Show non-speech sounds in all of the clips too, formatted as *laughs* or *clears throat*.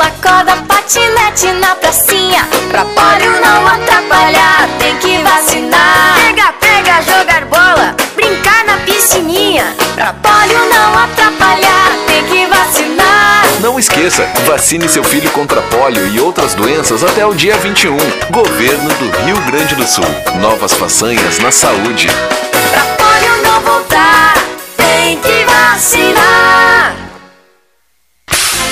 Pula corda, patinete na pracinha Pra polio não atrapalhar, tem que vacinar Pega, pega, jogar bola, brincar na piscininha Pra polio não atrapalhar, tem que vacinar Não esqueça, vacine seu filho contra pólio e outras doenças até o dia 21. Governo do Rio Grande do Sul. Novas façanhas na saúde. Pra polio não voltar, tem que vacinar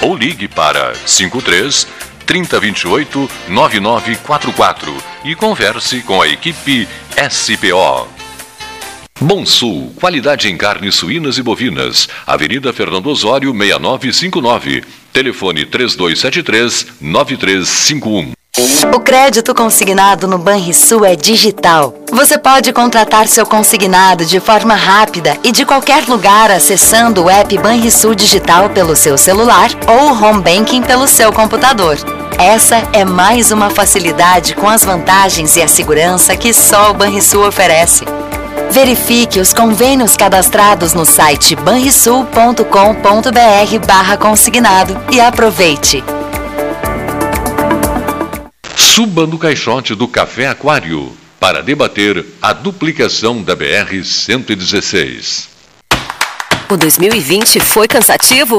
ou ligue para 53 3028 9944 e converse com a equipe SPO. Bom Sul, qualidade em carnes suínas e bovinas. Avenida Fernando Osório, 6959. Telefone 3273 9351. O crédito consignado no Banrisul é digital. Você pode contratar seu consignado de forma rápida e de qualquer lugar acessando o app Banrisul Digital pelo seu celular ou o home banking pelo seu computador. Essa é mais uma facilidade com as vantagens e a segurança que só o Banrisul oferece. Verifique os convênios cadastrados no site banrisul.com.br barra consignado e aproveite. Suba no caixote do Café Aquário para debater a duplicação da BR-116. O 2020 foi cansativo?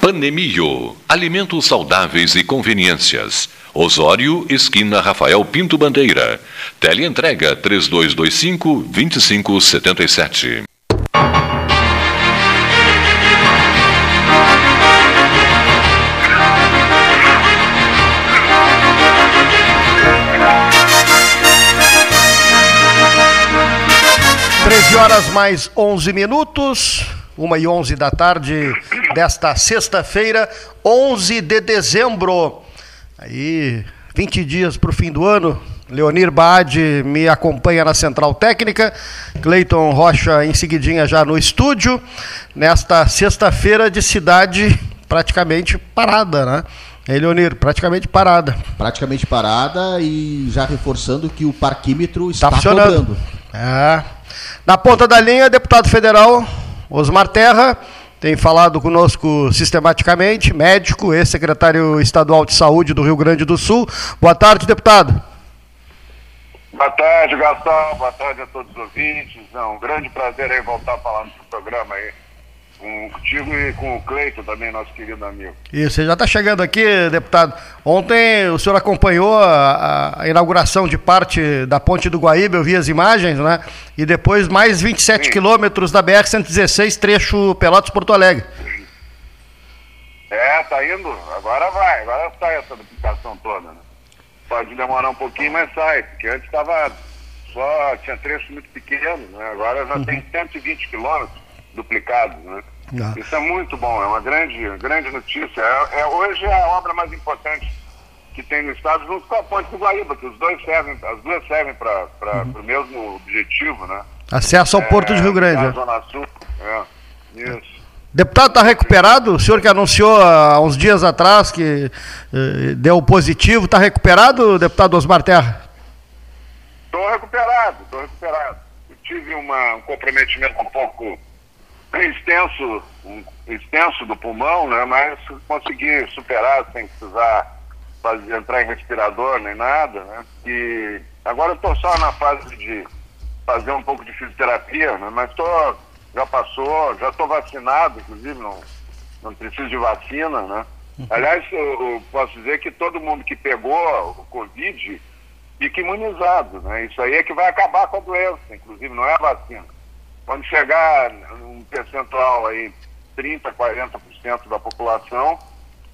Panemio, alimentos saudáveis e conveniências. Osório, esquina Rafael Pinto Bandeira. Teleentrega 3225 2577. Treze horas mais 11 minutos, uma e 11 da tarde desta sexta-feira, 11 de dezembro. Aí, 20 dias para o fim do ano, Leonir Bade me acompanha na central técnica, Cleiton Rocha em seguidinha já no estúdio, nesta sexta-feira de cidade praticamente parada, né? É, Leonir, praticamente parada. Praticamente parada e já reforçando que o parquímetro está Tá funcionando. cobrando. É. Na ponta da linha, deputado federal Osmar Terra tem falado conosco sistematicamente, médico, ex-secretário estadual de saúde do Rio Grande do Sul. Boa tarde, deputado. Boa tarde, Gastão. Boa tarde a todos os ouvintes. É um grande prazer aí voltar a falar no programa aí. Com, contigo e com o Cleito também, nosso querido amigo. Isso, você já está chegando aqui, deputado. Ontem o senhor acompanhou a, a inauguração de parte da Ponte do Guaíba, eu vi as imagens, né? E depois mais 27 Sim. quilômetros da BR-116, trecho Pelotas-Porto Alegre. É, tá indo. Agora vai. Agora sai essa duplicação toda, né? Pode demorar um pouquinho, mas sai. Porque antes estava só, tinha trechos muito pequenos, né? Agora já tem 120 quilômetros duplicados, né? Ah. Isso é muito bom, é uma grande, grande notícia. É, é- hoje é a obra mais importante que tem no estado, junto com a ponte do Guaíba, que os dois servem, as duas servem para o mesmo objetivo, né? Acesso ao Porto de Rio Grande. Na né? Zona Sul. É, isso. Deputado, está recuperado? O senhor que anunciou há uns dias atrás que eh, deu positivo, está recuperado, deputado Osmar Terra? Estou recuperado, estou recuperado. Eu tive uma- um comprometimento um pouco extenso, um- extenso do pulmão, né? Mas consegui superar sem precisar fazer, entrar em respirador nem nada, né? E agora eu estou só na fase de fazer um pouco de fisioterapia, né? Mas tô, já passou, já estou vacinado, inclusive não, não preciso de vacina, né? Aliás, eu, eu posso dizer que todo mundo que pegou o Covid fica imunizado, né? Isso aí é que vai acabar com a doença, inclusive, não é a vacina. Quando chegar um percentual aí, 30%, 40% da população,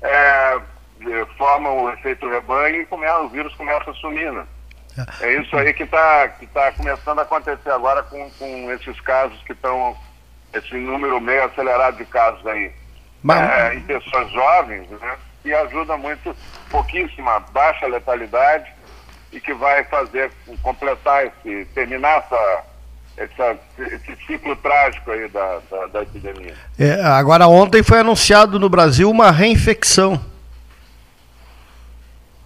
é, é, forma o efeito rebanho e come- o vírus começa a sumir, né? É isso aí que está que tá começando a acontecer agora com, com esses casos que estão, esse número meio acelerado de casos aí Mas- é, em pessoas jovens, né? Que ajuda muito, pouquíssima, baixa letalidade e que vai fazer, completar esse, terminar essa, essa, esse ciclo trágico aí da, da, da epidemia. É, agora, ontem foi anunciado no Brasil uma reinfecção.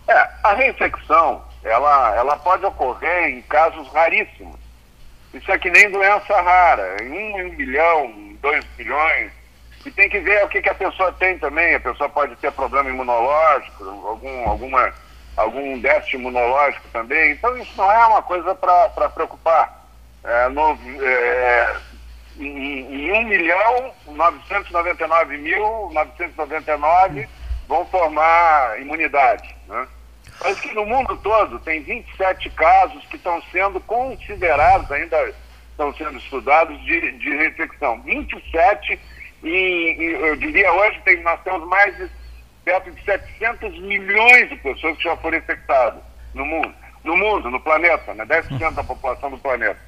É, a reinfecção, ela, ela pode ocorrer em casos raríssimos. Isso é que nem doença rara, em um, em um bilhão, em dois bilhões. E tem que ver o que, que a pessoa tem também. A pessoa pode ter problema imunológico, algum, alguma, algum déficit imunológico também. Então isso não é uma coisa para preocupar. É, no, é, em, em 1 milhão, 999 mil, 999 vão formar imunidade. Né? Mas que no mundo todo tem 27 casos que estão sendo considerados, ainda estão sendo estudados de, de reinfecção. 27 e, e eu diria hoje tem, nós temos mais de perto de 700 milhões de pessoas que já foram infectadas no mundo. No mundo, no planeta, né? 10% da população do planeta.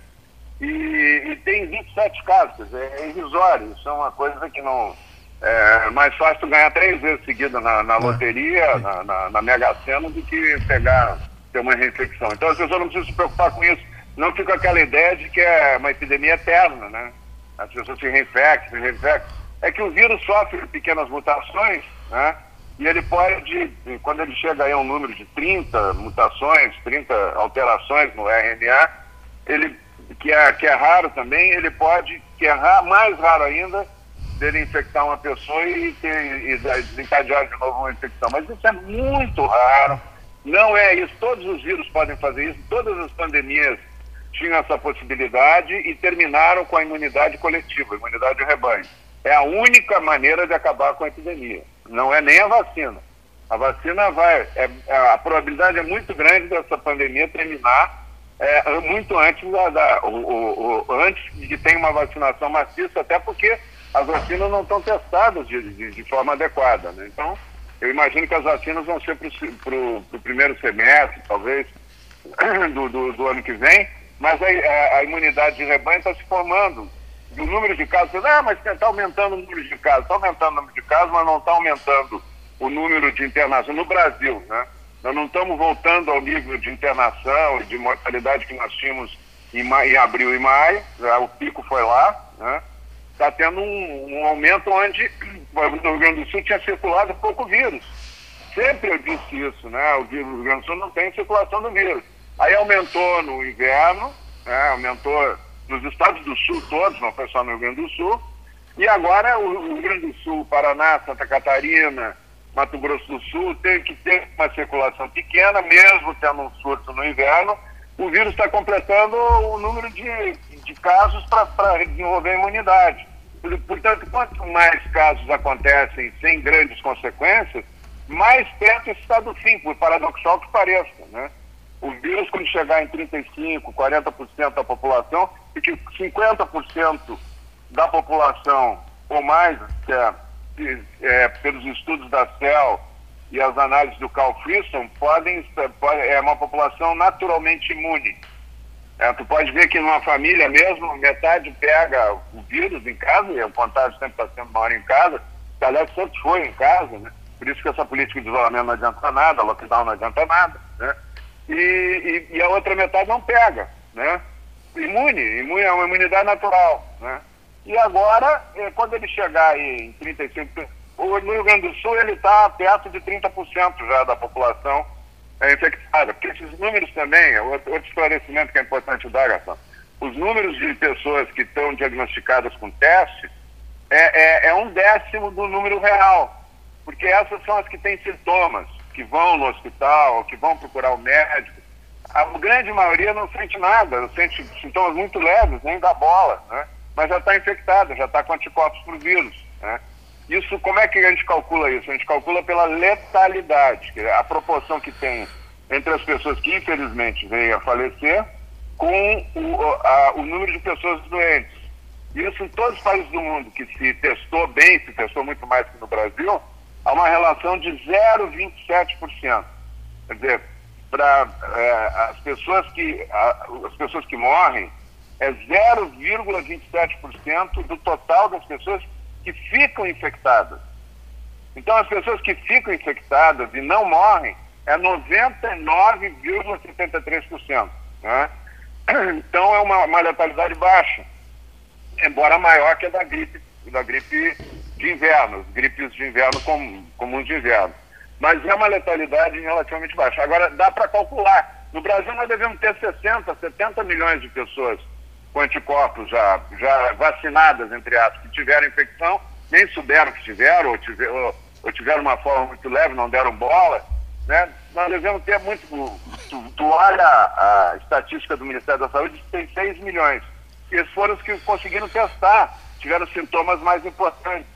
E, e tem 27 casos, quer dizer, é irrisório. Isso é uma coisa que não. É mais fácil ganhar três vezes seguida na, na loteria, na, na, na Mega Sena, do que pegar, ter uma reinfecção. Então as pessoas não precisam se preocupar com isso. Não fica aquela ideia de que é uma epidemia eterna, né? As pessoas se reinfectam, se reinfectam. É que o vírus sofre pequenas mutações, né? E ele pode, quando ele chega aí a um número de 30 mutações, 30 alterações no RNA, ele, que é, que é raro também, ele pode, que é ra- mais raro ainda, dele infectar uma pessoa e, ter, e desencadear de novo uma infecção. Mas isso é muito raro, não é isso. Todos os vírus podem fazer isso, todas as pandemias tinham essa possibilidade e terminaram com a imunidade coletiva, a imunidade de rebanho. É a única maneira de acabar com a epidemia. Não é nem a vacina. A vacina vai. é- a probabilidade é muito grande dessa pandemia terminar é, muito antes da, da- o, o- o- antes de tenha uma vacinação maciça, até porque as vacinas não estão testadas de, de- de forma adequada. né? Então, eu imagino que as vacinas vão ser para o primeiro semestre, talvez, *clears throat* do, do, do ano que vem, mas a, a- a imunidade de rebanho está se formando. E o número de casos, ah, mas está aumentando o número de casos. Está aumentando o número de casos, mas não está aumentando o número de internações no Brasil, né? Nós não estamos voltando ao nível de internação e de mortalidade que nós tínhamos em, ma- em abril e maio, já o pico foi lá, né? Está tendo um, um aumento onde *clears throat* no Rio Grande do Sul tinha circulado pouco vírus. Sempre eu disse isso, né? O vírus do Rio Grande do Sul não tem circulação do vírus. Aí aumentou no inverno, né? aumentou nos estados do sul todos, não foi só no Rio Grande do Sul. E agora o Rio Grande do Sul, Paraná, Santa Catarina, Mato Grosso do Sul tem que ter uma circulação pequena, mesmo tendo um surto no inverno. O vírus está completando o número de, de casos para desenvolver a imunidade. Por- Portanto, quanto mais casos acontecem sem grandes consequências, mais perto está do fim, por paradoxal que pareça. Né? O vírus, quando chegar em 35%, 40% da população, e que 50% da população ou mais, que é, que, é, pelos estudos da CEL e as análises do Carl Frisson, podem, pode, é uma população naturalmente imune. É, tu pode ver que numa família mesmo, metade pega o vírus em casa, e o contágio sempre está sendo maior em casa, aliás sempre foi em casa, né? Por isso que essa política de isolamento não adianta nada, lockdown não adianta nada, né? E, e, e a outra metade não pega, né? Imune, imune é uma imunidade natural, né? E agora, eh, quando ele chegar em 35%, o- Rio Grande do Sul ele está perto de 30% já da população é, infectada. Porque esses números também, é outro, outro esclarecimento que é importante dar, Gastão, os números de pessoas que estão diagnosticadas com teste é, é, é um décimo do número real. Porque essas são as que têm sintomas, que vão no hospital, que vão procurar o médico. A grande maioria não sente nada, sente sintomas muito leves, nem dá bola, né? Mas já está infectada, já está com anticorpos para o vírus. Né? Isso, como é que a gente calcula isso? A gente calcula pela letalidade, é a proporção que tem entre as pessoas que infelizmente veio a falecer com o, a- o número de pessoas doentes. Isso em todos os países do mundo que se testou bem, se testou muito mais que no Brasil, há uma relação de 0,27%. Quer dizer, para as pessoas que a- as pessoas que morrem é 0,27% do total das pessoas que ficam infectadas. Então as pessoas que ficam infectadas e não morrem é 99,73%. Né? Então é uma, uma letalidade baixa, embora maior que a da gripe, da gripe de inverno, gripes de inverno com, comuns de inverno. Mas é uma letalidade relativamente baixa. Agora, dá para calcular. No Brasil, nós devemos ter 60, 70 milhões de pessoas com anticorpos já, já vacinadas, entre aspas, que tiveram infecção, nem souberam que tiveram, ou, ou, tiveram uma forma muito leve, não deram bola. Né? Nós devemos ter muito. Tu, tu olha a, estatística do Ministério da Saúde, tem 6 milhões. Esses foram os que conseguiram testar, tiveram sintomas mais importantes.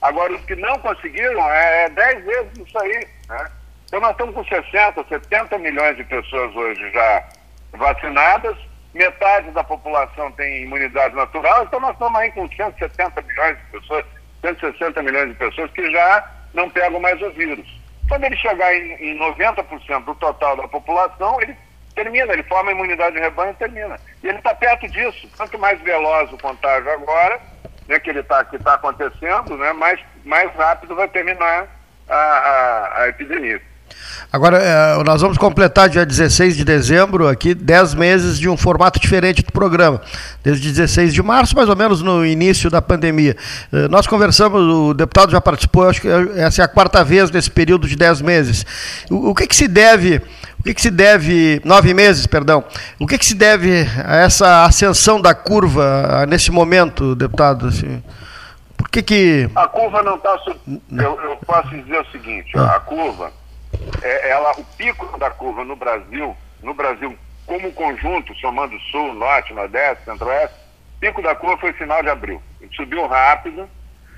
Agora, os que não conseguiram é, é 10 vezes isso aí. Né? Então, nós estamos com 60, 70 milhões de pessoas hoje já vacinadas, metade da população tem imunidade natural, então nós estamos aí com 170 milhões de pessoas, 160 milhões de pessoas que já não pegam mais o vírus. Quando ele chegar em, em 90% do total da população, ele termina, ele forma a imunidade de rebanho e termina. E ele está perto disso. Quanto mais veloz o contágio agora, né, que ele está tá acontecendo, né, mais, mais rápido vai terminar a, a, a epidemia. Agora, eh, nós vamos completar dia 16 de dezembro aqui 10 meses de um formato diferente do programa. Desde 16 de março, mais ou menos no início da pandemia. Eh, Nós conversamos, o deputado já participou, acho que essa é a quarta vez nesse período de 10 meses. O, que, que se deve, o que, que se deve, nove meses, perdão, o que, que se deve a essa ascensão da curva ah, nesse momento, deputado? Assim, por que que... A curva não está. Eu, eu posso dizer o seguinte: ó, a curva, é, ela, o pico da curva no Brasil, no Brasil como conjunto, somando Sul, Norte, Nordeste, Centro-Oeste, pico da curva foi final de abril. Subiu rápido,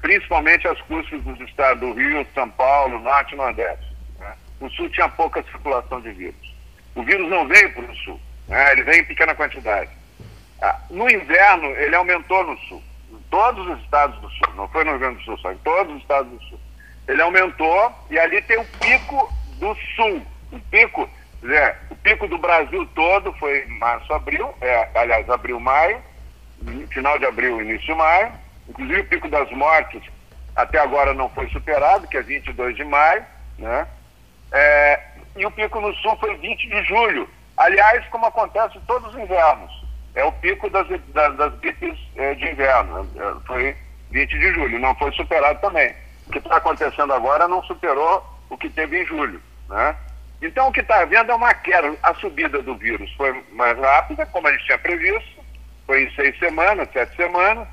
principalmente as custas dos estados do Rio, São Paulo, Norte e Nordeste. né? O Sul tinha pouca circulação de vírus. O vírus não veio para o Sul, né? ele veio em pequena quantidade. Ah, no inverno, ele aumentou no Sul. Em todos os estados do Sul, não foi no Rio Grande do Sul, só em todos os estados do Sul. Ele aumentou e ali tem o pico do Sul. O pico, dizer, o pico do Brasil todo foi março, abril, é, aliás, abril, maio, final de abril, início de maio. Inclusive o pico das mortes até agora não foi superado, que é 22 de maio, né? É, e o pico no sul foi 20 de julho. Aliás, como acontece todos os invernos, é o pico das, das, das gripes eh, de inverno. Eh, Foi 20 de julho, não foi superado também. O que está acontecendo agora não superou o que teve em julho. Né? Então, o que está havendo é uma queda. A subida do vírus foi mais rápida, como a gente tinha previsto, foi em seis semanas, sete semanas.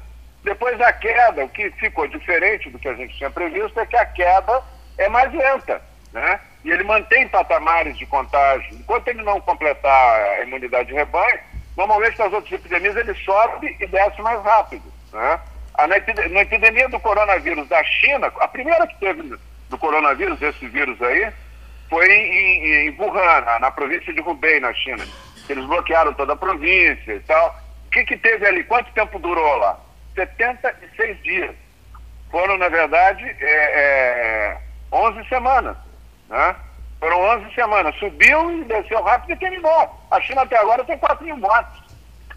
Depois a queda, o que ficou diferente do que a gente tinha previsto é que a queda é mais lenta, né? E ele mantém patamares de contágio. Enquanto ele não completar a imunidade de rebanho, normalmente nas outras epidemias ele sobe e desce mais rápido, né? Na epidemia do coronavírus da China, a primeira que teve do coronavírus, esse vírus aí, foi em, em Wuhan, na, na província de Hubei, na China. Eles bloquearam toda a província e tal. O que, que teve ali? Quanto tempo durou lá? 76 dias. Foram, na verdade, é, é, 11 semanas. Né? Foram 11 semanas. Subiu e desceu rápido e terminou. A China até agora tem 4 mil mortos.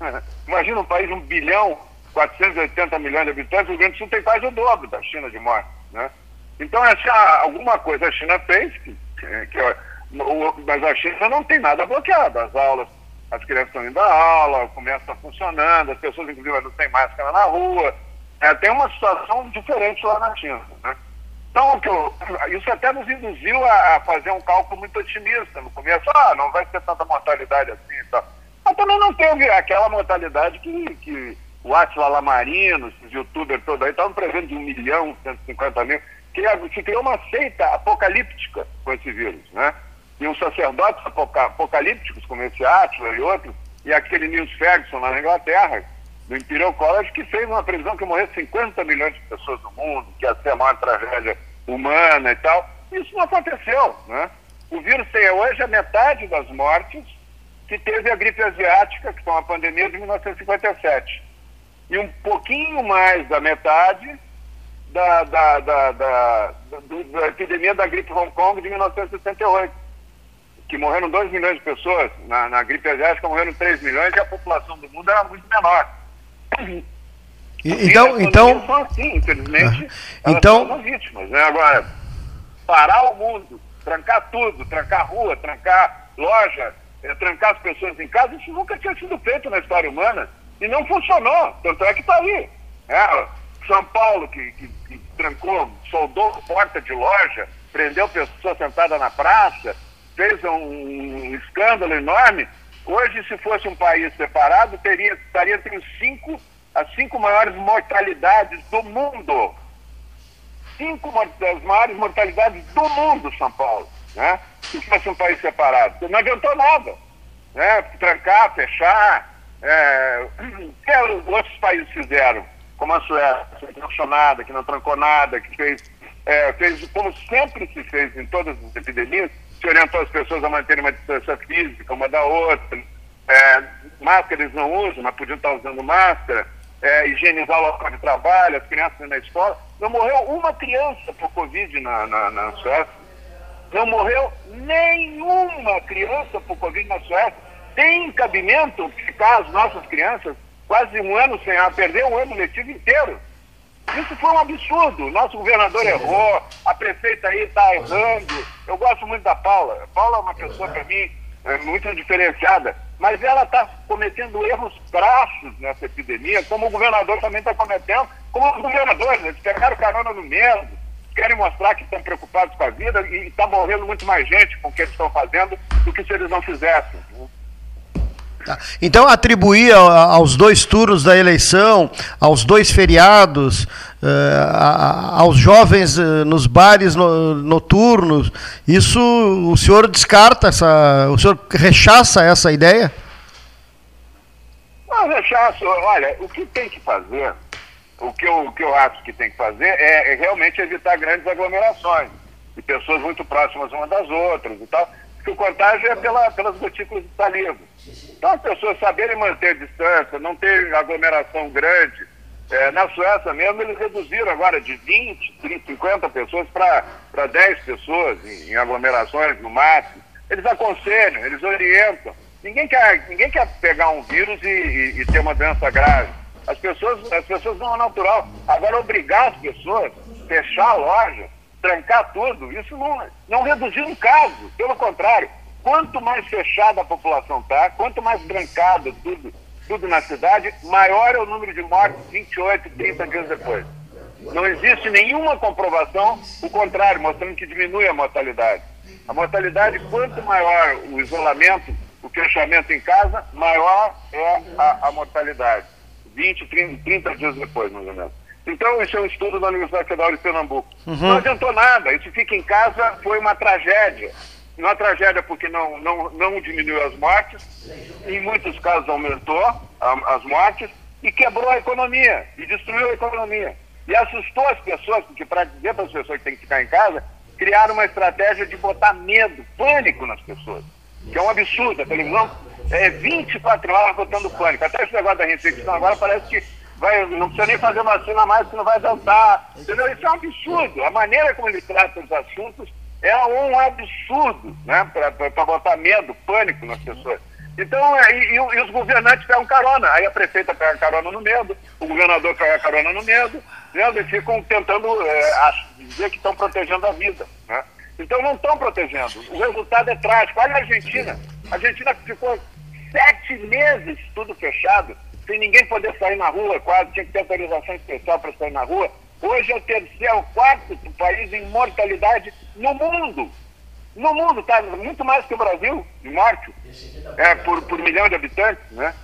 *laughs* Imagina um país de 1 bilhão, 480 milhões de habitantes, o Rio Grande do Sul tem quase o dobro da China de mortes. Né? Então, essa, alguma coisa a China fez, que, que, que, o- mas a China não tem nada bloqueado. As aulas, as crianças estão indo à aula, está funcionando, as pessoas, inclusive, não têm máscara na rua. É, tem uma situação diferente lá na China. Né? Então, isso até nos induziu a, a fazer um cálculo muito otimista no começo. Ah, não vai ter tanta mortalidade assim e tal. Mas também não teve aquela mortalidade que, que o Atila Lamarino, esses youtubers todos aí, estavam prevendo de 1 milhão, 150 mil. Se criou uma seita apocalíptica com esse vírus, né? E uns sacerdotes apoca- apocalípticos, como esse Atila e outros, e aquele Niels Ferguson lá na Inglaterra, do Imperial College, que fez uma previsão que ia morrer 50 milhões de pessoas no mundo, que ia ser a maior tragédia humana e tal. Isso não aconteceu, né? O vírus tem hoje a metade das mortes que teve a gripe asiática, que foi uma pandemia de 1957. E um pouquinho mais da metade da, da, da, da, da epidemia da gripe Hong Kong de 1968, que morreram 2 milhões de pessoas. Na, na gripe asiática morreram 3 milhões e a população do mundo era muito menor. E- então, então, são assim, infelizmente, elas Então- são vítimas. Né? Agora, parar o mundo, trancar tudo, trancar rua, trancar loja, eh, trancar as pessoas em casa, isso nunca tinha sido feito na história humana. E não funcionou. Tanto é que está aí. É, São Paulo, que, que- que trancou, soldou porta de loja, prendeu pessoas sentadas na praça, fez um, um escândalo enorme. Hoje, se fosse um país separado, teria, estaria entre os cinco, as cinco maiores mortalidades do mundo cinco das maiores mortalidades do mundo, São Paulo, né? Se fosse um país separado. Não adiantou nada, né? Trancar, fechar, é, o *clears throat* que outros países fizeram, como a Suécia, que não fechou nada, que não trancou nada, que fez, é, fez como sempre se fez em todas as epidemias, se orientou as pessoas a manterem uma distância física uma da outra, é, máscara eles não usam, mas podiam estar usando máscara, é, higienizar o local de trabalho, as crianças na escola. Não morreu uma criança por Covid na, na, na Suécia. Não morreu nenhuma criança por Covid na Suécia. Tem cabimento ficar as nossas crianças quase um ano sem a perder um ano letivo inteiro. Isso foi um absurdo. Nosso governador errou, a prefeita aí está errando. Eu gosto muito da Paula. A Paula é uma pessoa, para mim, é, muito diferenciada. Mas ela está cometendo erros crassos nessa epidemia, como o governador também está cometendo, como os governadores. Eles pegaram carona no mesmo, querem mostrar que estão preocupados com a vida e está morrendo muito mais gente com o que eles estão fazendo do que se eles não fizessem. Tá. Então, atribuir aos dois turnos da eleição, aos dois feriados, eh, aos jovens eh, nos bares no- noturnos, isso o senhor descarta essa. O senhor rechaça essa ideia? Não, rechaço. Olha, o que tem que fazer, o que eu, o que eu acho que tem que fazer é, é realmente evitar grandes aglomerações de pessoas muito próximas umas das outras e tal, porque o contágio é pela, pelas gotículas de saliva. Então as pessoas saberem manter distância, não ter aglomeração grande. É, na Suécia mesmo eles reduziram agora de 20, 30, 50 pessoas para 10 pessoas em, em aglomerações no máximo. Eles aconselham, eles orientam. Ninguém quer, ninguém quer pegar um vírus e, e- e ter uma doença grave. As pessoas, as pessoas não é natural. Agora obrigar as pessoas, fechar a loja, trancar tudo, isso não, não reduziu um caso. Pelo contrário, quanto mais fechada a população está, quanto mais trancada tudo, tudo na cidade, maior é o número de mortes 28, 30 dias depois. Não existe nenhuma comprovação, o contrário, mostrando que diminui a mortalidade. A mortalidade, quanto maior o isolamento, o fechamento em casa, maior é a, a mortalidade. 20, 30, 30 dias depois, mais ou menos. Então, isso é um estudo da Universidade Federal de Pernambuco. Uhum. Não adiantou nada. Isso fica em casa foi uma tragédia. Uma tragédia porque não, não, não diminuiu as mortes, em muitos casos aumentou a- as mortes e quebrou a economia e destruiu a economia. E assustou as pessoas, porque para dizer para as pessoas que têm que ficar em casa, criaram uma estratégia de botar medo, pânico nas pessoas. Que é um absurdo. A televisão é 24 horas botando pânico. Até esse negócio da reinfecção agora parece que vai, não precisa nem fazer vacina mais, que não vai adiantar. Entendeu? Isso é um absurdo. A maneira como ele trata os assuntos é um absurdo, né? Para botar medo, pânico nas pessoas. Então, é, e, e os governantes pegam carona. Aí a prefeita pega carona no medo, o governador pega carona no medo, né? Eles ficam tentando é, dizer que estão protegendo a vida. Né? Então não estão protegendo. O resultado é trágico. Olha a Argentina. A Argentina ficou sete meses tudo fechado, sem ninguém poder sair na rua, quase, tinha que ter autorização especial para sair na rua. Hoje é o terceiro, quarto país em mortalidade no mundo. No mundo, tá? Muito mais que o Brasil, de morte, é, por, por milhão de habitantes, né?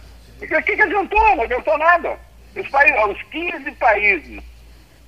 O que, que adiantou? Não adiantou nada. Os, países, os 15 países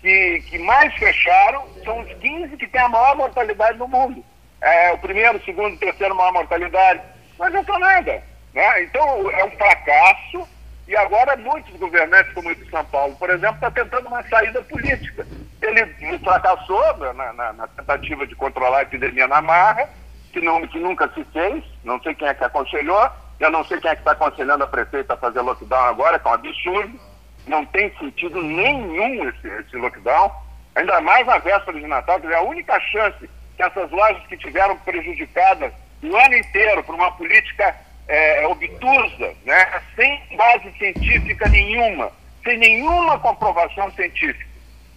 que, que mais fecharam são os 15 que têm a maior mortalidade no mundo. É, o primeiro, o segundo, o terceiro maior mortalidade. Não adiantou nada. Né? Então, é um fracasso. E agora, muitos governantes, como o de São Paulo, por exemplo, estão tentando uma saída política. Ele fracassou na, na- na tentativa de controlar a epidemia na marra, que, não, que nunca se fez. Não sei quem é que aconselhou. Eu não sei quem é que está aconselhando a prefeita a fazer lockdown agora, que é um absurdo. Não tem sentido nenhum esse, esse lockdown. Ainda mais na véspera de Natal, que é a única chance que essas lojas que tiveram prejudicadas o ano inteiro por uma política é, obtusa, né, sem base científica nenhuma, sem nenhuma comprovação científica.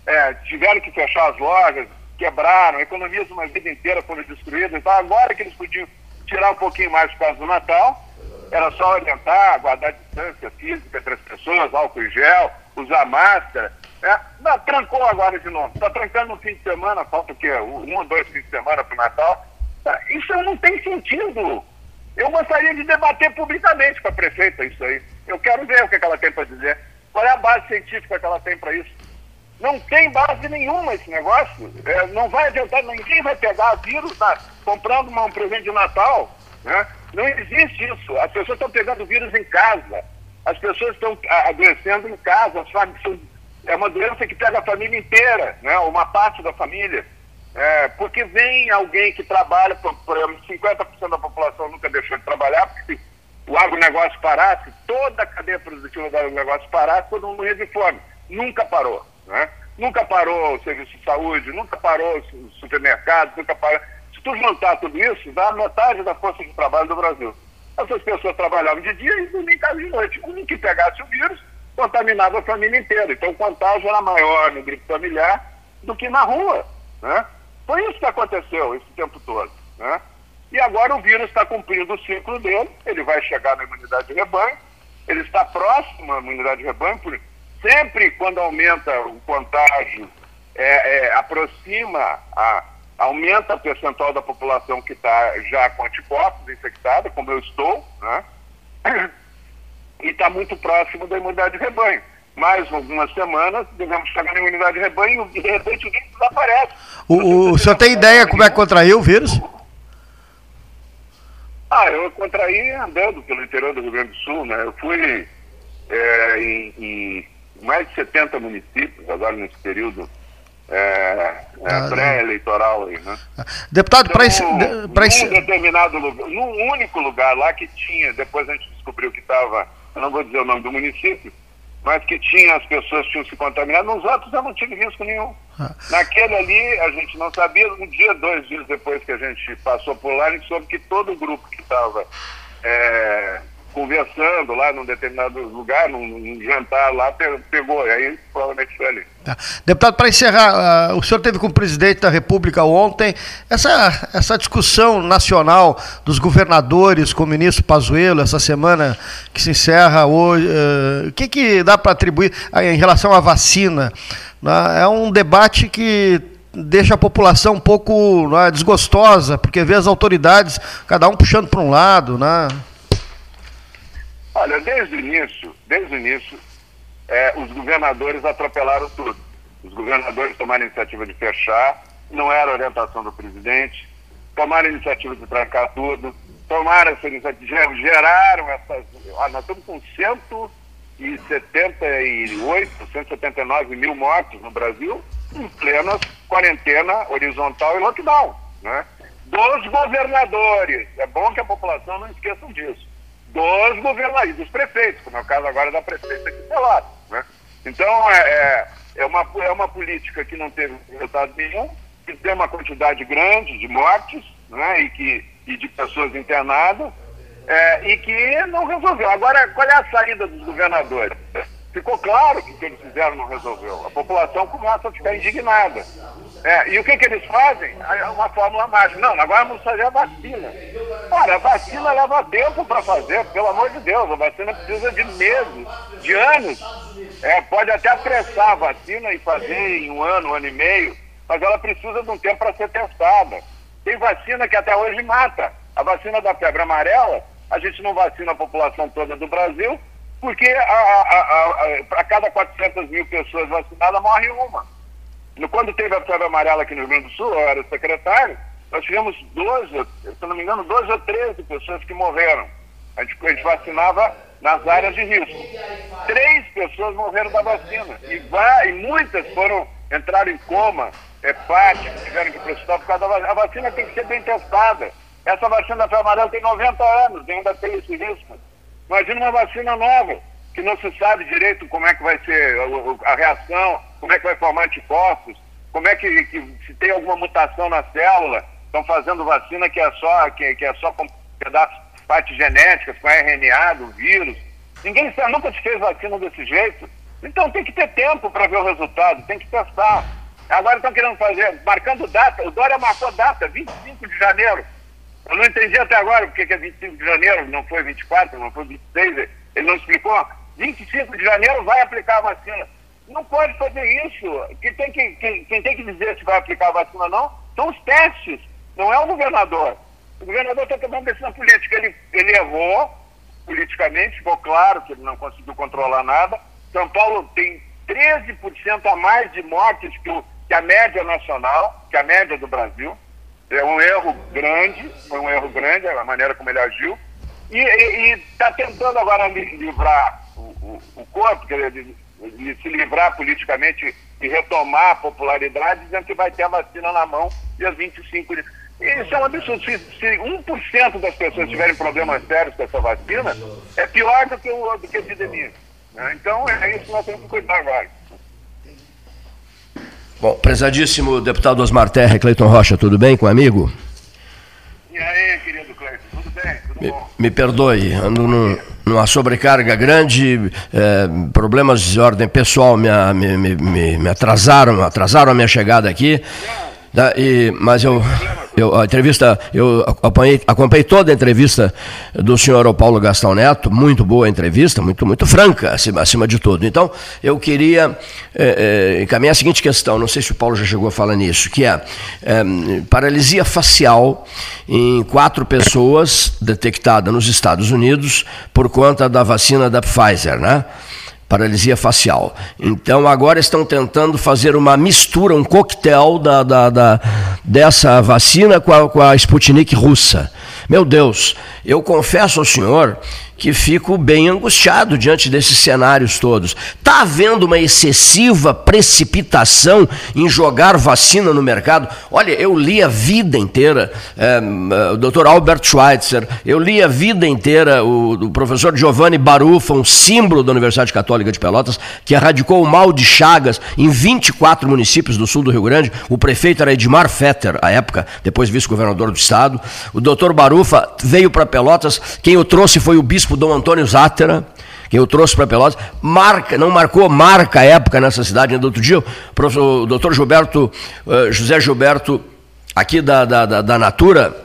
É, tiveram que fechar as lojas, quebraram, economias uma vida inteira foram destruídas. Então, agora que eles podiam tirar um pouquinho mais por causa do Natal, era só orientar, guardar distância física entre as pessoas, álcool em gel, usar máscara. É, não, trancou agora de novo. Está trancando no fim de semana, falta o quê? Um ou dois fins de semana para o Natal. Tá, Isso não tem sentido. Eu gostaria de debater publicamente com a prefeita isso aí. Eu quero ver o que, que ela tem para dizer. Qual é a base científica que ela tem para isso? Não tem base nenhuma esse negócio. É, não vai adiantar, ninguém vai pegar vírus na- comprando um presente de Natal. Né? Não existe isso. As pessoas estão pegando vírus em casa. As pessoas estão adoecendo em casa. As fam- são- é uma doença que pega a família inteira, né? uma parte da família. É, porque vem alguém que trabalha, por, por exemplo, 50% da população nunca deixou de trabalhar, porque se o agronegócio parasse, toda a cadeia produtiva do agronegócio parasse, todo mundo morria de fome. Nunca parou. Né? Nunca parou o serviço de saúde, nunca parou os supermercados, nunca parou. Se tu juntar tudo isso, dá metade da força de trabalho do Brasil. Essas pessoas trabalhavam de dia e dormiam em casa de noite. Um que pegasse o vírus, contaminava a família inteira. Então o contágio era maior no grupo familiar do que na rua. Né? Foi isso que aconteceu esse tempo todo. Né? E agora o vírus está cumprindo o ciclo dele, ele vai chegar na imunidade de rebanho, ele está próximo à imunidade de rebanho, por, sempre quando aumenta o contágio, é, é, aproxima, a, aumenta o percentual da população que está já com anticorpos infectada, como eu estou, né? *coughs* e está muito próximo da imunidade de rebanho. Mais algumas semanas, devemos chegar na imunidade de rebanho e de repente o vírus desaparece. O, o, o senhor tem ideia como é que contraiu o vírus? Ah, eu contraí andando pelo interior do Rio Grande do Sul, né? Eu fui é, em, em mais de 70 municípios agora nesse período é, é, Ah, pré-eleitoral aí, né? Deputado, para esse. Então, pra esse- num determinado lugar, num único lugar lá que tinha, depois a gente descobriu que estava, eu não vou dizer o nome do município, mas que tinha, as pessoas tinham se contaminado, nos outros eu não tive risco nenhum. Naquele ali, a gente não sabia, um dia, dois dias depois que a gente passou por lá, a gente soube que todo o grupo que estava conversando lá num determinado lugar, num, num jantar lá, pe- pegou, aí provavelmente foi ali. Tá. Deputado, para encerrar, ah, o senhor teve com o presidente da República ontem essa, essa discussão nacional dos governadores com o ministro Pazuello, essa semana que se encerra hoje. eh, o que, que dá para atribuir ah, em relação à vacina? né? É um debate que deixa a população um pouco né, desgostosa, porque vê as autoridades, cada um puxando para um lado. Né? Olha, desde o início, desde o início, eh, os governadores atropelaram tudo. Os governadores tomaram a iniciativa de fechar, não era orientação do presidente, tomaram a iniciativa de trancar tudo, tomaram essa iniciativa, geraram essas. Ah, nós estamos com 178, 179 mil mortos no Brasil, em plena quarentena horizontal e lockdown. Né? Dos governadores. É bom que a população não esqueça disso dos governadores, dos prefeitos, como é o caso agora da prefeita de Pelotas. Né? Então, é, é, é, uma, é uma política que não teve resultado nenhum, que tem uma quantidade grande de mortes né? e, que, e de pessoas internadas, é, e que não resolveu. Agora, qual é a saída dos governadores? Ficou claro que o que eles fizeram não resolveu. A população começa a ficar indignada. É, e o que, que eles fazem? É uma fórmula mágica. Não, agora vamos fazer a vacina. Ora, a vacina leva tempo para fazer, pelo amor de Deus. A vacina precisa de meses, de anos. É, pode até apressar a vacina e fazer em um ano, um ano e meio, mas ela precisa de um tempo para ser testada. Tem vacina que até hoje mata. A vacina da febre amarela, a gente não vacina a população toda do Brasil, porque a, a, a, a, a cada 400 mil pessoas vacinadas morre uma. No- Quando teve a febre amarela aqui no Rio Grande do Sul, eu era secretário, nós tivemos 12, se não me engano, 12 ou 13 pessoas que morreram. A gente, a gente vacinava nas áreas de risco. Três pessoas morreram da vacina. E, e muitas foram, entraram em coma, hepáticos, tiveram que hospital por causa da vacina. A vacina tem que ser bem testada. Essa vacina da febre amarela tem 90 anos, ainda tem esse risco. Imagina uma vacina nova, que não se sabe direito como é que vai ser a reação, como é que vai formar anticorpos, como é que, que se tem alguma mutação na célula. Estão fazendo vacina que é só, que, que é só com pedaços, partes genéticas, com RNA do vírus. Ninguém nunca se fez vacina desse jeito. Então tem que ter tempo para ver o resultado, tem que testar. Agora estão querendo fazer, marcando data, o Dória marcou data, 25 de janeiro. Eu não entendi até agora porque que é 25 de janeiro, não foi 24, não foi 26, ele não explicou. 25 de janeiro vai aplicar a vacina. Não pode fazer isso. Quem tem que, quem, quem tem que dizer se vai aplicar a vacina ou não são os testes, não é o governador. O governador está tomando decisão política. Ele, ele errou politicamente, ficou claro que ele não conseguiu controlar nada. São Paulo tem 13% a mais de mortes que, o- que a média nacional, que a média do Brasil. É um erro grande, foi um erro grande a maneira como ele agiu. E está tentando agora li- livrar o, o, o corpo, quer dizer, se livrar politicamente e retomar a popularidade, dizendo que vai ter a vacina na mão dia 25 de. Isso é um absurdo. Se, se 1% das pessoas tiverem problemas sérios com essa vacina, é pior do que, o, do que a epidemia. né? Então é isso que nós temos que cuidar agora. Bom, prezadíssimo deputado Osmar Terra, Cleiton Rocha, tudo bem com o amigo? E aí, querido Cleiton, tudo bem? Tudo Me, me perdoe, ando num- numa sobrecarga grande, eh, problemas de ordem pessoal me, me- me- me atrasaram, atrasaram a minha chegada aqui. E- mas eu, eu, a entrevista, eu acompanhei, acompanhei toda a entrevista do senhor Paulo Gastão Neto, muito boa entrevista, muito, muito franca, acima, acima de tudo. Então, eu queria eh, eh, encaminhar a seguinte questão, não sei se o Paulo já chegou a falar nisso, que é eh, paralisia facial em quatro pessoas detectada nos Estados Unidos por conta da vacina da Pfizer, né? Paralisia facial. Então agora estão tentando fazer uma mistura, um coquetel da, da- da- dessa vacina com a, com a Sputnik russa. Meu Deus, eu confesso ao senhor que fico bem angustiado diante desses cenários todos. Está havendo uma excessiva precipitação em jogar vacina no mercado? Olha, eu li a vida inteira eh, o Dr. Albert Schweitzer, eu li a vida inteira o, o professor Giovanni Barufa, um símbolo da Universidade Católica de Pelotas, que erradicou o mal de Chagas em 24 municípios do sul do Rio Grande. O prefeito era Edmar Fetter, à época, depois vice-governador do estado. O doutor Barufa veio para Pelotas, quem o trouxe foi o bispo bispo Dom Antônio Zátera, que eu trouxe para Pelotas, marca, não marcou, marca a época nessa cidade. Ainda outro dia, o, doutor Gilberto, uh, José Gilberto, aqui da, da, da, da Natura,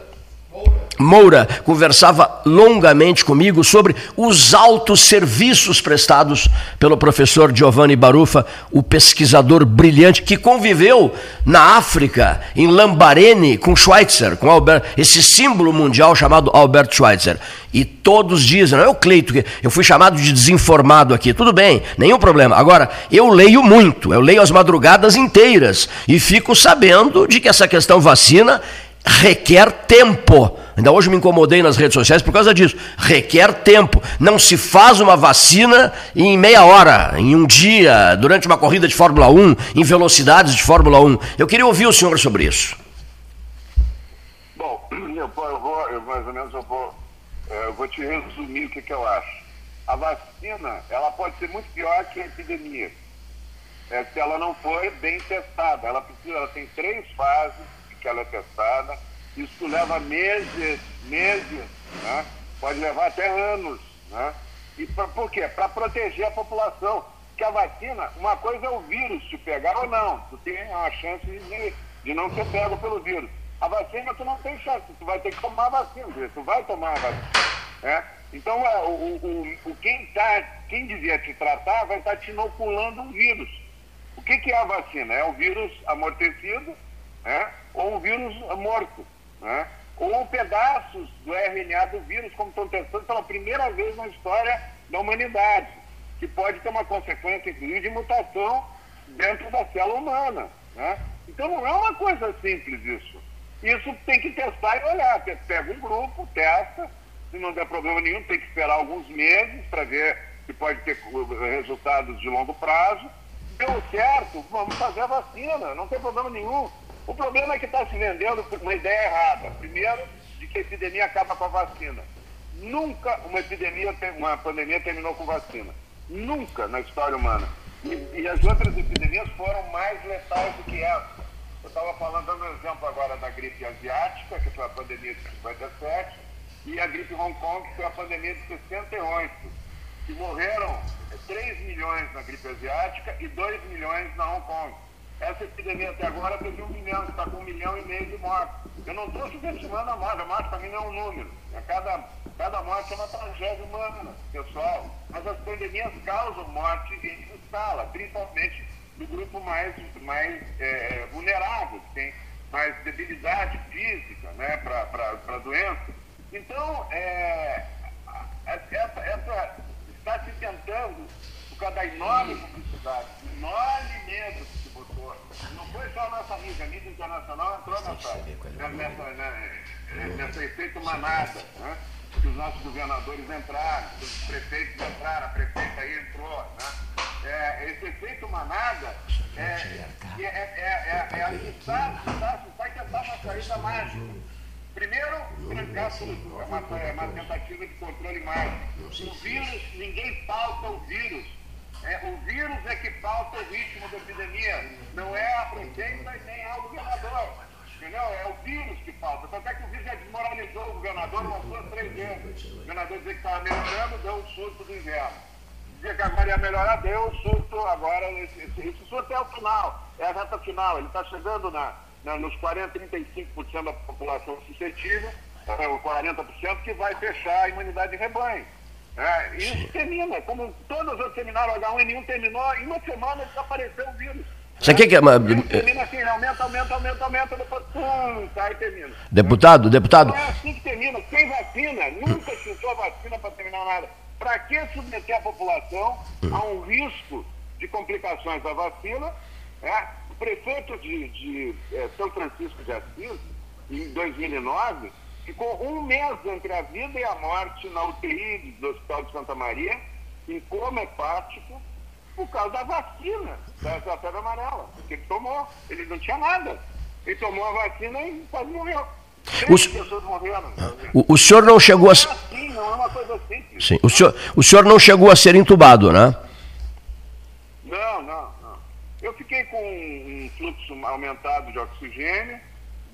Moura conversava longamente comigo sobre os altos serviços prestados pelo professor Giovanni Barufa, o pesquisador brilhante que conviveu na África, em Lambarene, com Schweitzer, com Albert, esse símbolo mundial chamado Albert Schweitzer. E todos dizem, não é o Cleito, eu fui chamado de desinformado aqui, tudo bem, nenhum problema. Agora, eu leio muito, eu leio as madrugadas inteiras e fico sabendo de que essa questão vacina requer tempo. Ainda hoje me incomodei nas redes sociais por causa disso. Requer tempo. Não se faz uma vacina em meia hora, em um dia, durante uma corrida de Fórmula 1, em velocidades de Fórmula 1. Eu queria ouvir o senhor sobre isso. Bom, *clears throat* eu, vou, eu mais ou menos eu vou, é, eu vou te resumir o que, que eu acho. A vacina, ela pode ser muito pior que a epidemia. É, se ela não for bem testada. Ela precisa, ela tem três fases que ela é testada. Isso leva meses, meses, né? pode levar até anos. Né? E pra, por quê? Para proteger a população. Que a vacina, uma coisa é o vírus te pegar ou não. Tu tem uma chance de, de não ser pego pelo vírus. A vacina tu não tem chance, tu vai ter que tomar a vacina, tu vai tomar a vacina. Né? Então é, o, o, o, quem, tá, quem devia te tratar vai estar tá te inoculando um vírus. O que, que é a vacina? É o vírus amortecido né? Ou um vírus morto, né? ou pedaços do RNA do vírus, como estão testando pela primeira vez na história da humanidade, que pode ter uma consequência, inclusive, de mutação dentro da célula humana. Né? Então não é uma coisa simples isso. Isso tem que testar e olhar. Pega um grupo, testa, se não der problema nenhum, tem que esperar alguns meses para ver se pode ter resultados de longo prazo. Deu certo, vamos fazer a vacina, não tem problema nenhum. O problema é que está se vendendo uma ideia errada. Primeiro, de que a epidemia acaba com a vacina. Nunca uma epidemia, uma pandemia terminou com vacina. Nunca na história humana. E, e as outras epidemias foram mais letais do que essa. Eu estava falando, dando um exemplo agora da gripe asiática, que foi a pandemia de 57, e a gripe Hong Kong, que foi a pandemia de 68, que morreram 3 milhões na gripe asiática e 2 milhões na Hong Kong. Essa epidemia até agora teve um milhão, está com um milhão e meio de mortes. Eu não estou subestimando a morte, a morte para mim não é um número. É cada, cada morte é uma tragédia humana, pessoal. Mas as pandemias causam morte em escala, principalmente no grupo mais, mais é, vulnerável, que tem mais debilidade física né, para a doença. Então, é, essa, essa está se tentando, por causa da enorme publicidade, enorme medo foi só a nossa mídia, a mídia internacional entrou nessa, nessa, né, nessa efeito manada, né? que os nossos governadores entraram, os prefeitos entraram, a prefeita aí entrou. Né? É, esse efeito manada é, é, é, é, é alistar, vai tentar uma saída mágica. Primeiro, trancar tudo, é uma, é uma tentativa de controle mágico. O vírus, ninguém falta o vírus é, o vírus é que falta o ritmo da epidemia, não é a prefeita e nem é o governador. Entendeu? É o vírus que falta. Tanto é que o vírus já desmoralizou o governador umas duas, três vezes. O governador dizia que estava melhorando, deu um surto do inverno. Dizia que agora ia melhorar, deu um surto agora. Esse, esse, esse surto é o final, é a reta final. Ele está chegando na, na, nos 40, 35% da população suscetível, é, o 40% que vai fechar a imunidade de rebanho. É, isso termina, como todos os terminaram H1N1 terminou, em uma semana desapareceu o vírus. Isso aqui que é uma... Termina assim, aumenta, aumenta, aumenta, aumenta, depois pum, sai e termina. Deputado, deputado. Não é assim que termina, sem vacina, nunca se usou vacina para terminar nada. Para que submeter a população a um risco de complicações da vacina? É? O prefeito de, de é, São Francisco de Assis, em 2009, Ficou um mês entre a vida e a morte na UTI do Hospital de Santa Maria, em coma hepático, por causa da vacina da febre amarela. Porque ele tomou, ele não tinha nada. Ele tomou a vacina e quase morreu. O, pessoas morreram. O, o senhor não chegou a. É assim, não é uma coisa simples. Sim. O, senhor, o senhor não chegou a ser entubado, né? Não, não, não. Eu fiquei com um fluxo aumentado de oxigênio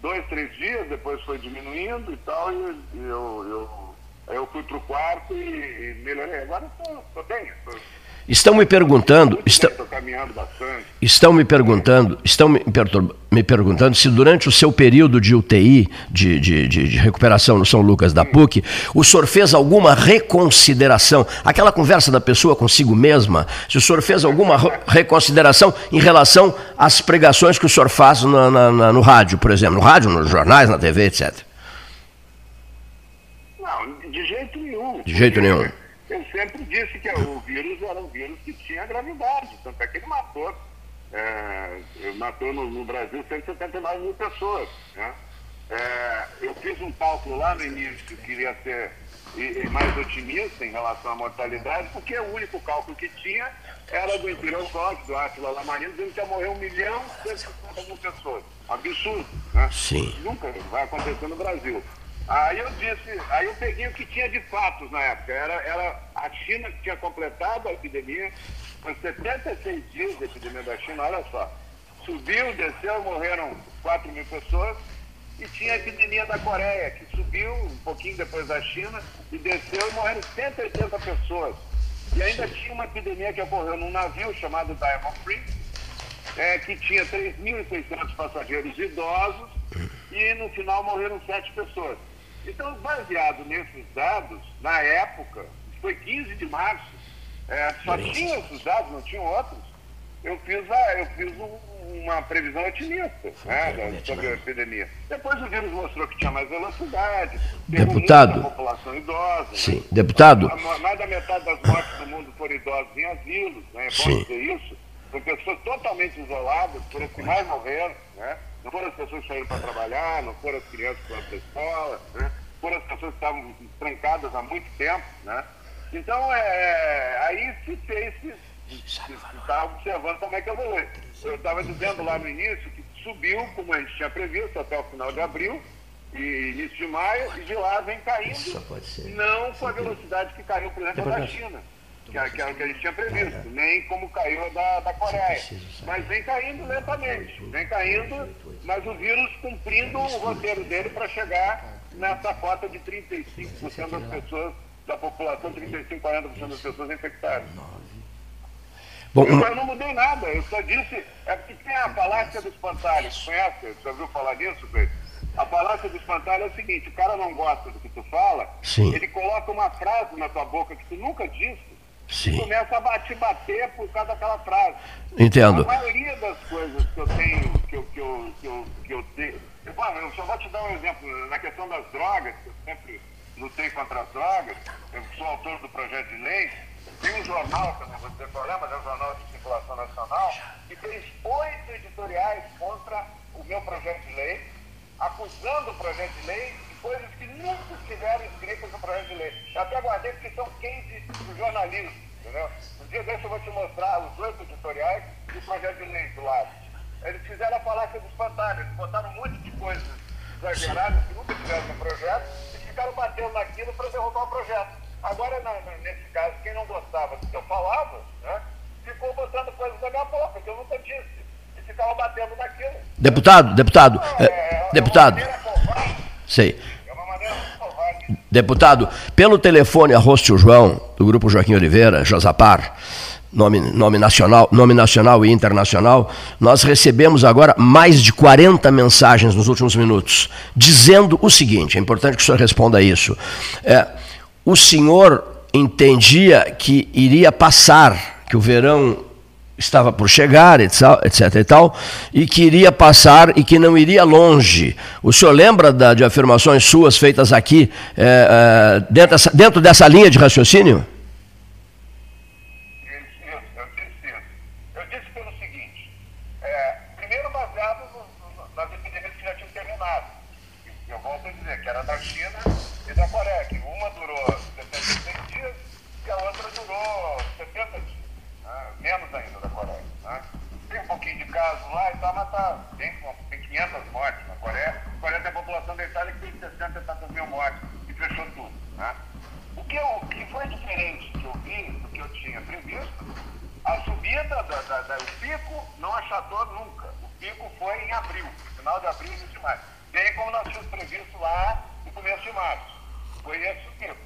dois, três dias, depois foi diminuindo e tal, e eu, eu eu fui pro quarto e, e melhorei. Agora estou bem. Tô, Estão me perguntando, estão, estão me perguntando, estão me, me perguntando se durante o seu período de UTI, de, de- de- de recuperação no São Lucas da PUC, o senhor fez alguma reconsideração, aquela conversa da pessoa consigo mesma, se o senhor fez alguma re- reconsideração em relação às pregações que o senhor faz na- na- na- no rádio, por exemplo, no rádio, nos jornais, na TV, etc. Não, de jeito nenhum. De jeito nenhum. Eu sempre disse que o vírus era um vírus que tinha gravidade, tanto é que ele matou, é, matou no, no Brasil 179 mil pessoas. Né? É, eu fiz um cálculo lá no início, queria ser mais otimista em relação à mortalidade, porque o único cálculo que tinha era do Imperial College, do Átila Lamarino, dizendo que ia morrer 1 milhão e 150 mil pessoas. Absurdo, né? Sim. Nunca vai acontecer no Brasil. Aí eu disse, aí eu peguei o que tinha de fatos na época. Era, era a China que tinha completado a epidemia, foi 76 dias de epidemia da China, olha só. Subiu, desceu, morreram 4 mil pessoas. E tinha a epidemia da Coreia, que subiu um pouquinho depois da China e desceu e morreram 180 pessoas. E ainda tinha uma epidemia que ocorreu num navio chamado Diamond Princess, é, que tinha 3.600 passageiros idosos e no final morreram sete pessoas. Então, baseado nesses dados, na época, foi 15 de março, é, só tinha esses dados, não tinham outros. Eu fiz, a, eu fiz um- uma previsão otimista né, da- sobre a epidemia. Depois o vírus mostrou que tinha mais velocidade, Deputado. população idosa. né? Sim. Deputado, A- Mais da metade das mortes do mundo foram idosos em asilos, né? É bom Sim. dizer isso. São pessoas totalmente isoladas, foram as que mais morreram, né? Não foram as pessoas que saíram para trabalhar, não foram as crianças que foram para a escola, né? Foram as pessoas que estavam trancadas há muito tempo, né? Então, é, aí se fez, se está observando como é que evolui. Eu estava dizendo lá no início que subiu, como a gente tinha previsto, até o final de abril, e início de maio, e de lá vem caindo, não com a velocidade que caiu, por exemplo, a da China, que, é- que era o que a gente tinha previsto, nem como caiu a da, da Coreia. Mas vem caindo lentamente, vem caindo, mas o vírus cumprindo o roteiro dele para chegar nessa cota de 35% das pessoas, da população, 35, 40% das pessoas infectadas. bom, Eu, não mudei nada, eu só disse. É porque tem a falácia do espantalho, conhece? Você ouviu falar disso, Pedro? A falácia do espantalho é o seguinte: o cara não gosta do que tu fala, Sim. ele coloca uma frase na tua boca que tu nunca disse Sim. começa a te bater por causa daquela frase. Entendo. A maioria das coisas que eu tenho, que eu, que eu, que eu, que eu tenho. Bom, eu só vou te dar um exemplo. Na questão das drogas, que eu sempre lutei contra as drogas, eu sou autor do projeto de lei. Tem um jornal, que eu não vou dizer qual é, mas é um jornal de circulação nacional, que fez oito editoriais contra o meu projeto de lei, acusando o projeto de lei de coisas que nunca estiveram escritas no projeto de lei. Eu até guardei porque são case do jornalismo, entendeu? Um dia desse eu vou te mostrar os oito editoriais e o projeto de lei do lado. Eles fizeram a falácia do espantalho, eles botaram um monte de coisas exageradas que nunca tiveram no projeto e ficaram batendo naquilo para derrubar o projeto. Agora, na- na- nesse caso, quem não gostava do que eu falava, né, ficou botando coisas na minha boca, que eu nunca disse. E ficava batendo naquilo. deputado, deputado, É, é, é deputado, covarde, sei. é uma maneira muito covarde. Deputado, pelo telefone arroz tio João, do Grupo Joaquim Oliveira, Josapar, nome, nome, nacional, nome nacional e internacional, nós recebemos agora mais de 40 mensagens nos últimos minutos, dizendo o seguinte, é importante que o senhor responda isso. É, o senhor entendia que iria passar, que o verão estava por chegar, etc, e tal, e que iria passar e que não iria longe. O senhor lembra da- de afirmações suas feitas aqui é, é, dentro, dessa, dentro dessa linha de raciocínio? Isso, isso, eu disse isso. Eu disse pelo seguinte, é, primeiro baseado no- no- nas epidemias que já tinham terminado. Eu volto a dizer que era da China e da Coreia, que uma durou 76 dias e a outra durou 70 dias. né? Menos ainda da Coreia. né? Tem um pouquinho de caso tá, tem, tem 500 mortes na Coreia. A Coreia tem a população da Itália que tem 60 e tantas mil mortes e fechou tudo. Né? O que, eu, que foi diferente que eu vi do que eu tinha previsto, a subida, da, da, da- o pico não achatou nunca. O pico foi em abril, final de abril e início de maio. Bem como nós tínhamos previsto lá no começo de março. Foi esse o pico.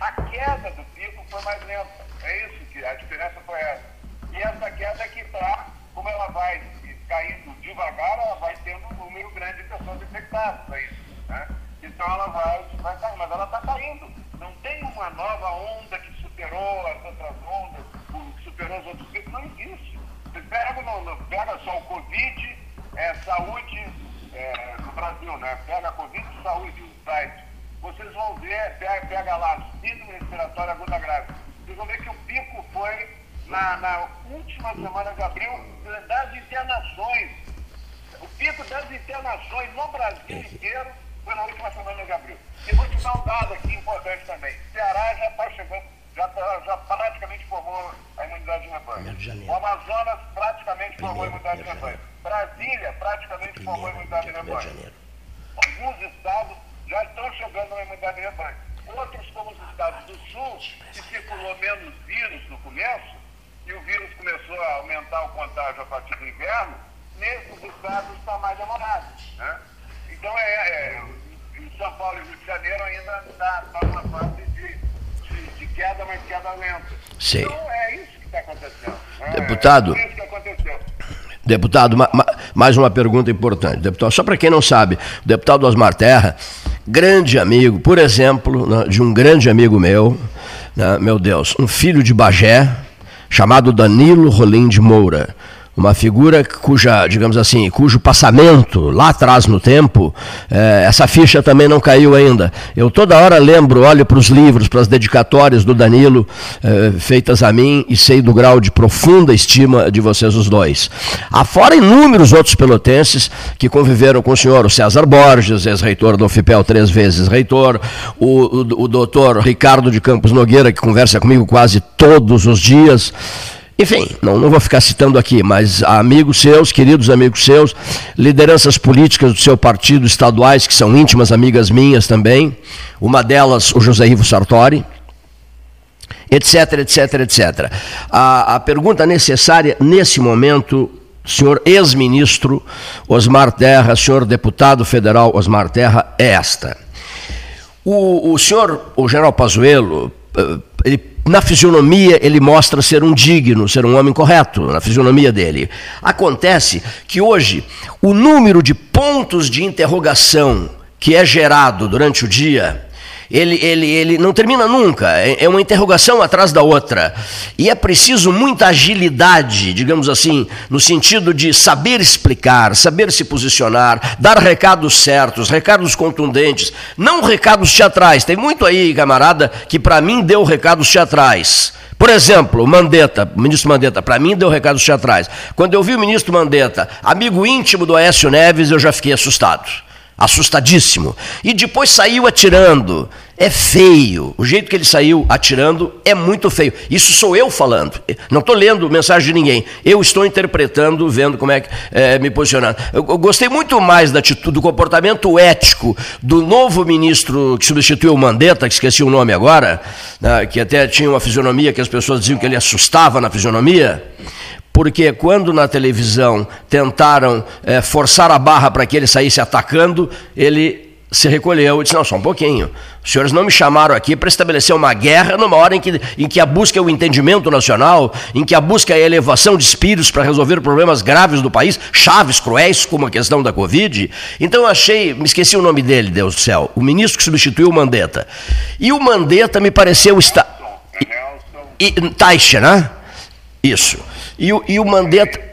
A queda do pico foi mais lenta. É isso que a diferença foi essa. E essa queda é que está, como ela vai caindo devagar, ela vai tendo um número grande de pessoas infectadas. É isso. Né? Então ela vai, vai cair, mas ela está caindo. Não tem uma nova onda que superou as outras ondas, que superou os outros picos, não existe. Você pega, não, não, pega só o Covid, é, saúde é, no Brasil, né? Pega Covid e saúde, o site. Vocês vão ver, pega, pega lá, síndrome respiratória aguda grave. Vocês vão ver que o pico foi na, na última semana de abril das internações. O pico das internações no Brasil inteiro foi na última semana de abril. E vou te dar um dado aqui importante também. Ceará já está chegando, já, tá, já praticamente formou a imunidade de rebanho. O Amazonas praticamente formou a imunidade de rebanho. Brasília praticamente formou a imunidade de rebanho. Alguns estados já estão chegando na imunidade de rebanho. Outros, como os estados do sul, que circulou menos vírus no começo, e o vírus começou a aumentar o contágio a partir do inverno, nesses estados está mais demorado. Né? Então, é, é, em São Paulo e Rio de Janeiro ainda está tá numa fase de, de, de, queda, mas queda lenta. Sim. Então, é isso que está acontecendo. Né? Deputado. É isso que aconteceu. Deputado, ma, ma, mais uma pergunta importante. Deputado, só para quem não sabe, o deputado Osmar Terra, grande amigo, por exemplo, né, de um grande amigo meu, né, meu Deus, um filho de Bagé, chamado Danilo Rolim de Moura uma figura cuja, digamos assim, cujo passamento lá atrás no tempo, é, essa ficha também não caiu ainda. Eu toda hora lembro, olho para os livros, para as dedicatórias do Danilo é, feitas a mim e sei do grau de profunda estima de vocês os dois. Afora inúmeros outros pelotenses que conviveram com o senhor, o César Borges, ex-reitor do UFIPEL, três vezes reitor, o, o, o doutor Ricardo de Campos Nogueira, que conversa comigo quase todos os dias. Enfim, não, não vou ficar citando aqui, mas amigos seus, queridos amigos seus, lideranças políticas do seu partido estaduais, que são íntimas amigas minhas também, uma delas o José Ivo Sartori, etc, etc, etc. A, a pergunta necessária nesse momento, senhor ex-ministro Osmar Terra, senhor deputado federal Osmar Terra, é esta. O, o senhor, o general Pazuello, eh, ele na fisionomia ele mostra ser um digno, ser um homem correto, na fisionomia dele. Acontece que hoje o número de pontos de interrogação que é gerado durante o dia ele, ele, ele não termina nunca, é, é uma interrogação atrás da outra. E é preciso muita agilidade, digamos assim, no sentido de saber explicar, saber se posicionar, dar recados certos, recados contundentes, não recados teatrais. Tem muito aí, camarada, que para mim deu recados teatrais. Por exemplo, Mandetta, ministro Mandetta, para mim deu recados teatrais. Quando eu vi o ministro Mandetta, amigo íntimo do Aécio Neves, eu já fiquei assustado assustadíssimo. E depois saiu atirando. É feio. O jeito que ele saiu atirando é muito feio. Isso sou eu falando. Não estou lendo mensagem de ninguém. Eu estou interpretando, vendo como é que é, me posicionando. Eu, eu, gostei muito mais da atitude, do comportamento ético do novo ministro que substituiu o Mandetta, que esqueci o nome agora, né, que até tinha uma fisionomia que as pessoas diziam que ele assustava na fisionomia porque quando na televisão tentaram é, forçar a barra para que ele saísse atacando, ele se recolheu e disse: Não, só um pouquinho. Os senhores não me chamaram aqui para estabelecer uma guerra numa hora em que, em que a busca é o entendimento nacional, em que a busca é a elevação de espíritos para resolver problemas graves do país, chaves, cruéis, como a questão da Covid. Então eu achei, me esqueci o nome dele, Deus do céu, o ministro que substituiu o Mandetta. E o Mandetta me pareceu estar. Taixa, né? Isso. E e o Mandetta.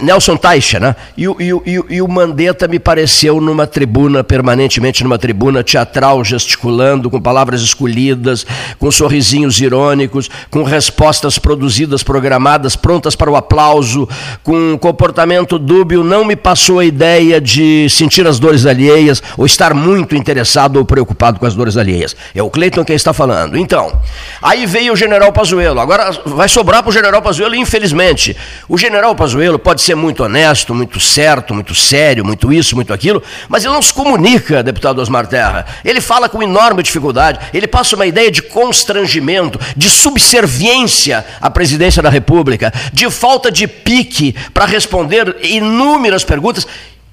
Nelson Taixa, né? E o, e, o, e o Mandetta me pareceu numa tribuna, permanentemente numa tribuna teatral, gesticulando, com palavras escolhidas, com sorrisinhos irônicos, com respostas produzidas, programadas, prontas para o aplauso, com um comportamento dúbio, não me passou a ideia de sentir as dores alheias ou estar muito interessado ou preocupado com as dores alheias. É o Cleiton quem está falando. Então, aí veio o general Pazuello. Agora vai sobrar para o general Pazuello, infelizmente. O general Pazuello pode ser muito honesto, muito certo, muito sério, muito isso, muito aquilo, mas ele não se comunica, deputado Osmar Terra. Ele fala com enorme dificuldade, ele passa uma ideia de constrangimento, de subserviência à presidência da República, de falta de pique para responder inúmeras perguntas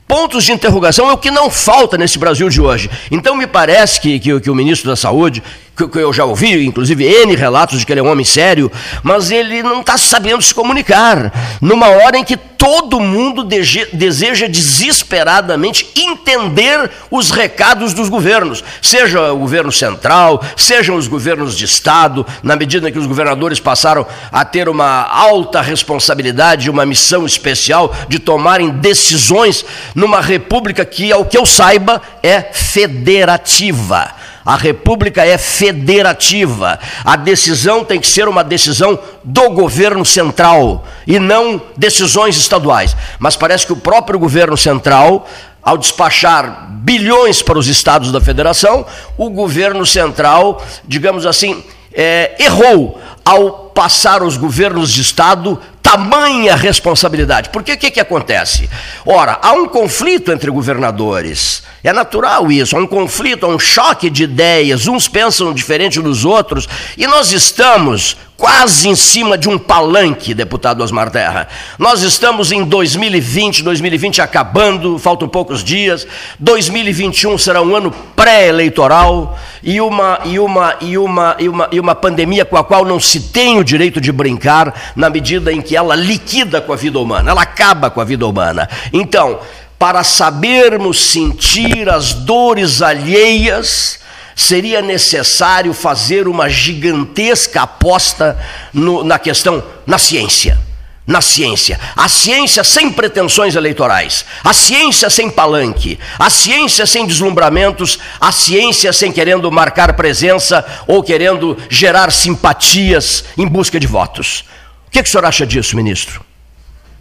pontos de interrogação é o que não falta nesse Brasil de hoje. Então me parece que, que, que, o ministro da Saúde, que, que eu já ouvi, inclusive N relatos de que ele é um homem sério, mas ele não está sabendo se comunicar. Numa hora em que todo mundo deseja desesperadamente entender os recados dos governos, seja o governo central, sejam os governos de Estado, na medida que os governadores passaram a ter uma alta responsabilidade, uma missão especial de tomarem decisões numa república que, ao que eu saiba, é federativa. A república é federativa. A decisão tem que ser uma decisão do governo central e não decisões estaduais. Mas parece que o próprio governo central, ao despachar bilhões para os estados da federação, o governo central, digamos assim, é, errou ao passar aos governos de estado tamanha responsabilidade. Porque o que, que acontece? Ora, há um conflito entre governadores. É natural isso, há um conflito, há um choque de ideias, uns pensam diferente dos outros, e nós estamos quase em cima de um palanque, deputado Osmar Terra. Nós estamos em 2020, 2020 acabando, faltam poucos dias. 2021 será um ano pré-eleitoral e uma, e, uma, e, uma, e, uma, e uma pandemia com a qual não se tem o direito de brincar, na medida em que ela liquida com a vida humana, ela acaba com a vida humana. Então, para sabermos sentir as dores alheias, seria necessário fazer uma gigantesca aposta no, na questão, na ciência. Na ciência. A ciência sem pretensões eleitorais. A ciência sem palanque. A ciência sem deslumbramentos. A ciência sem querendo marcar presença ou querendo gerar simpatias em busca de votos. O que, que o senhor acha disso, ministro?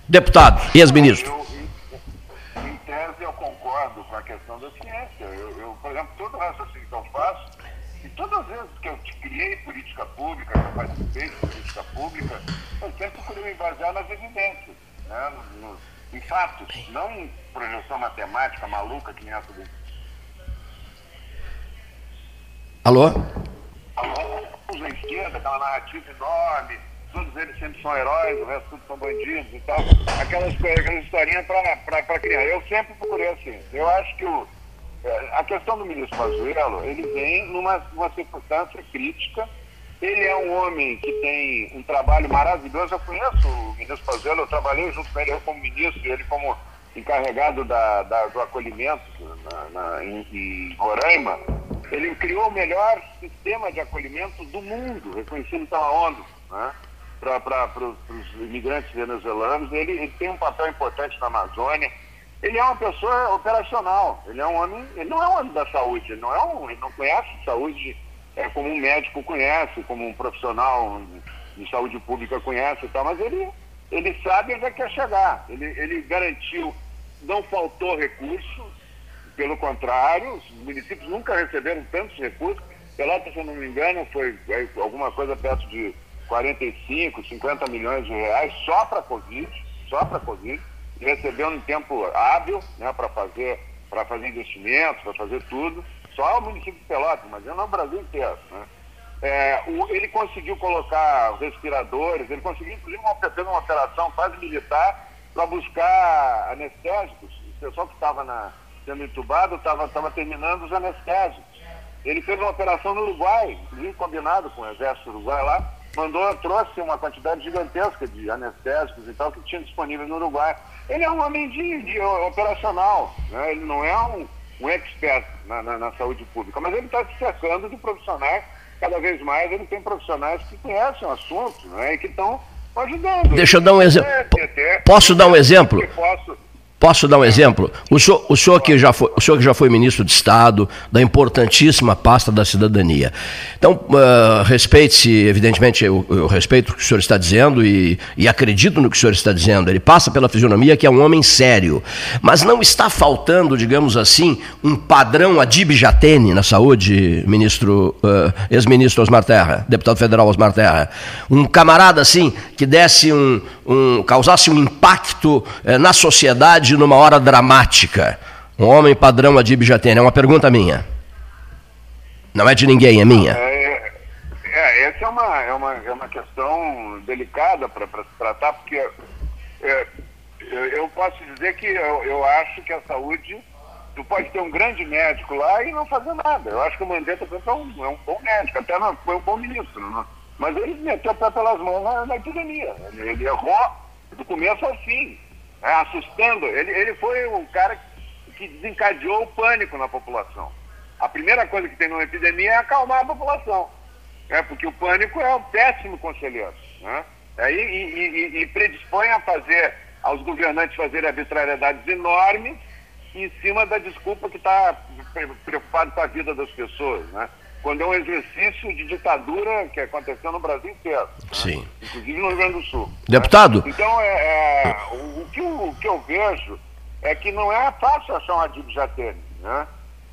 Deputado, ex-ministro. Criei política pública, eu participei de política pública, eu sempre procurei me basear nas evidências, né, no, no, em fatos, não em projeção matemática maluca que nem essa do. Alô? Alô? À esquerda, aquela narrativa enorme, todos eles sempre são heróis, o resto tudo são bandidos e tal. Aquelas, aquelas historinhas para criar. Eu sempre procurei assim. Eu acho que o a questão do ministro Pazuello, ele vem numa, numa circunstância crítica. Ele é um homem que tem um trabalho maravilhoso. Eu conheço o ministro Pazuello, eu trabalhei junto com ele, eu como ministro, ele como encarregado da, da do acolhimento na, na, em, em Roraima. Ele criou o melhor sistema de acolhimento do mundo, reconhecido pela ONU, né? para os imigrantes venezuelanos. Ele, ele tem um papel importante na Amazônia ele é uma pessoa operacional, ele é um homem, ele não é um homem da saúde, ele não é um, ele não conhece saúde é, como um médico conhece, como um profissional de saúde pública conhece e tal, mas ele, ele sabe onde é quer chegar. Ele, ele garantiu, não faltou recurso, pelo contrário, os municípios nunca receberam tantos recursos. Pelotas, se eu não me engano, foi é, alguma coisa perto de 45, 50 milhões de reais só para Covid, só para Covid recebeu um tempo hábil né, para fazer, fazer investimentos, para fazer tudo. Só o município de Pelotas, mas não o Brasil inteiro. Né? É, o, ele conseguiu colocar respiradores, ele conseguiu inclusive uma, uma operação quase militar para buscar anestésicos. O pessoal que estava sendo entubado estava terminando os anestésicos. Ele fez uma operação no Uruguai, inclusive combinado com o exército uruguai lá, mandou, trouxe uma quantidade gigantesca de anestésicos e tal que tinha disponível no Uruguai. Ele é um homem de, de operacional, né? ele não é um, um expert na, na, na, saúde pública, mas ele está se cercando de profissionais, cada vez mais ele tem profissionais que conhecem o assunto né? e que estão ajudando. Deixa eu dar um exemplo. Posso dar um exemplo? Posso, Posso dar um exemplo? O senhor, o, senhor que já foi, o senhor que já foi ministro de Estado, da importantíssima pasta da cidadania. Então, uh, respeite-se, evidentemente, eu, eu, respeito o que o senhor está dizendo e, e, acredito no que o senhor está dizendo. Ele passa pela fisionomia que é um homem sério. Mas não está faltando, digamos assim, um padrão Adib Jatene na saúde, ministro, uh, ex-ministro Osmar Terra, deputado federal Osmar Terra. Um camarada assim que desse um, um causasse um impacto uh, na sociedade numa hora dramática. Um homem padrão Adib Jatene. É uma pergunta minha. Não é de ninguém, é minha. É, é essa é uma, é uma, é uma questão delicada para se tratar, porque é, eu posso dizer que eu, eu acho que a saúde tu pode ter um grande médico lá e não fazer nada. Eu acho que o Mandetta é um, é um bom médico, até não, foi um bom ministro. Né? Mas ele meteu o pé pelas mãos na, na epidemia. Ele, ele errou do começo ao fim? Assustando. Ele, ele foi o cara que desencadeou o pânico na população. A primeira coisa que tem numa epidemia é acalmar a população. Né? Porque o pânico é um péssimo conselheiro. Né? Aí, e, e, e predispõe a fazer, aos governantes fazerem arbitrariedades enormes em cima da desculpa que está preocupado com a vida das pessoas, né? Quando é um exercício de ditadura que aconteceu no Brasil inteiro. Né? Sim. Inclusive no Rio Grande do Sul. Deputado. Né? Então, é, é o, que eu, o que eu vejo é que não é fácil achar um Adib Jatene, né?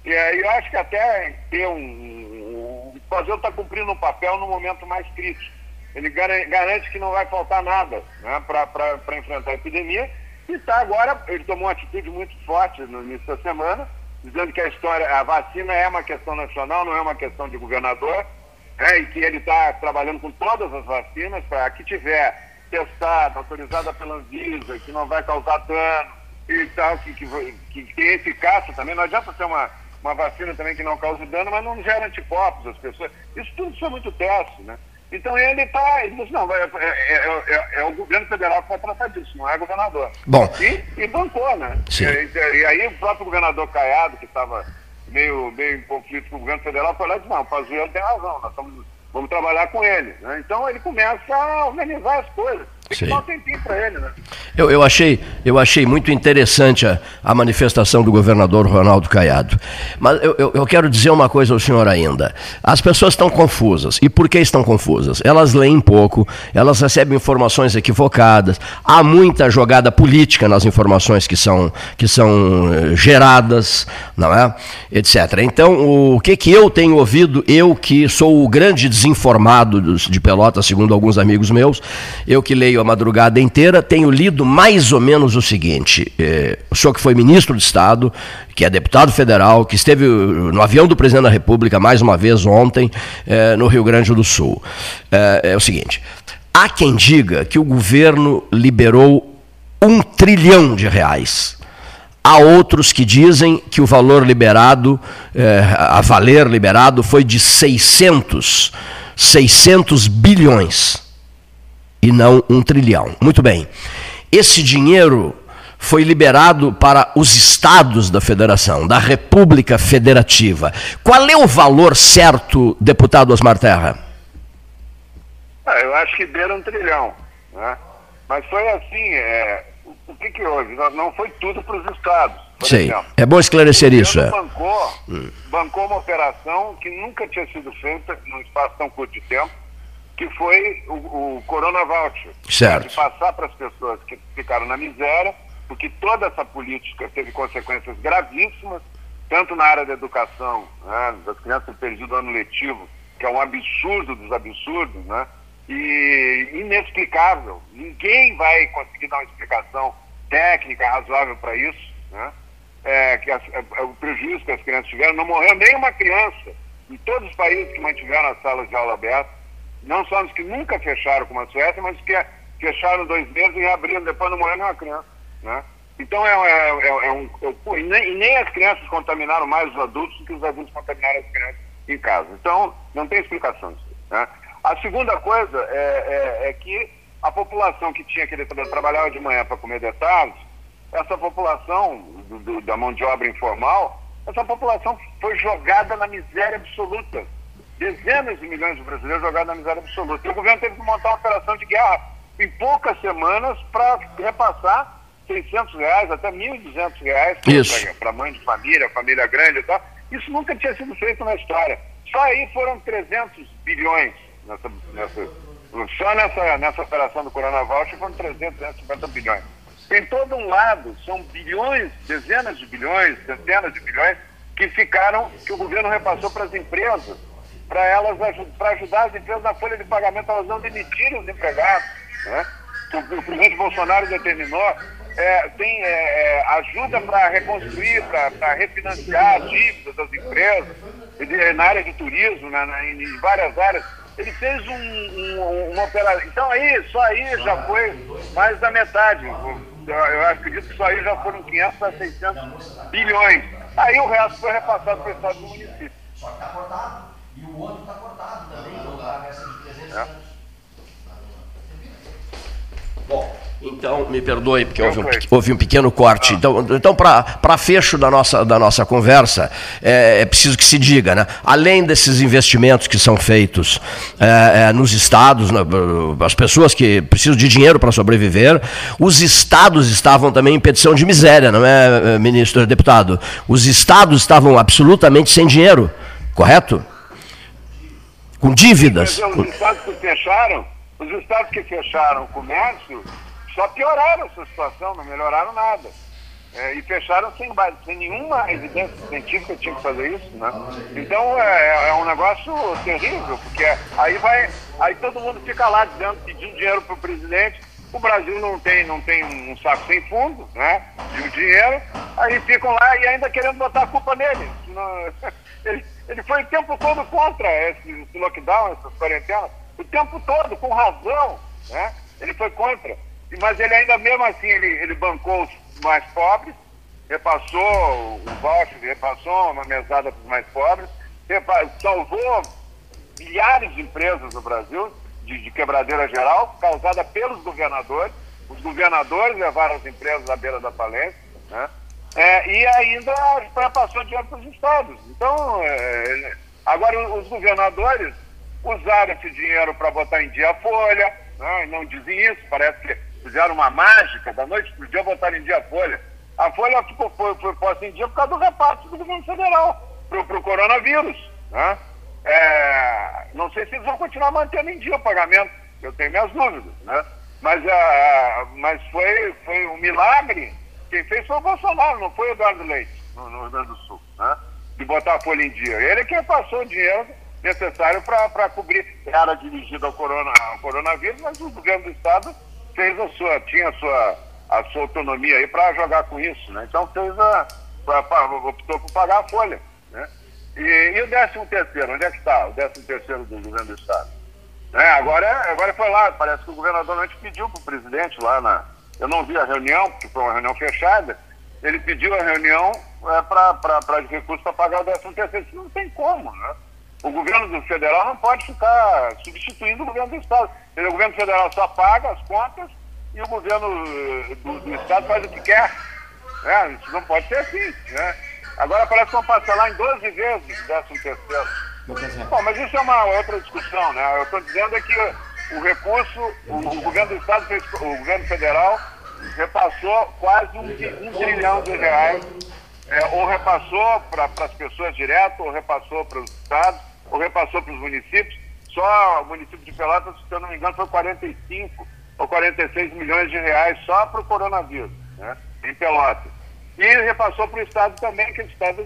E aí eu acho que até ter um... um o Brasil está cumprindo um papel no momento mais crítico. Ele garante que não vai faltar nada né, para enfrentar a epidemia e está agora, ele tomou uma atitude muito forte no início da semana, dizendo que a história, a vacina é uma questão nacional, não é uma questão de governador, né, e que ele está trabalhando com todas as vacinas para que tiver testada, autorizada pela Anvisa, que não vai causar dano e tal, que, que, que tem eficácia também. Não adianta ser uma, uma vacina também que não cause dano, mas não gera anticorpos as pessoas. Isso tudo isso é muito teste, né? Então ele está, ele disse, não, é, é, é, é, o governo federal que vai tratar disso, não é o governador. Bom. E, e bancou, né? Sim. E, e, aí o próprio governador Caiado, que estava meio, meio em conflito com o governo federal, falou, disse, não, o Pazuello tem razão, nós estamos, vamos trabalhar com ele. Né? Então ele começa a organizar as coisas. Tem que dar um tempinho para ele, né? Eu, eu, achei, eu achei muito interessante a, a manifestação do governador Ronaldo Caiado. Mas eu, eu, eu, quero dizer uma coisa ao senhor ainda. As pessoas estão confusas. E por que estão confusas? Elas leem pouco, elas recebem informações equivocadas, há muita jogada política nas informações que são, que são eh, geradas, não é? etc. Então, o que, que eu tenho ouvido, eu que sou o grande desinformado de Pelotas, segundo alguns amigos meus, eu que leio a madrugada inteira, tenho lido mais ou menos o seguinte: eh, o senhor que foi ministro de Estado, que é deputado federal, que esteve no avião do presidente da República mais uma vez ontem eh, no Rio Grande do Sul. Eh, é o seguinte: há quem diga que o governo liberou um trilhão de reais. Há outros que dizem que o valor liberado, a valer liberado, foi de 600, 600 bilhões e não um trilhão. Muito bem. Esse dinheiro foi liberado para os estados da federação, da República Federativa. Qual é o valor certo, deputado Osmar Terra? Ah, eu acho que deram um trilhão. Né? Mas foi assim, é, o que, que houve? Não foi tudo para os estados. Sei. É bom esclarecer isso. É. Bancou, hum. bancou uma operação que nunca tinha sido feita num espaço tão curto de tempo que foi o, o Corona Voucher. Certo. De passar para as pessoas que ficaram na miséria, porque toda essa política teve consequências gravíssimas, tanto na área da educação, né, das crianças perdido o ano letivo, que é um absurdo dos absurdos, né? E inexplicável. Ninguém vai conseguir dar uma explicação técnica razoável para isso, né? É, que as, é, é, o prejuízo que as crianças tiveram, não morreu nenhuma criança em todos os países que mantiveram as salas de aula abertas não só os que nunca fecharam como a Suécia, mas que fecharam dois meses e abriram depois não morreu nenhuma criança. Né? Então é, é, é, é um. É, e, nem, e, nem, as crianças contaminaram mais os adultos do que os adultos contaminaram as crianças em casa. Então, não tem explicação disso. Né? A segunda coisa é, é, é que a população que tinha que trabalhava de manhã para comer detalhes, essa população do, do, da mão de obra informal, essa população foi jogada na miséria absoluta dezenas de milhões de brasileiros jogados na miséria absoluta. E o governo teve que montar uma operação de guerra em poucas semanas para repassar 600 reais, até 1.200 reais para mãe de família, família grande e tal. Isso nunca tinha sido feito na história. Só aí foram 300 bilhões nessa, nessa, só nessa, nessa operação do Corona Voucher foram 300, 350 bilhões. Tem todo um lado, são bilhões, dezenas de bilhões, centenas de bilhões que ficaram, que o governo repassou para as empresas para elas para ajudar as empresas na folha de pagamento, elas não demitirem os empregados. Né? O, o presidente Bolsonaro determinou, é, tem é, é ajuda para reconstruir, para refinanciar dívidas das empresas, na área de turismo, na, na, em várias áreas. Ele fez um, um, uma operação. Então aí, só aí já foi mais da metade. Eu, eu acredito que só aí já foram 500 a 600 bilhões Aí o resto foi repassado para o Estado do município. O outro está cortado também, não dá essa de 300 É. anos. Bom, então me perdoe, porque houve um, houve um pequeno corte. Então, então para fecho da nossa, da nossa conversa, é, é preciso que se diga, né? além desses investimentos que são feitos é, é, nos estados, na- as pessoas que precisam de dinheiro para sobreviver, os estados estavam também em petição de miséria, não é, é, ministro, deputado? Os estados estavam absolutamente sem dinheiro, correto? Com dívidas. Os estados que fecharam, os estados que fecharam o comércio só pioraram essa situação, não melhoraram nada. É, e fecharam sem, base, sem nenhuma evidência científica tinha que fazer isso, né? Então é, é um negócio terrível, porque aí vai, aí todo mundo fica lá dizendo, pedindo dinheiro para o presidente, o Brasil não tem, não tem um saco sem fundo, né? De um dinheiro, aí ficam lá e ainda querendo botar a culpa nele. Não- *laughs* ele, ele foi o tempo todo contra esse, esse lockdown, essas quarentenas, o tempo todo, com razão, né? Ele foi contra. Mas ele ainda mesmo assim, ele, ele bancou os mais pobres, repassou o voucher, repassou uma mesada para os mais pobres, salvou milhares de empresas no Brasil, de, de quebradeira geral, causada pelos governadores. Os governadores levaram as empresas à beira da falência, né? É, e ainda passou dinheiro para os estados. Então, é, agora os governadores usaram esse dinheiro para botar em dia a folha, né? não dizem isso, parece que fizeram uma mágica, da noite para o dia botaram em dia a folha. A folha ficou, foi, foi posta em dia por causa do reparto do governo federal para o coronavírus. Né? É, não sei se eles vão continuar mantendo em dia o pagamento, eu tenho minhas dúvidas, né? Mas, ah, mas foi, foi um milagre. Quem fez foi o Bolsonaro, não foi o Eduardo Leite, no, no Rio Grande do Sul, né? De botar a folha em dia. Ele é quem passou o dinheiro necessário para cobrir. Era dirigido ao, corona, ao coronavírus, mas o governo do Estado fez a sua, tinha a sua, a sua autonomia aí para jogar com isso, né? Então fez a, pra- pra- optou por pagar a folha, né? E, e o décimo terceiro, onde é que está o décimo terceiro do governo do Estado? Né? Agora, agora foi lá, parece que o governador antes pediu para o presidente lá na. Eu não vi a reunião, porque foi uma reunião fechada. Ele pediu a reunião é, para de recursos para pagar o décimo terceiro. Isso não tem como, né? O governo do federal não pode ficar substituindo o governo do Estado. O governo federal só paga as contas e o governo eh, do, do Estado faz o que quer. Né? Isso não pode ser assim. Né? Agora parece que vão parcelar em 12 vezes o décimo terceiro. Bom, mas isso é uma outra discussão, né? Eu estou dizendo é que o recurso, o, o governo do Estado, o governo federal repassou quase um, um trilhão de reais, é, ou repassou para as pessoas direto, ou repassou para os estados, ou repassou para os municípios. Só o município de Pelotas, se eu não me engano, foi 45 ou 46 milhões de reais só para o coronavírus, né? Em Pelotas. E repassou para o Estado também, que o Estado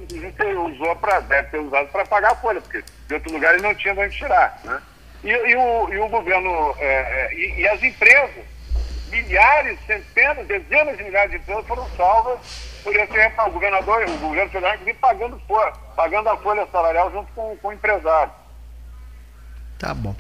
usou para, deve ter usado para pagar a folha, porque de outro lugar ele não tinha de onde tirar. Né? E, e o, e o governo, é, é, e, e as empresas, milhares, centenas, dezenas de milhares de empresas foram salvas por esse repa- o governador, o governo federal, inclusive pagando, folha, pagando a folha salarial junto com, com o empresário. Tá bom.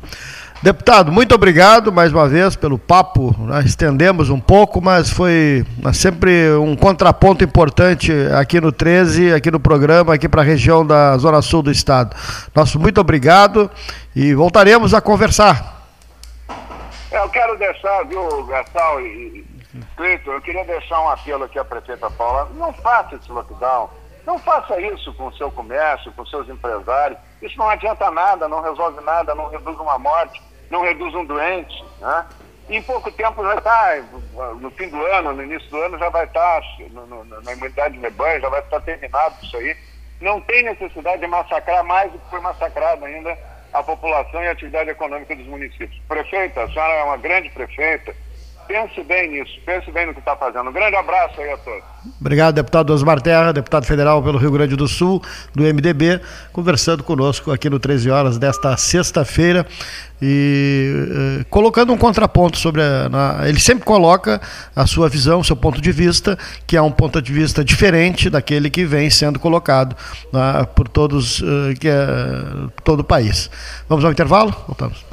Deputado, muito obrigado mais uma vez pelo papo. Nós estendemos um pouco, mas foi sempre um contraponto importante aqui no 13, aqui no programa, aqui para a região da Zona Sul do Estado. Nosso muito obrigado e voltaremos a conversar. Eu quero deixar, viu, Gastal e e Cleiton, eu queria deixar um apelo aqui à prefeita Paula. Não faça esse lockdown. Não faça isso com o seu comércio, com seus empresários. Isso não adianta nada, não resolve nada, não reduz uma morte, não reduz um doente. Né? Em pouco tempo já está, no fim do ano, no início do ano, já vai estar, no- na imunidade de rebanho, já vai estar terminado isso aí. Não tem necessidade de massacrar mais do que foi massacrado ainda a população e a atividade econômica dos municípios. Prefeita, a senhora é uma grande prefeita. Pense bem nisso, pense bem no que está fazendo. Um grande abraço aí a todos. Obrigado, deputado Osmar Terra, deputado federal pelo Rio Grande do Sul, do MDB, conversando conosco aqui no 13 horas desta sexta-feira e eh, colocando um contraponto sobre a, na- ele sempre coloca a sua visão, o seu ponto de vista, que é um ponto de vista diferente daquele que vem sendo colocado né, por todos eh, que é todo o país. Vamos ao intervalo? Voltamos.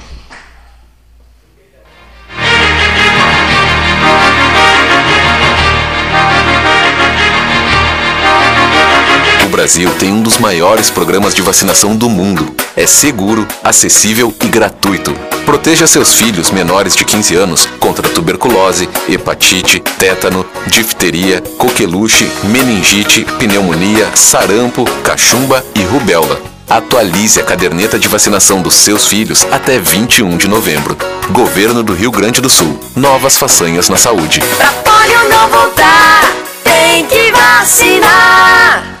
Brasil tem um dos maiores programas de vacinação do mundo. É seguro, acessível e gratuito. Proteja seus filhos menores de 15 anos contra tuberculose, hepatite, tétano, difteria, coqueluche, meningite, pneumonia, sarampo, cachumba e rubéola. Atualize a caderneta de vacinação dos seus filhos até 21 de novembro. Governo do Rio Grande do Sul. Novas façanhas na saúde. Pra polio não voltar, tem que vacinar.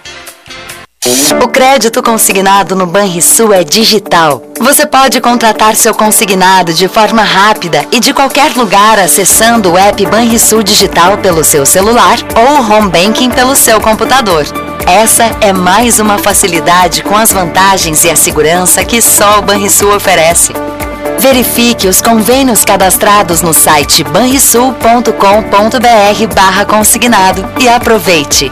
O crédito consignado no Banrisul é digital. Você pode contratar seu consignado de forma rápida e de qualquer lugar acessando o app Banrisul Digital pelo seu celular ou o home banking pelo seu computador. Essa é mais uma facilidade com as vantagens e a segurança que só o Banrisul oferece. Verifique os convênios cadastrados no site banrisul.com.br barra consignado e aproveite.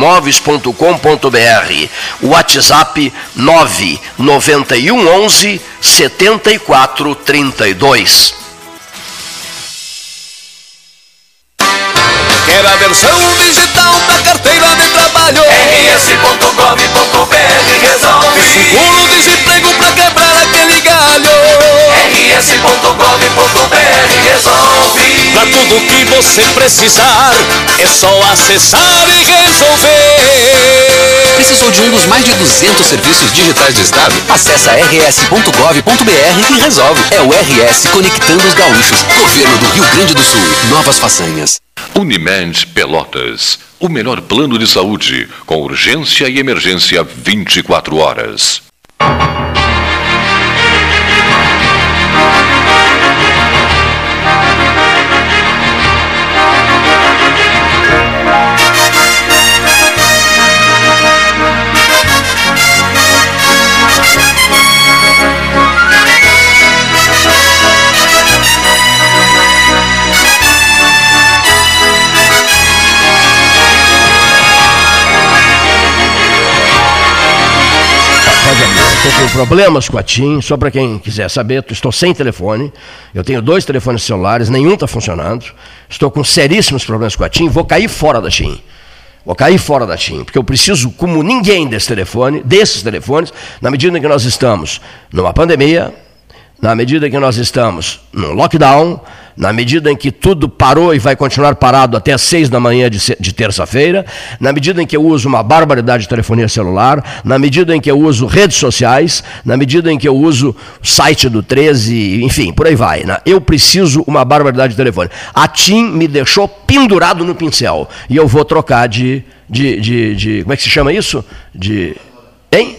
www.pelotaimóveis.com.br. WhatsApp 991 11 7432. Quer a versão digital da carteira de trabalho? rs.gov.br resolve. Seguro-desemprego pra quebrar galho. rs.gov.br resolve. Pra tudo que você precisar, é só acessar e resolver. Precisou de um dos mais de 200 serviços digitais do Estado? Acesse rs.gov.br e resolve. É o RS Conectando os Gaúchos. Governo do Rio Grande do Sul. Novas façanhas. Unimed Pelotas. O melhor plano de saúde, com urgência e emergência 24 horas. Estou com problemas com a TIM, só para quem quiser saber, estou sem telefone. Eu tenho dois telefones celulares, nenhum está funcionando. Estou com seríssimos problemas com a TIM, vou cair fora da TIM. Vou cair fora da TIM, porque eu preciso, como ninguém desse telefone, desses telefones, na medida em que nós estamos numa pandemia, na medida em que nós estamos no lockdown, na medida em que tudo parou e vai continuar parado até as seis da manhã de, terça-feira, na medida em que eu uso uma barbaridade de telefonia celular, na medida em que eu uso redes sociais, na medida em que eu uso site do 13, enfim, por aí vai. Né? Eu preciso uma barbaridade de telefone. A TIM me deixou pendurado no pincel e eu vou trocar de, de, de, de como é que se chama isso? De, hein?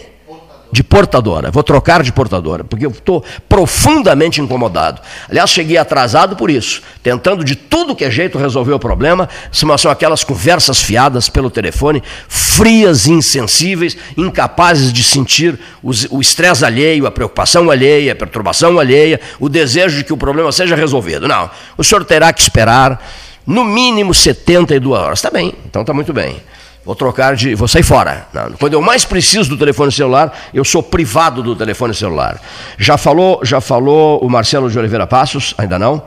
De portadora. Vou trocar de portadora, porque eu estou profundamente incomodado. Aliás, cheguei atrasado por isso, tentando de tudo que é jeito resolver o problema. São aquelas conversas fiadas pelo telefone, frias, insensíveis, incapazes de sentir o estresse alheio, a preocupação alheia, a perturbação alheia, o desejo de que o problema seja resolvido. Não, o senhor terá que esperar no mínimo 72 horas. Está bem, então está muito bem. Vou trocar de. Vou sair fora. Quando eu mais preciso do telefone celular, eu sou privado do telefone celular. Já falou, já falou o Marcelo de Oliveira Passos? Ainda não?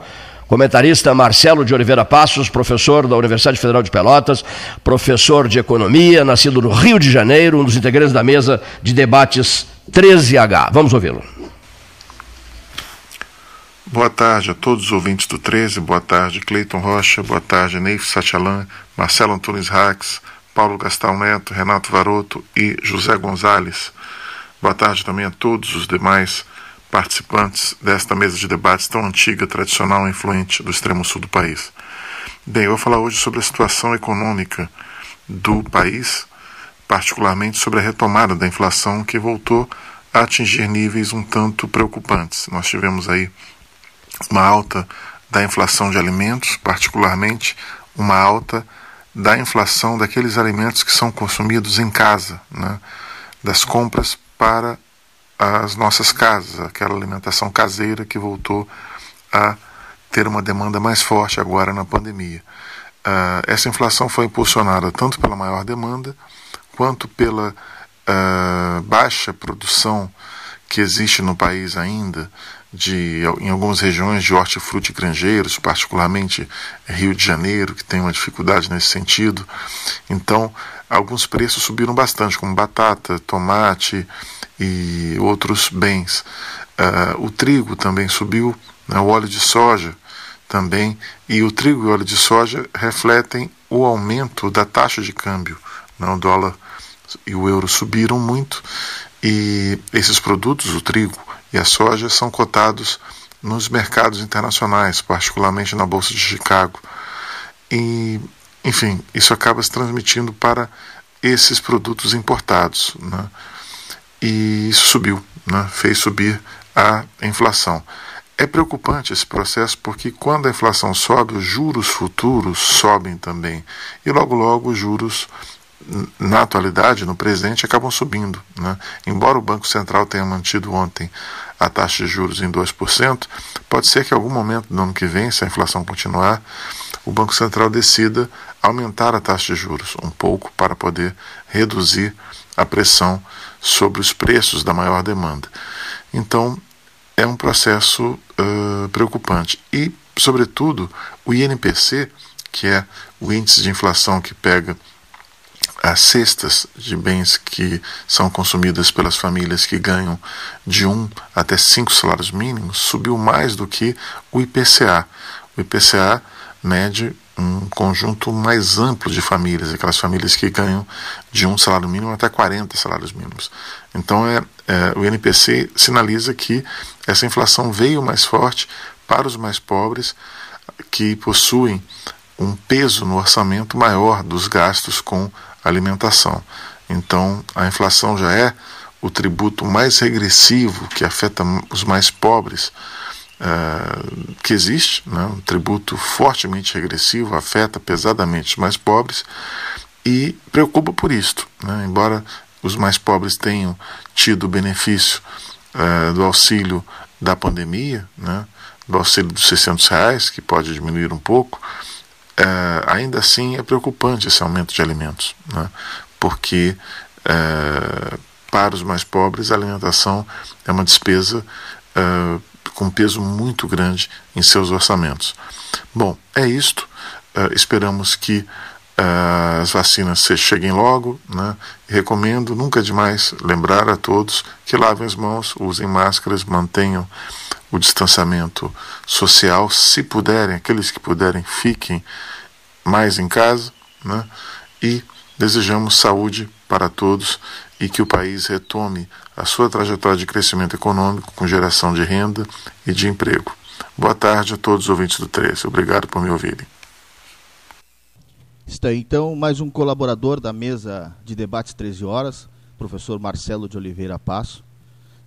Comentarista Marcelo de Oliveira Passos, professor da Universidade Federal de Pelotas, professor de economia, nascido no Rio de Janeiro, um dos integrantes da mesa de debates 13H. Vamos ouvi-lo. Boa tarde a todos os ouvintes do 13, boa tarde Cleiton Rocha, boa tarde Neif Satialan, Marcelo Antunes Rax, Paulo Gastal Neto, Renato Varoto e José Gonzalez. Boa tarde também a todos os demais participantes desta mesa de debates tão antiga, tradicional e influente do extremo sul do país. Bem, eu vou falar hoje sobre a situação econômica do país, particularmente sobre a retomada da inflação que voltou a atingir níveis um tanto preocupantes. Nós tivemos aí uma alta da inflação de alimentos, particularmente uma alta da inflação daqueles alimentos que são consumidos em casa, né? das compras para as nossas casas, aquela alimentação caseira que voltou a ter uma demanda mais forte agora na pandemia. Uh, essa inflação foi impulsionada tanto pela maior demanda quanto pela uh, baixa produção que existe no país ainda de, em algumas regiões de hortifruti granjeiros, particularmente Rio de Janeiro, que tem uma dificuldade nesse sentido. Então, alguns preços subiram bastante, como batata, tomate e outros bens. Uh, o trigo também subiu, né, o óleo de soja também, e o trigo e o óleo de soja refletem o aumento da taxa de câmbio. Né, o dólar e o euro subiram muito, e esses produtos, o trigo e a soja são cotados nos mercados internacionais, particularmente na Bolsa de Chicago. E, enfim, isso acaba se transmitindo para esses produtos importados. Né? E isso subiu, né? fez subir a inflação. É preocupante esse processo porque quando a inflação sobe, os juros futuros sobem também. E logo, logo, os juros na atualidade, no presente, acabam subindo. Né? Embora o Banco Central tenha mantido ontem a taxa de juros em 2%, pode ser que em algum momento do ano que vem, se a inflação continuar, o Banco Central decida aumentar a taxa de juros um pouco para poder reduzir a pressão sobre os preços da maior demanda. Então, é um processo uh, preocupante. E, sobretudo, o INPC, que é o índice de inflação que pega as cestas de bens que são consumidas pelas famílias que ganham de um até cinco salários mínimos subiu mais do que o IPCA. O IPCA mede um conjunto mais amplo de famílias, aquelas famílias que ganham de um salário mínimo até 40 salários mínimos. Então, é, é, o INPC sinaliza que essa inflação veio mais forte para os mais pobres, que possuem um peso no orçamento maior dos gastos com alimentação. Então, a inflação já é o tributo mais regressivo que afeta os mais pobres uh, que existe, né? um tributo fortemente regressivo, afeta pesadamente os mais pobres e preocupa por isto. Né? Embora os mais pobres tenham tido o benefício uh, do auxílio da pandemia, né? do auxílio dos 600 reais, que pode diminuir um pouco, uh, ainda assim é preocupante esse aumento de alimentos, né? porque para os mais pobres, a alimentação é uma despesa uh, com peso muito grande em seus orçamentos. Bom, é isto. Esperamos que as vacinas cheguem logo. Né? recomendo, nunca demais, lembrar a todos que lavem as mãos, usem máscaras, mantenham o distanciamento social. Se puderem, aqueles que puderem, fiquem mais em casa. Né? E desejamos saúde para todos e que o país retome a sua trajetória de crescimento econômico com geração de renda e de emprego. Boa tarde a todos os ouvintes do 13. Obrigado por me ouvirem. Está então mais um colaborador da mesa de debates 13 horas, professor Marcelo de Oliveira Passo,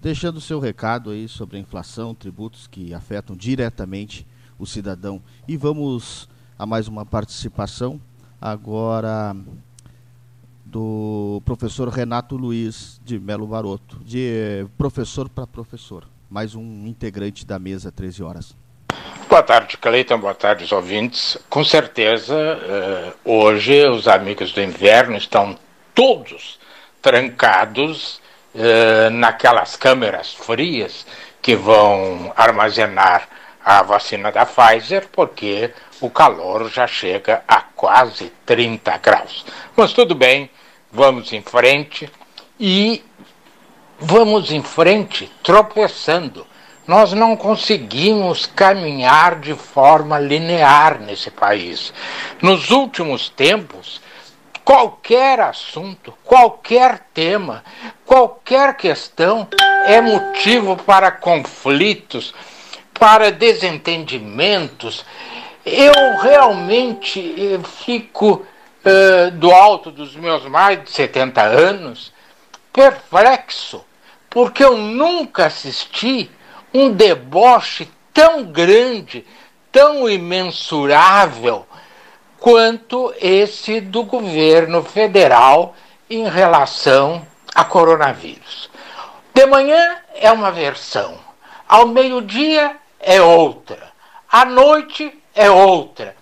deixando seu recado aí sobre a inflação, tributos que afetam diretamente o cidadão. E vamos a mais uma participação agora do professor Renato Luiz de Melo Baroto, de eh, professor para professor, mais um integrante da mesa 13 horas. Boa tarde, Cleiton, boa tarde, os ouvintes. Com certeza, uh, hoje os amigos do inverno estão todos trancados uh, naquelas câmeras frias que vão armazenar a vacina da Pfizer, porque o calor já chega a quase 30 graus. Mas tudo bem, vamos em frente e vamos em frente tropeçando. Nós não conseguimos caminhar de forma linear nesse país. Nos últimos tempos, qualquer assunto, qualquer tema, qualquer questão é motivo para conflitos, para desentendimentos. Eu realmente eh, fico uh, do alto dos meus mais de 70 anos, perplexo, porque eu nunca assisti um deboche tão grande, tão imensurável quanto esse do governo federal em relação a coronavírus. De manhã é uma versão, ao meio-dia é outra, à noite é outra.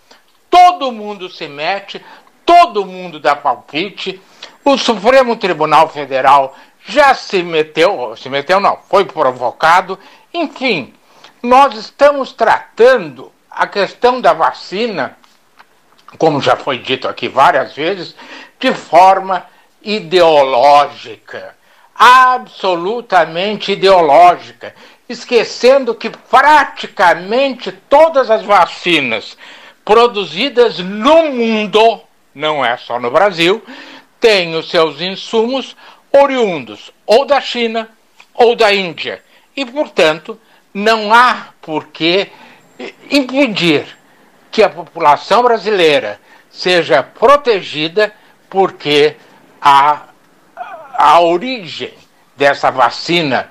Todo mundo se mete, todo mundo dá palpite. O Supremo Tribunal Federal já se meteu, se meteu não, foi provocado. Enfim, nós estamos tratando a questão da vacina, como já foi dito aqui várias vezes, de forma ideológica, absolutamente ideológica, esquecendo que praticamente todas as vacinas produzidas no mundo não é só no Brasil, tem os seus insumos oriundos ou da China ou da Índia. E, portanto, não há por que impedir que a população brasileira seja protegida, porque a, a origem dessa vacina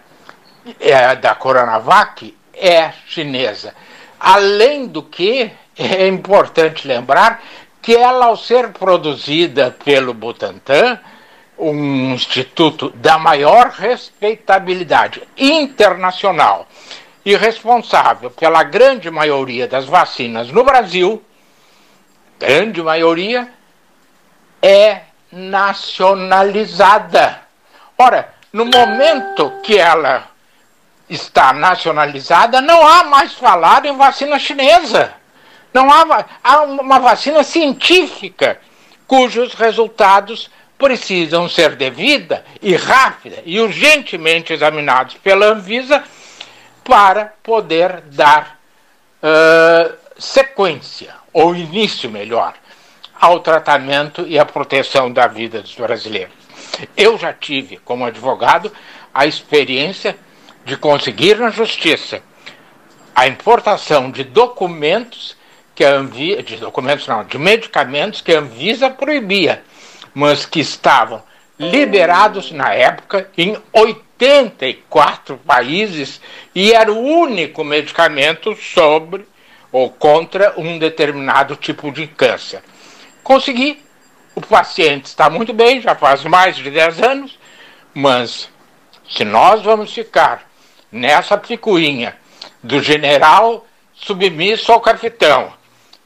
é, da Coronavac é chinesa. Além do que, é importante lembrar que ela, ao ser produzida pelo Butantan, um instituto da maior respeitabilidade internacional e responsável pela grande maioria das vacinas no Brasil, grande maioria, é nacionalizada. Ora, no momento que ela está nacionalizada, não há mais falar em vacina chinesa. Não há, há uma vacina científica cujos resultados precisam ser devida e rápida e urgentemente examinados pela Anvisa para poder dar uh, sequência, ou início melhor, ao tratamento e à proteção da vida dos brasileiros. Eu já tive, como advogado, a experiência de conseguir na justiça a importação de documentos que a Anvisa, de documentos não, de medicamentos que a Anvisa proibia, mas que estavam liberados na época em 84 países e era o único medicamento sobre ou contra um determinado tipo de câncer. Consegui. O paciente está muito bem, já faz mais de 10 anos, mas se nós vamos ficar nessa picuinha do general submisso ao capitão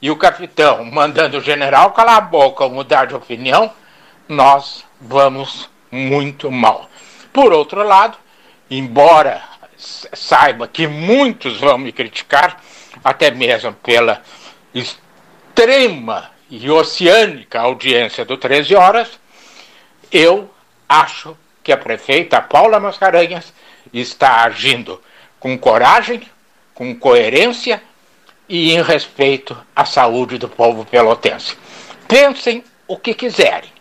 e o capitão mandando o general calar a boca ou mudar de opinião, nós vamos muito mal. Por outro lado, embora saiba que muitos vão me criticar, até mesmo pela extrema e oceânica audiência do 13 Horas, eu acho que a prefeita Paula Mascarenhas está agindo com coragem, com coerência e em respeito à saúde do povo pelotense. Pensem o que quiserem,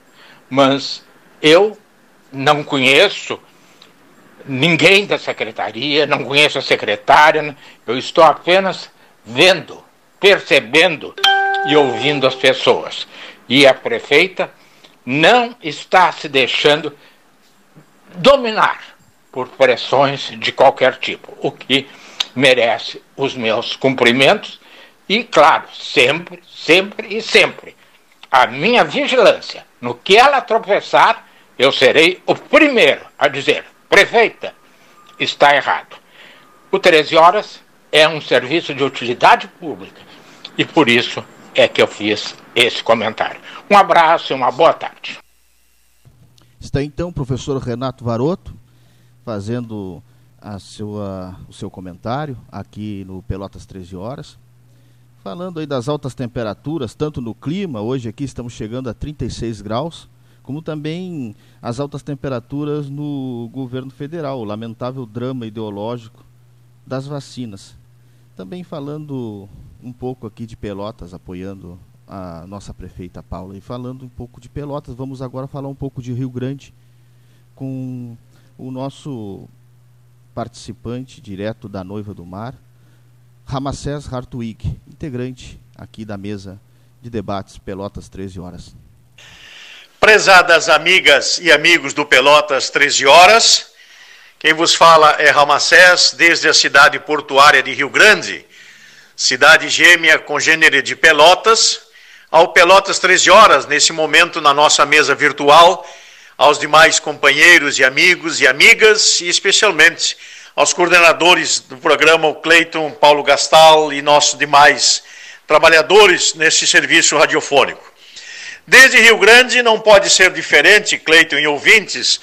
mas eu não conheço ninguém da secretaria, não conheço a secretária, eu estou apenas vendo, percebendo e ouvindo as pessoas. E a prefeita não está se deixando dominar por pressões de qualquer tipo, o que merece os meus cumprimentos e, claro, sempre, sempre e sempre a minha vigilância. No que ela tropeçar, eu serei o primeiro a dizer: prefeita, está errado. O 13 Horas é um serviço de utilidade pública e por isso é que eu fiz esse comentário. Um abraço e uma boa tarde. Está então o professor Renato Varoto fazendo a sua, o seu comentário aqui no Pelotas 13 Horas. Falando aí das altas temperaturas, tanto no clima, hoje aqui estamos chegando a 36 graus, como também as altas temperaturas no governo federal, o lamentável drama ideológico das vacinas. Também falando um pouco aqui de Pelotas, apoiando a nossa prefeita Paula. E falando um pouco de Pelotas, vamos agora falar um pouco de Rio Grande com o nosso participante direto da Noiva do Mar, Ramacés Hartwig, integrante aqui da mesa de debates Pelotas 13 horas. Prezadas amigas e amigos do Pelotas 13 horas, quem vos fala é Ramacés, desde a cidade portuária de Rio Grande, cidade gêmea congênere de Pelotas, ao Pelotas 13 horas, nesse momento na nossa mesa virtual, aos demais companheiros e amigos e amigas, e especialmente aos coordenadores do programa, o Cleiton, Paulo Gastal e nossos demais trabalhadores nesse serviço radiofônico. Desde Rio Grande não pode ser diferente, Cleiton e ouvintes,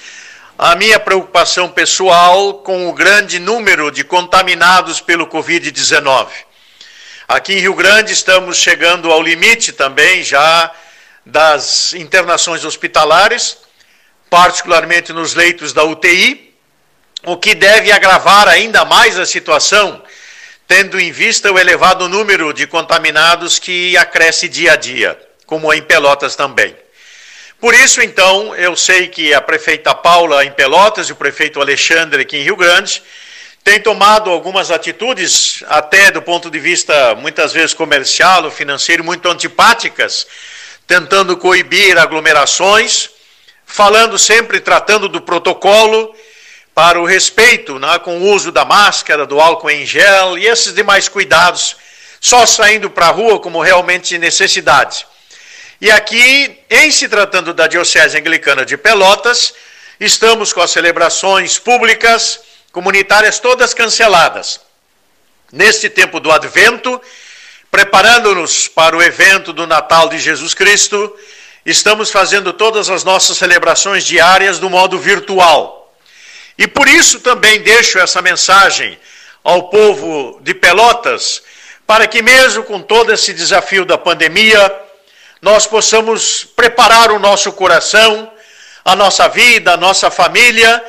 a minha preocupação pessoal com o grande número de contaminados pelo Covid-19. Aqui em Rio Grande estamos chegando ao limite também já das internações hospitalares, particularmente nos leitos da UTI, o que deve agravar ainda mais a situação, tendo em vista o elevado número de contaminados que acresce dia a dia, como em Pelotas também. Por isso, então, eu sei que a prefeita Paula em Pelotas e o prefeito Alexandre aqui em Rio Grande tem tomado algumas atitudes, até do ponto de vista muitas vezes comercial ou financeiro, muito antipáticas, tentando coibir aglomerações, falando sempre, tratando do protocolo para o respeito né, com o uso da máscara, do álcool em gel e esses demais cuidados, só saindo para a rua como realmente necessidade. E aqui, em se tratando da Diocese Anglicana de Pelotas, estamos com as celebrações públicas comunitárias todas canceladas. Neste tempo do Advento, preparando-nos para o evento do Natal de Jesus Cristo, estamos fazendo todas as nossas celebrações diárias do modo virtual. E por isso também deixo essa mensagem ao povo de Pelotas, para que, mesmo com todo esse desafio da pandemia, nós possamos preparar o nosso coração, a nossa vida, a nossa família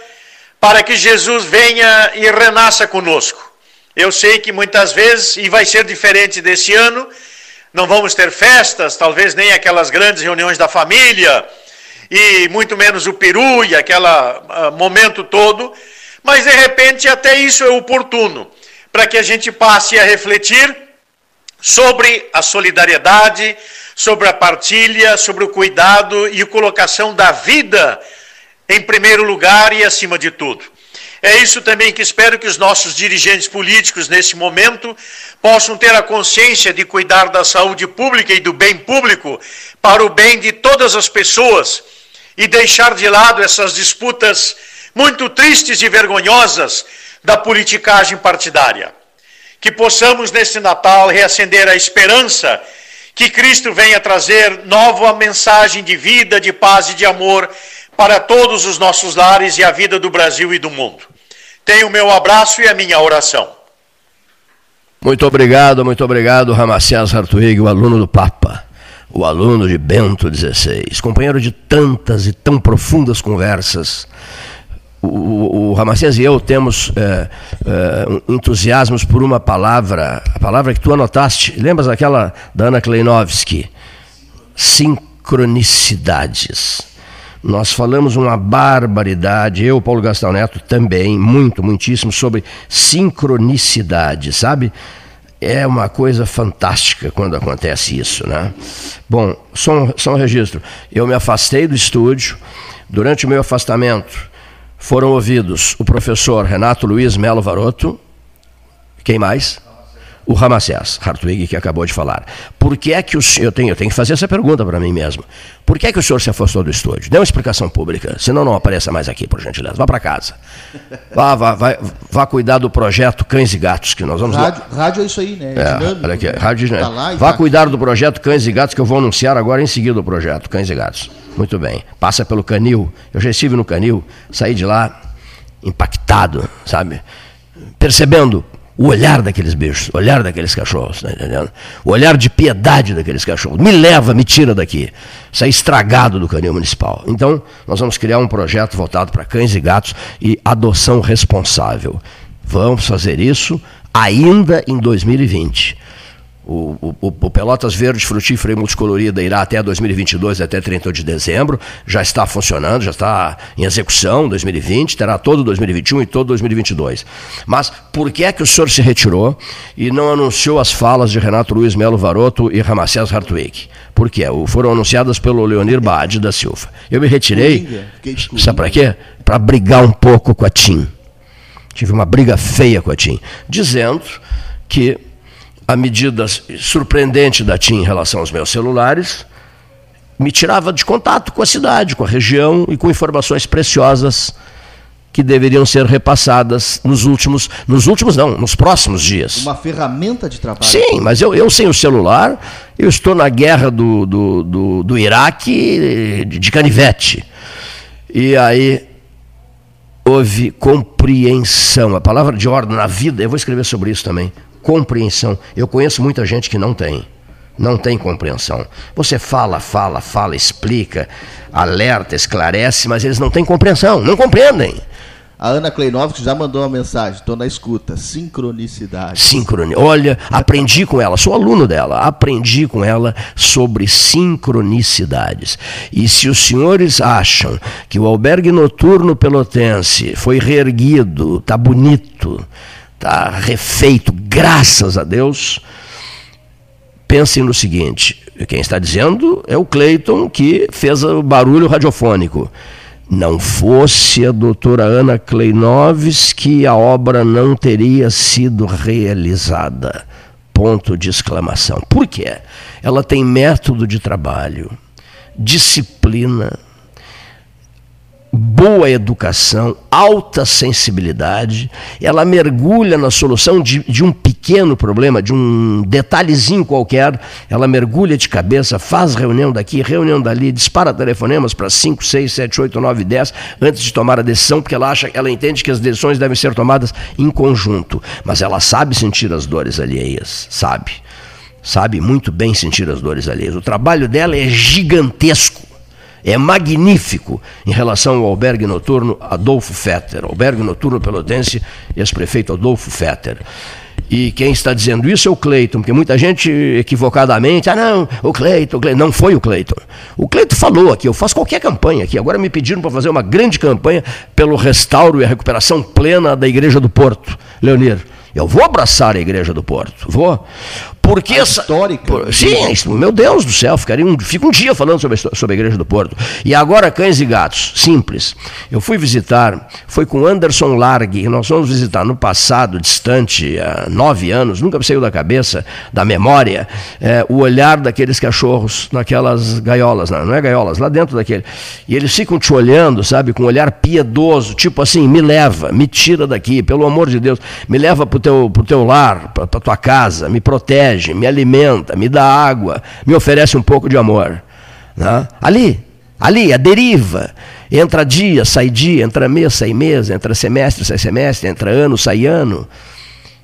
para que Jesus venha e renasça conosco. Eu sei que muitas vezes, e vai ser diferente desse ano, não vamos ter festas, talvez nem aquelas grandes reuniões da família, e muito menos o peru e aquele uh, momento todo, mas de repente até isso é oportuno, para que a gente passe a refletir sobre a solidariedade, sobre a partilha, sobre o cuidado e a colocação da vida em primeiro lugar e acima de tudo. É isso também que espero que os nossos dirigentes políticos, nesse momento, possam ter a consciência de cuidar da saúde pública e do bem público para o bem de todas as pessoas e deixar de lado essas disputas muito tristes e vergonhosas da politicagem partidária. Que possamos, neste Natal, reacender a esperança que Cristo venha trazer nova mensagem de vida, de paz e de amor para todos os nossos lares e a vida do Brasil e do mundo. Tenho o meu abraço e a minha oração. Muito obrigado, muito obrigado, Ramacés Hartwig, o aluno do Papa, o aluno de Bento XVI, companheiro de tantas e tão profundas conversas o, o, Ramacés e eu temos é, é, entusiasmos por uma palavra, a palavra que tu anotaste, lembras daquela da Ana Kleinovski? Sincronicidades. Nós falamos uma barbaridade, eu, Paulo Gastão Neto, também, muito, muitíssimo, sobre sincronicidade, sabe? É uma coisa fantástica quando acontece isso, né? Bom, só um, só um registro. Eu me afastei do estúdio. Durante o meu afastamento, foram ouvidos o professor Renato Luiz Melo Varoto, quem mais? O Ramacés, Hartwig, que acabou de falar. Por que é que o senhor, eu tenho, eu tenho que fazer essa pergunta para mim mesmo. Por que é que o senhor se afastou do estúdio? Dê uma explicação pública, senão não apareça mais aqui, por gentileza. Vá para casa. Vá, vá, vá, vá, cuidar do projeto Cães e Gatos, que nós vamos... Rádio, rádio é isso aí, né? É, dinâmico, olha aqui, né? rádio tá lá Vá tá cuidar do projeto Cães e Gatos, que eu vou anunciar agora em seguida o projeto Cães e Gatos. Muito bem. Passa pelo canil. Eu já estive no canil, saí de lá impactado, sabe? Percebendo o olhar daqueles bichos, o olhar daqueles cachorros, tá entendendo? O olhar de piedade daqueles cachorros. Me leva, me tira daqui. Saí estragado do canil municipal. Então, nós vamos criar um projeto voltado para cães e gatos e adoção responsável. Vamos fazer isso ainda em 2020. O, o, o, Pelotas Verde Frutífera e Multicolorida irá até 2022, até 30 de dezembro. Já está funcionando, já está em execução 2020, terá todo 2021 e todo 2022. Mas por que é que o senhor se retirou e não anunciou as falas de Renato Luiz Melo Varoto e Ramacés Hartwig? Por quê? Foram anunciadas pelo Leonir Baade da Silva. Eu me retirei, sabe para quê? Para brigar um pouco com a TIM. Tive uma briga feia com a TIM, dizendo que a medida surpreendente da TIM em relação aos meus celulares me tirava de contato com a cidade, com a região e com informações preciosas que deveriam ser repassadas nos últimos, nos últimos não, nos próximos dias. Uma ferramenta de trabalho. Sim, mas eu, eu sem o celular, eu estou na guerra do, do, do, do Iraque de canivete. E aí houve compreensão, a palavra de ordem na vida, eu vou escrever sobre isso também, compreensão. Eu conheço muita gente que não tem. Não tem compreensão. Você fala, fala, fala, explica, alerta, esclarece, mas eles não têm compreensão, não compreendem. A Ana Kleinovski já mandou uma mensagem, estou na escuta. Sincronicidade. Sincronicidade. Olha, aprendi com ela, sou aluno dela, aprendi com ela sobre sincronicidades. E se os senhores acham que o albergue noturno pelotense foi reerguido, está bonito, está refeito, graças a Deus. Pensem no seguinte: quem está dizendo é o Cleiton que fez o barulho radiofônico. Não fosse a doutora Ana Kleinovski, a obra não teria sido realizada. Ponto de exclamação. Por quê? Ela tem método de trabalho, disciplina, boa educação, alta sensibilidade, ela mergulha na solução de, de, um pequeno problema, de um detalhezinho qualquer, ela mergulha de cabeça, faz reunião daqui, reunião dali, dispara telefonemas para 5, 6, 7, 8, 9, 10 antes de tomar a decisão, porque ela acha, ela entende que as decisões devem ser tomadas em conjunto, mas ela sabe sentir as dores alheias, sabe? Sabe muito bem sentir as dores alheias. O trabalho dela é gigantesco é magnífico em relação ao albergue noturno Adolfo Fetter, albergue noturno pelotense, ex-prefeito Adolfo Fetter. E quem está dizendo isso é o Cleiton, porque muita gente equivocadamente, ah não, o Cleiton, Cleiton. não foi o Cleiton. O Cleiton falou aqui, eu faço qualquer campanha aqui. Agora me pediram para fazer uma grande campanha pelo restauro e a recuperação plena da Igreja do Porto. Leonir, eu vou abraçar a Igreja do Porto, vou. Por que essa. Histórica. Por- sim, isso, meu Deus do céu, ficaria um, fica um dia falando sobre a, sobre a Igreja do Porto. E agora, cães e gatos, simples. Eu fui visitar, foi com Anderson Largue, nós fomos visitar no passado, distante, há nove anos, nunca me saiu da cabeça, da memória, é, o olhar daqueles cachorros naquelas gaiolas, não, não é gaiolas, lá dentro daquele. E eles ficam te olhando, sabe, com um olhar piedoso, tipo assim, me leva, me tira daqui, pelo amor de Deus, me leva para o teu, pro teu lar, para tua casa, me protege, me alimenta, me dá água, me oferece um pouco de amor. né? Ali, ali, a deriva. Entra dia, sai dia, entra mês, sai mês, entra semestre, sai semestre, entra ano, sai ano.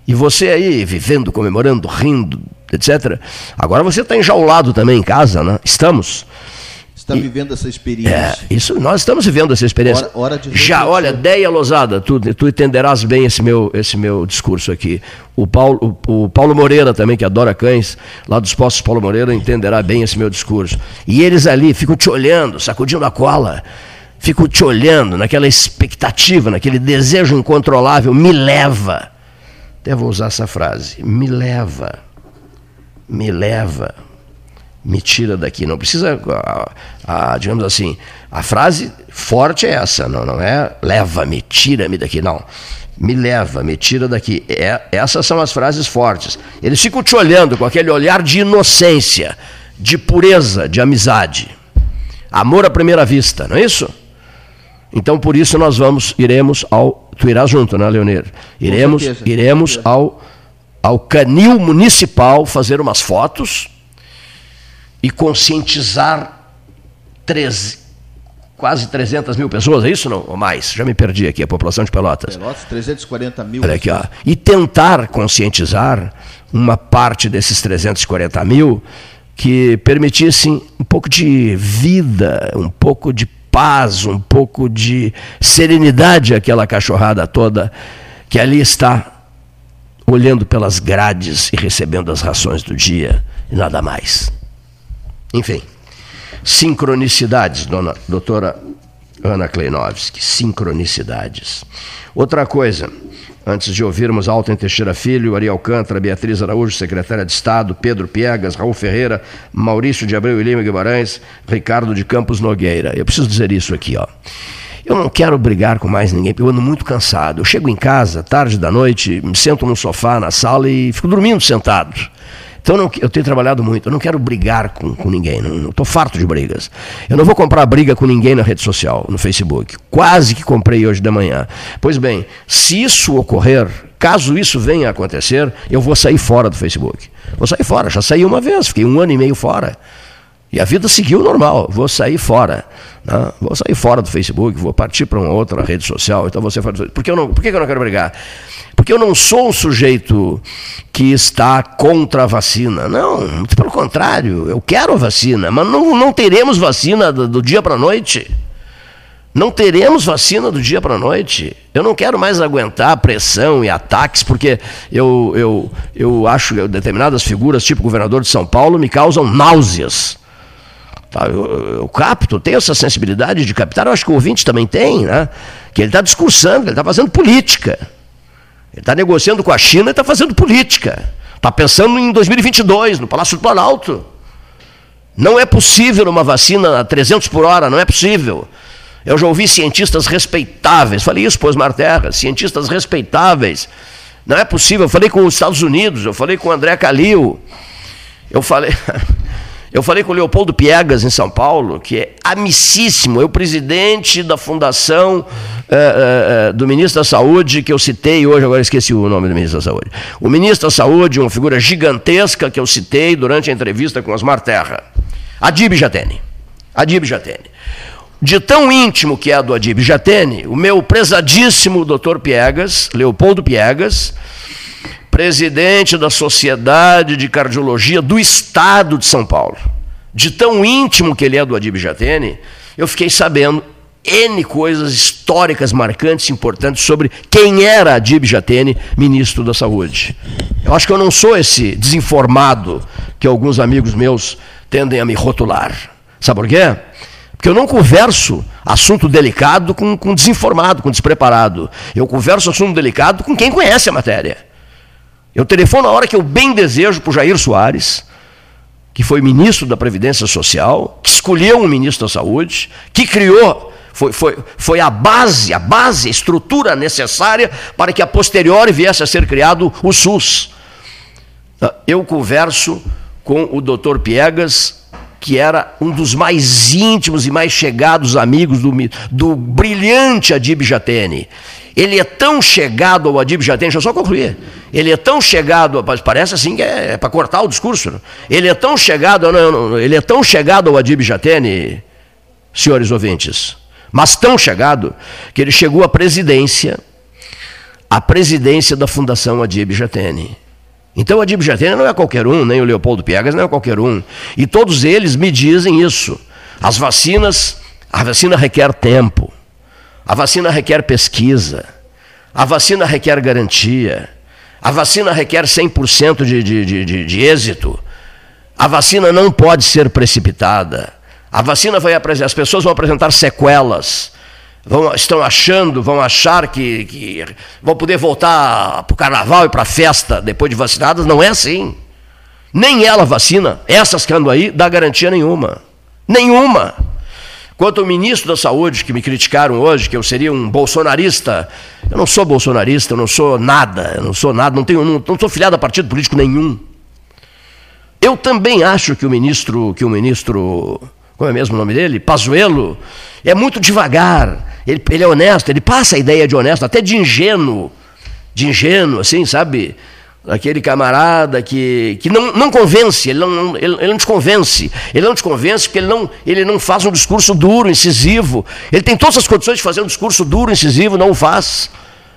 E você aí, vivendo, comemorando, rindo, etc. Agora você está enjaulado também em casa, né? Estamos. Está vivendo essa experiência. É, isso, nós estamos vivendo essa experiência. Hora- hora Já, olha, Deia Losada, tu, tu entenderás bem esse meu, esse meu discurso aqui. O Paulo, o, o Paulo Moreira também, que adora cães, lá dos postos Paulo Moreira, entenderá bem esse meu discurso. E eles ali ficam te olhando, sacudindo a cola, ficam te olhando naquela expectativa, naquele desejo incontrolável, me leva. Até vou usar essa frase, me leva, me leva me tira daqui. Não precisa, a, a, digamos assim, a frase forte é essa, não, não é leva-me, tira-me daqui, não. Me leva, me tira daqui. É, essas são as frases fortes. Eles ficam te olhando com aquele olhar de inocência, de pureza, de amizade. Amor à primeira vista, não é isso? Então por isso nós vamos, iremos ao. Tu irás junto, né, Leonir? Iremos, iremos ao, ao canil municipal fazer umas fotos e conscientizar treze- quase 300 mil pessoas, é isso não? Ou mais? Já me perdi aqui, a população de Pelotas. Pelotas, 340 mil. Olha aqui, ó. E tentar conscientizar uma parte desses 340 mil que permitissem um pouco de vida, um pouco de paz, um pouco de serenidade àquela cachorrada toda que ali está olhando pelas grades e recebendo as rações do dia e nada mais. Enfim, sincronicidades, dona doutora Ana Kleinovski, sincronicidades. Outra coisa, antes de ouvirmos Alten Teixeira Filho, Ari Alcântara, Beatriz Araújo, secretária de Estado, Pedro Piegas, Raul Ferreira, Maurício de Abreu e Lima Guimarães, Ricardo de Campos Nogueira. Eu preciso dizer isso aqui, ó. Eu não quero brigar com mais ninguém, porque eu ando muito cansado. Eu chego em casa, tarde da noite, me sento no sofá, na sala e fico dormindo sentado. Então eu não- eu tenho trabalhado muito, eu não quero brigar com, com ninguém, não estou farto de brigas. Eu não vou comprar briga com ninguém na rede social, no Facebook. Quase que comprei hoje de manhã. Pois bem, se isso ocorrer, caso isso venha a acontecer, eu vou sair fora do Facebook. Vou sair fora, já saí uma vez, fiquei um ano e meio fora. E a vida seguiu normal, vou sair fora. né? Vou sair fora do Facebook, vou partir para uma outra rede social. Então você fala, por que, eu não, por que eu não quero brigar? Porque eu não sou um sujeito que está contra a vacina. Não, pelo contrário, eu quero a vacina, mas não, não teremos vacina do, do dia para a noite. Não teremos vacina do dia para a noite. Eu não quero mais aguentar pressão e ataques, porque eu, eu, eu acho que determinadas figuras, tipo o governador de São Paulo, me causam náuseas. Eu, eu capto, tenho essa sensibilidade de captar, eu acho que o ouvinte também tem, né? Que ele está discursando, ele está fazendo política. Ele está negociando com a China e está fazendo política. Está pensando em 2022, no Palácio do Planalto. Não é possível uma vacina a 300 por hora, não é possível. Eu já ouvi cientistas respeitáveis, falei isso, pois Marterra, cientistas respeitáveis. Não é possível, eu falei com os Estados Unidos, eu falei com o André Calil, eu falei, *laughs* eu falei com o Leopoldo Piegas em São Paulo, que é amicíssimo, é o presidente da fundação eh, eh, do ministro da Saúde, que eu citei hoje, agora esqueci o nome do ministro da Saúde. O ministro da Saúde, uma figura gigantesca que eu citei durante a entrevista com Osmar Terra. Adib Jatene. Adib Jatene. De tão íntimo que é do Adib Jatene, o meu prezadíssimo doutor Piegas, Leopoldo Piegas, presidente da Sociedade de Cardiologia do Estado de São Paulo. De tão íntimo que ele é do Adib Jatene, eu fiquei sabendo N coisas históricas, marcantes, importantes sobre quem era Adib Jatene, ministro da Saúde. Eu acho que eu não sou esse desinformado que alguns amigos meus tendem a me rotular. Sabe por quê? Porque eu não converso assunto delicado com, com desinformado, com despreparado. Eu converso assunto delicado com quem conhece a matéria. Eu telefono na hora que eu bem desejo para o Jair Soares, que foi ministro da Previdência Social, que escolheu um ministro da Saúde, que criou, foi, foi, foi a base, a base, a estrutura necessária para que a posteriori viesse a ser criado o SUS. Eu converso com o doutor Piegas, que era um dos mais íntimos e mais chegados amigos do, do brilhante Adib Jatene. Ele é tão chegado ao Adib Jatene, deixa eu só concluir. Ele é tão chegado, parece assim que é, é para cortar o discurso. Né? Ele é tão chegado, não, não, ele é tão chegado ao Adib Jatene, senhores ouvintes, mas tão chegado que ele chegou à presidência, à presidência da Fundação Adib Jatene. Então Adib Jatene não é qualquer um, nem o Leopoldo Piegas não é qualquer um. E todos eles me dizem isso. As vacinas, a vacina requer tempo. A vacina requer pesquisa. A vacina requer garantia. A vacina requer 100% de, de, de, de êxito. A vacina não pode ser precipitada. A vacina vai apresentar, as pessoas vão apresentar sequelas vão, estão achando, vão achar que, que vão poder voltar para o carnaval e para a festa depois de vacinadas. Não é assim. Nem ela vacina, essas que andam aí, dá garantia nenhuma. Nenhuma. Quanto ao ministro da Saúde, que me criticaram hoje, que eu seria um bolsonarista, eu não sou bolsonarista, eu não sou nada, eu não sou nada, não, tenho, não, não sou filiado a partido político nenhum. Eu também acho que o ministro, que o ministro, como é mesmo o nome dele? Pazuello, é muito devagar. Ele, ele é honesto, ele passa a ideia de honesto, até de ingênuo. De ingênuo, assim, sabe? Aquele camarada que, que não, não convence, ele não, ele, ele não te convence. Ele não te convence porque ele não, ele não faz um discurso duro, incisivo. Ele tem todas as condições de fazer um discurso duro, incisivo, não o faz.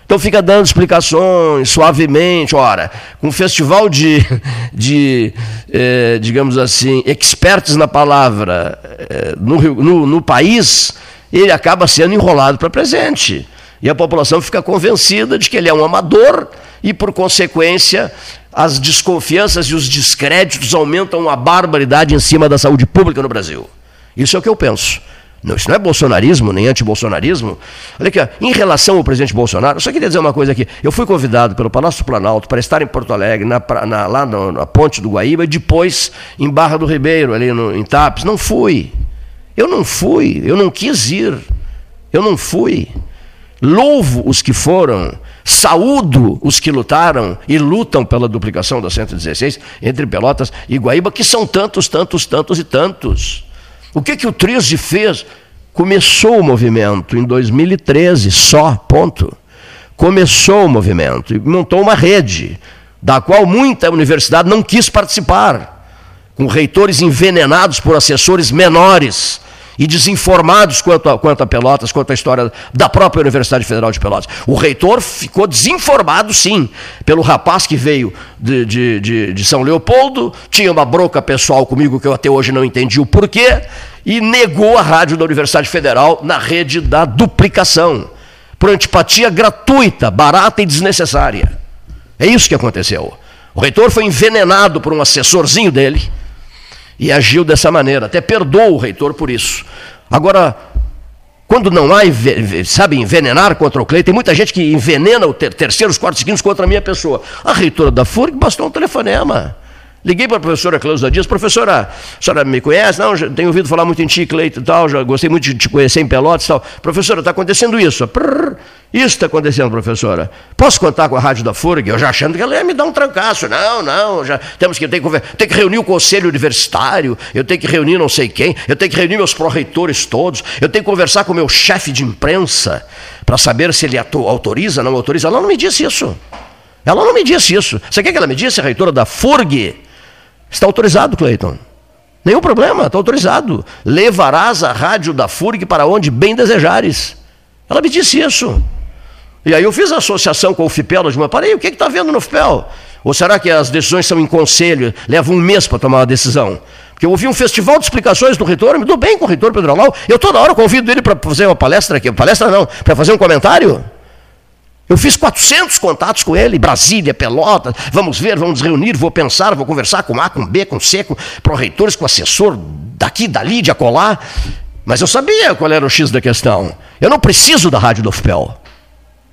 Então fica dando explicações suavemente. Ora, com um festival de, *laughs* de eh, digamos assim, expertos na palavra eh, no, no, no país, ele acaba sendo enrolado para presente. E a população fica convencida de que ele é um amador e, por consequência, as desconfianças e os descréditos aumentam a barbaridade em cima da saúde pública no Brasil. Isso é o que eu penso. Não, isso não é bolsonarismo, nem antibolsonarismo. Olha aqui, em relação ao presidente Bolsonaro, eu só queria dizer uma coisa aqui. Eu fui convidado pelo Palácio do Planalto para estar em Porto Alegre, na, na, lá na, na, ponte do Guaíba, e depois em Barra do Ribeiro, ali no, em Tapes. Não fui. Eu não fui, eu não quis ir, eu não fui. Louvo os que foram, saúdo os que lutaram e lutam pela duplicação da 116 entre Pelotas e Guaíba, que são tantos, tantos, tantos e tantos. O que, que o Trisde fez? Começou o movimento em 2013, só, ponto. Começou o movimento e montou uma rede, da qual muita universidade não quis participar, com reitores envenenados por assessores menores e desinformados quanto a, quanto a Pelotas, quanto à história da própria Universidade Federal de Pelotas. O reitor ficou desinformado, sim, pelo rapaz que veio de, de, de, de São Leopoldo, tinha uma broca pessoal comigo que eu até hoje não entendi o porquê, e negou a rádio da Universidade Federal na rede da duplicação, por antipatia gratuita, barata e desnecessária. É isso que aconteceu. O reitor foi envenenado por um assessorzinho dele, e agiu dessa maneira. Até perdoou o reitor por isso. Agora, quando não há, sabe, envenenar contra o Cleiton, tem muita gente que envenena o ter, terceiros, quartos, quintos contra a minha pessoa. A reitora da FURG bastou um telefonema. Liguei para a professora Cleusa Dias, professora, a senhora me conhece? Não, já tenho ouvido falar muito em ti, Cleito e tal, já gostei muito de te conhecer em Pelotas e tal. Professora, está acontecendo isso. Prrr, isso está acontecendo, professora. Posso contar com a rádio da FURG? Eu já achando que ela ia me dar um trancaço. Não, não, já temos que, tenho que, que reunir o conselho universitário, eu tenho que reunir não sei quem, eu tenho que reunir meus pró-reitores todos, eu tenho que conversar com o meu chefe de imprensa para saber se ele autoriza, não autoriza. Ela não me disse isso. Ela não me disse isso. Você quer que ela me disse, reitora da FURG? Está autorizado, Cleiton. Nenhum problema, está autorizado. Levarás a rádio da FURG para onde bem desejares. Ela me disse isso. E aí eu fiz a associação com o FIPEL, eu parei, o que está vendo no FIPEL? Ou será que as decisões são em conselho, leva um mês para tomar uma decisão? Porque eu ouvi um festival de explicações do reitor, me dou bem com o reitor Pedro Alau, eu toda hora convido ele para fazer uma palestra aqui, palestra não, para fazer um comentário. Eu fiz 400 contatos com ele, Brasília, Pelotas, vamos ver, vamos reunir, vou pensar, vou conversar com A, com B, com C, com pró-reitores, com assessor daqui, dali, de acolá. Mas eu sabia qual era o X da questão. Eu não preciso da rádio do FPEL.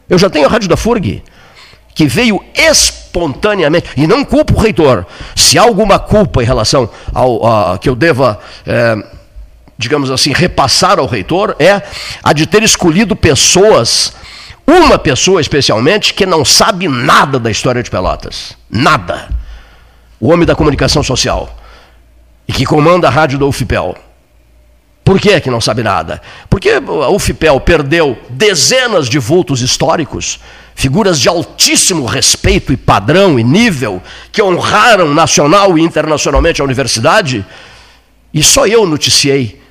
Eu já tenho a rádio da FURG, que veio espontaneamente, e não culpo o reitor, se há alguma culpa em relação ao a, que eu deva, é, digamos assim, repassar ao reitor, é a de ter escolhido pessoas, uma pessoa especialmente, que não sabe nada da história de Pelotas. Nada. O homem da comunicação social. E que comanda a rádio do UFPEL. Por que, que não sabe nada? Porque a UFPEL perdeu dezenas de vultos históricos, figuras de altíssimo respeito e padrão e nível, que honraram nacional e internacionalmente a universidade, e só eu noticiei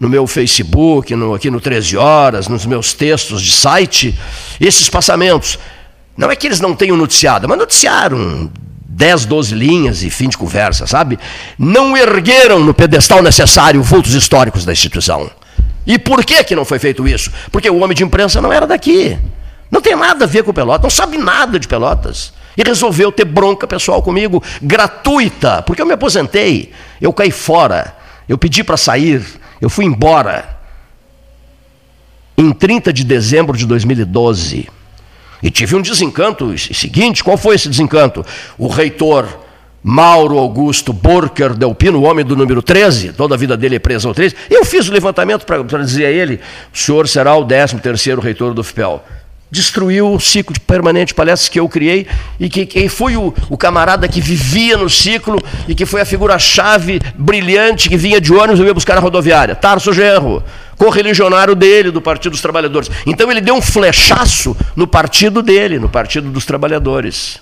no meu Facebook, no, aqui no 13 Horas, nos meus textos de site, esses passamentos. Não é que eles não tenham noticiado, mas noticiaram 10, 12 linhas e fim de conversa, sabe? Não ergueram no pedestal necessário vultos históricos da instituição. E por que, que não foi feito isso? Porque o homem de imprensa não era daqui. Não tem nada a ver com Pelotas, não sabe nada de Pelotas. E resolveu ter bronca pessoal comigo, gratuita, porque eu me aposentei, eu caí fora, eu pedi para sair, eu fui embora. Em 30 de dezembro de 2012. E tive um desencanto seguinte: qual foi esse desencanto? O reitor Mauro Augusto Borker Delpino, o homem do número 13, toda a vida dele é preso ao 13. Eu fiz o levantamento para dizer a ele: o senhor será o 13 reitor do FPEL destruiu o ciclo de permanente palestras que eu criei e que quem foi o, o, camarada que vivia no ciclo e que foi a figura-chave brilhante que vinha de ônibus e ia buscar a rodoviária. Tarso Genro, correligionário dele, do Partido dos Trabalhadores. Então ele deu um flechaço no partido dele, no Partido dos Trabalhadores.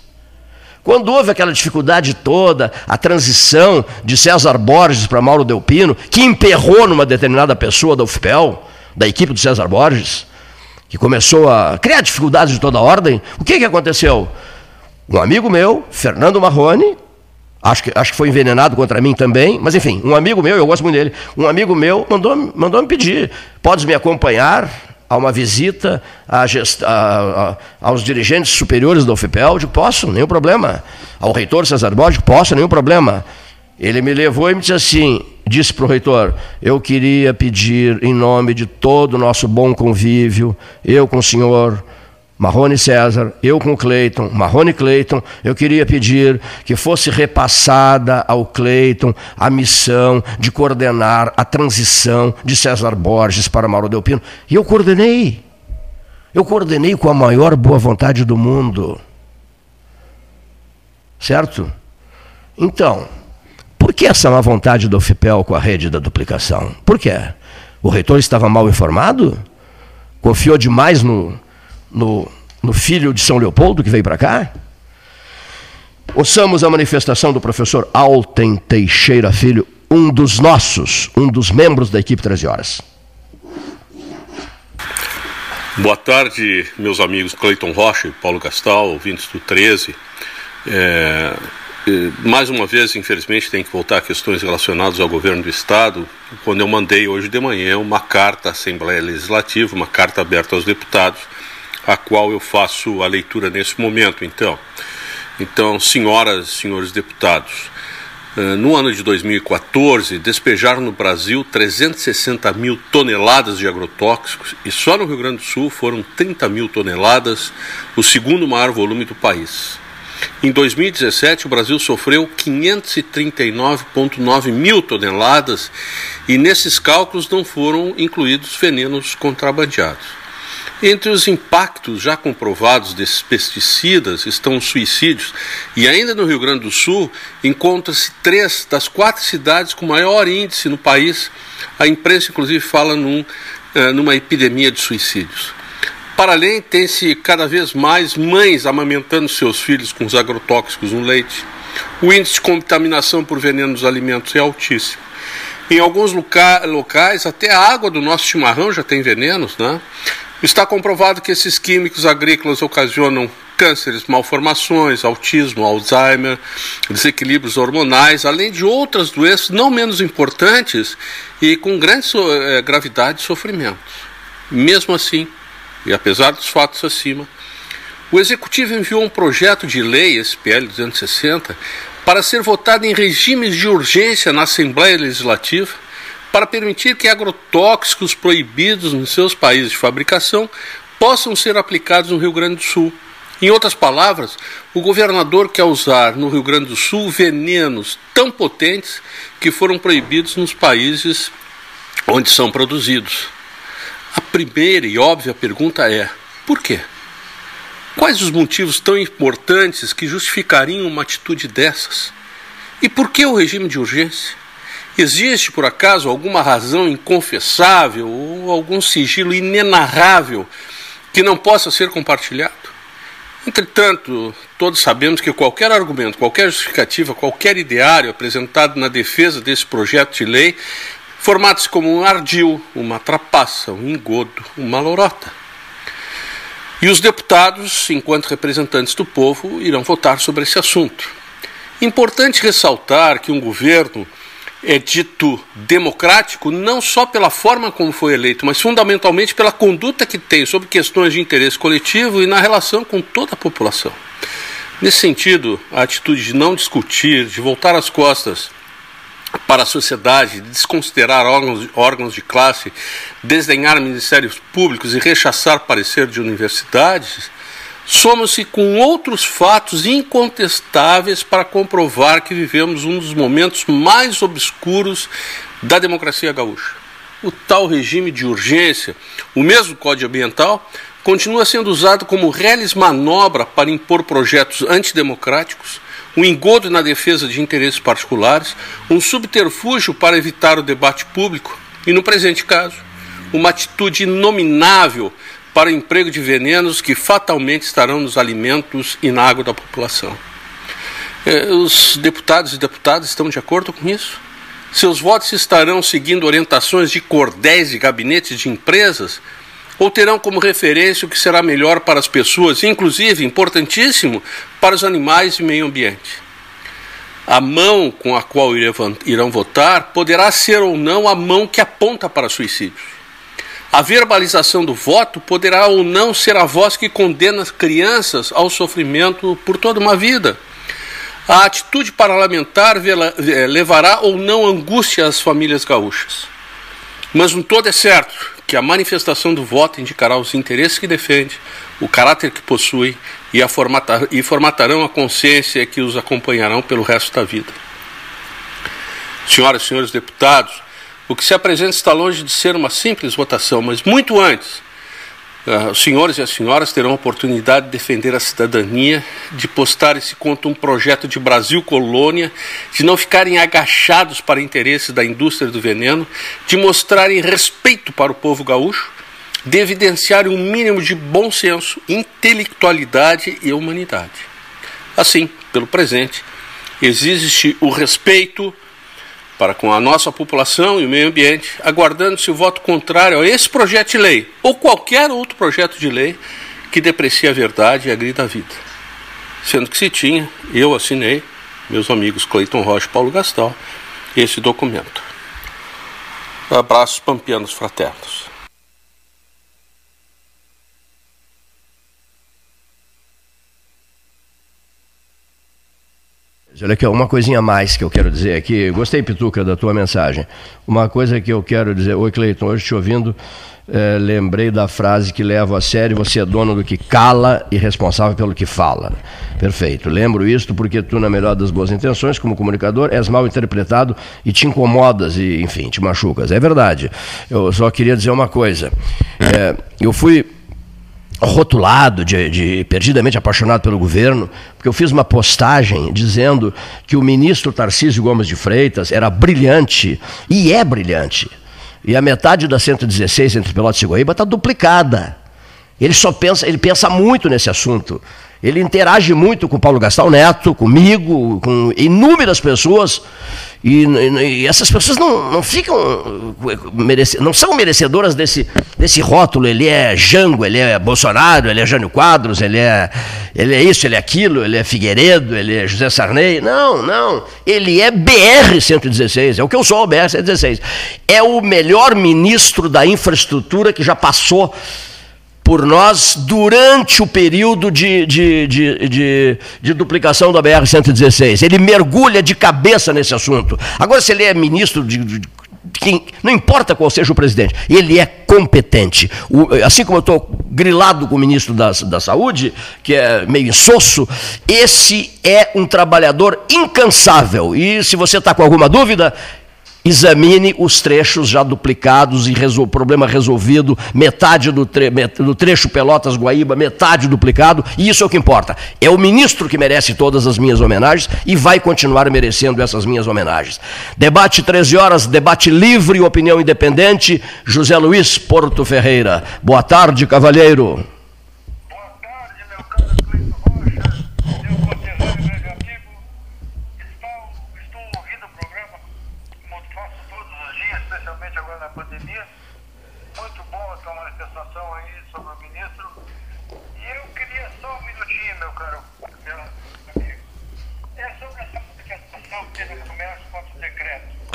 Quando houve aquela dificuldade toda, a transição de César Borges para Mauro Delpino, que emperrou numa determinada pessoa da UFPEL, da equipe do César Borges, que começou a criar dificuldades de toda ordem, o que, que aconteceu? Um amigo meu, Fernando Marrone, acho que, acho que foi envenenado contra mim também, mas enfim, um amigo meu, eu gosto muito dele, um amigo meu mandou, mandou me pedir, podes me acompanhar a uma visita a gest... a, a, aos dirigentes superiores da UFPEL? Eu posso, nenhum problema. Ao reitor César Borges, posso, nenhum problema. Ele me levou e me disse assim: disse para o reitor: Eu queria pedir, em nome de todo o nosso bom convívio, eu com o senhor Marrone César, eu com Cleiton, Marrone Cleiton, eu queria pedir que fosse repassada ao Cleiton a missão de coordenar a transição de César Borges para Mauro Delpino. E eu coordenei. Eu coordenei com a maior boa vontade do mundo. Certo? Então, que essa má vontade do FIPEL com a rede da duplicação? Por quê? O reitor estava mal informado? Confiou demais no, no, no filho de São Leopoldo que veio para cá? Ouçamos a manifestação do professor Alten Teixeira Filho, um dos nossos, um dos membros da equipe 13 Horas. Boa tarde, meus amigos Cleiton Rocha e Paulo Gastal, ouvintes do 13. É, mais uma vez, infelizmente, tem que voltar a questões relacionadas ao governo do Estado, quando eu mandei hoje de manhã uma carta à Assembleia Legislativa, uma carta aberta aos deputados, a qual eu faço a leitura nesse momento. Então, então senhoras e senhores deputados, eh, no ano de 2014, despejaram no Brasil 360 mil toneladas de agrotóxicos e só no Rio Grande do Sul foram 30 mil toneladas, o segundo maior volume do país. Em 2017, o Brasil sofreu 539,9 mil toneladas e nesses cálculos não foram incluídos venenos contrabandeados. Entre os impactos já comprovados desses pesticidas estão os suicídios, e ainda no Rio Grande do Sul encontra-se três das quatro cidades com maior índice no país. A imprensa, inclusive, fala num, uh, numa epidemia de suicídios. Para além, tem-se cada vez mais mães amamentando seus filhos com os agrotóxicos no leite. O índice de contaminação por veneno dos alimentos é altíssimo. Em alguns loca locais, até a água do nosso chimarrão já tem venenos, né? Está comprovado que esses químicos agrícolas ocasionam cânceres, malformações, autismo, Alzheimer, desequilíbrios hormonais, além de outras doenças não menos importantes e com grande so eh, gravidade e sofrimento. Mesmo assim, e apesar dos fatos acima, o Executivo enviou um projeto de lei, SPL 260, para ser votado em regimes de urgência na Assembleia Legislativa para permitir que agrotóxicos proibidos nos seus países de fabricação possam ser aplicados no Rio Grande do Sul, Em outras palavras, o governador quer usar no Rio Grande do Sul venenos tão potentes que foram proibidos nos países onde são produzidos. A primeira e óbvia pergunta é: por quê? Quais os motivos tão importantes que justificariam uma atitude dessas? E por que o regime de urgência? Existe, por acaso, alguma razão inconfessável ou algum sigilo inenarrável que não possa ser compartilhado? Entretanto, todos sabemos que qualquer argumento, qualquer justificativa, qualquer ideário apresentado na defesa desse projeto de lei formata-se como um ardil, uma trapaça, um engodo, uma lorota. E os deputados, enquanto representantes do povo, irão votar sobre esse assunto. Importante ressaltar que um governo é dito democrático não só pela forma como foi eleito, mas fundamentalmente pela conduta que tem sobre questões de interesse coletivo e na relação com toda a população. Nesse sentido, a atitude de não discutir, de voltar as costas para a sociedade, de desconsiderar órgãos, órgãos de classe, desdenhar ministérios públicos e rechaçar parecer de universidades, soma-se com outros fatos incontestáveis para comprovar que vivemos um dos momentos mais obscuros da democracia gaúcha. O tal regime de urgência, o mesmo Código Ambiental, continua sendo usado como reles manobra para impor projetos antidemocráticos, um engodo na defesa de interesses particulares, um subterfúgio para evitar o debate público e, no presente caso, uma atitude inominável para o emprego de venenos que fatalmente estarão nos alimentos e na água da população. É, os deputados e deputadas estão de acordo com isso? Seus votos estarão seguindo orientações de cordéis de gabinetes de empresas ou terão como referência o que será melhor para as pessoas, inclusive, importantíssimo, para os animais e meio ambiente? A mão com a qual irão votar poderá ser ou não a mão que aponta para suicídios. A verbalização do voto poderá ou não ser a voz que condena as crianças ao sofrimento por toda uma vida. A atitude parlamentar eh, levará ou não angústia às famílias gaúchas. Mas um todo é certo que a manifestação do voto indicará os interesses que defende, o caráter que possui e, a formatar, e formatarão a consciência que os acompanharão pelo resto da vida. Senhoras e senhores deputados, o que se apresenta está longe de ser uma simples votação, mas muito antes, os senhores e as senhoras terão a oportunidade de defender a cidadania, de postar esse conto um projeto de Brasil colônia, de não ficarem agachados para interesses da indústria do veneno, de mostrarem respeito para o povo gaúcho, de evidenciarem um mínimo de bom senso, intelectualidade e humanidade. Assim, pelo presente, existe o respeito para com a nossa população e o meio ambiente, aguardando-se o voto contrário a esse projeto de lei ou qualquer outro projeto de lei que deprecia a verdade e agrida a vida. Sendo que se tinha, eu assinei, meus amigos Cleiton Rocha e Paulo Gastal, esse documento. Abraços pampianos fraternos. Olha aqui, uma coisinha a mais que eu quero dizer aqui. Gostei, Pituca, da tua mensagem. Uma coisa que eu quero dizer. Oi, Cleiton, hoje te ouvindo, é, lembrei da frase que levo a sério: você é dono do que cala e responsável pelo que fala. Perfeito. Lembro isto porque tu, na melhor das boas intenções, como comunicador, és mal interpretado e te incomodas e, enfim, te machucas. É verdade. Eu só queria dizer uma coisa. É, eu fui rotulado de, de, perdidamente apaixonado pelo governo, porque eu fiz uma postagem dizendo que o ministro Tarcísio Gomes de Freitas era brilhante, e é brilhante. E a metade da 116 entre Pelotas e Goiaba está duplicada. Ele só pensa, ele pensa muito nesse assunto. Ele interage muito com o Paulo Gastal Neto, comigo, com inúmeras pessoas. E, e, essas pessoas não, não ficam merece, não são merecedoras desse, desse rótulo. Ele é Jango, ele é Bolsonaro, ele é Jânio Quadros, ele é, ele é isso, ele é aquilo, ele é Figueiredo, ele é José Sarney. Não, não. Ele é BR-116, é o que eu sou, o BR-116. É o melhor ministro da infraestrutura que já passou por nós durante o período de, de, de, de, de duplicação da BR-116. Ele mergulha de cabeça nesse assunto. Agora, se ele é ministro de, de quem, não importa qual seja o presidente, ele é competente. O, assim como eu estou grilado com o ministro da, da Saúde, que é meio insosso, esse é um trabalhador incansável. E se você está com alguma dúvida, Examine os trechos já duplicados e resol... problema resolvido, metade do, tre... do trecho Pelotas-Guaíba, metade duplicado, e isso é o que importa. É o ministro que merece todas as minhas homenagens e vai continuar merecendo essas minhas homenagens. Debate 13 horas, debate livre, e opinião independente, José Luiz Porto Ferreira. Boa tarde, cavalheiro.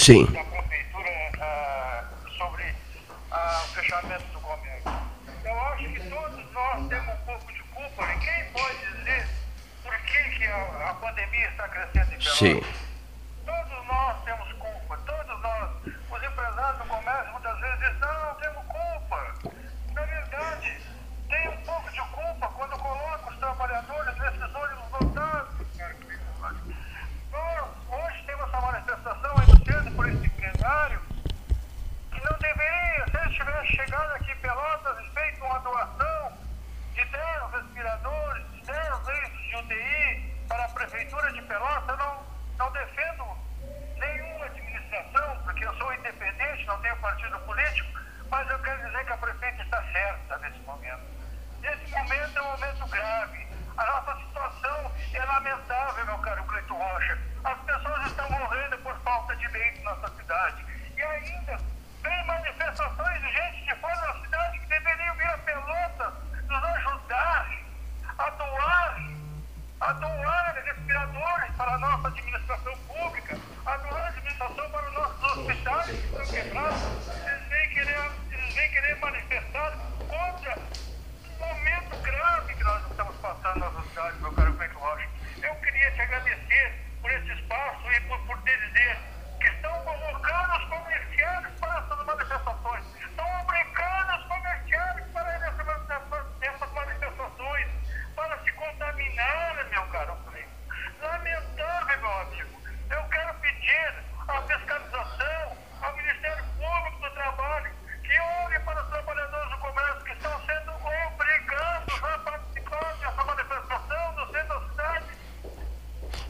Sí.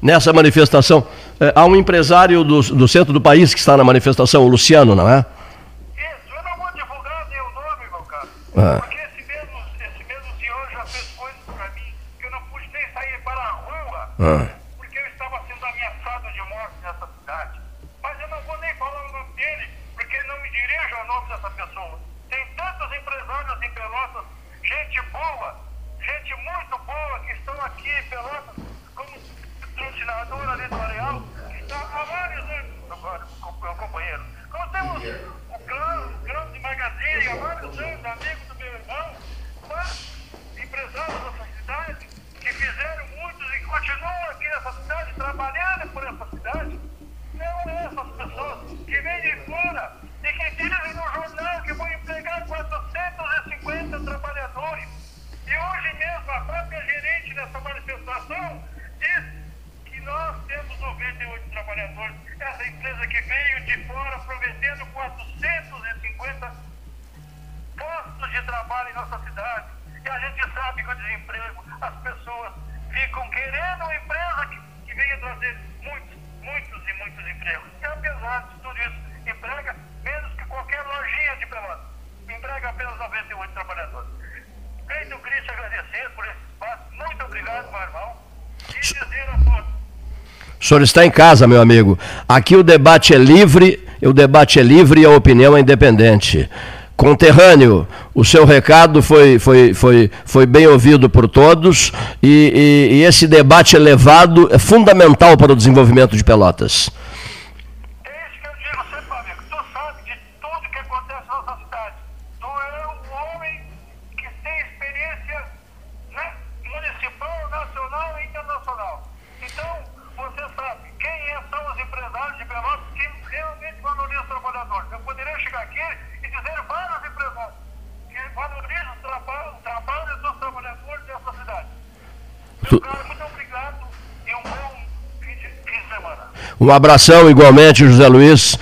nessa manifestação. É, há um empresário do, do centro do país que está na manifestação, o Luciano, não é? senhor está em casa, meu amigo. Aqui o debate é livre, o debate é livre e a opinião é independente. Conterrâneo, o seu recado foi, foi, foi, foi bem ouvido por todos e, e, e esse debate elevado é fundamental para o desenvolvimento de Pelotas. Tu... Um abração igualmente, José Luiz.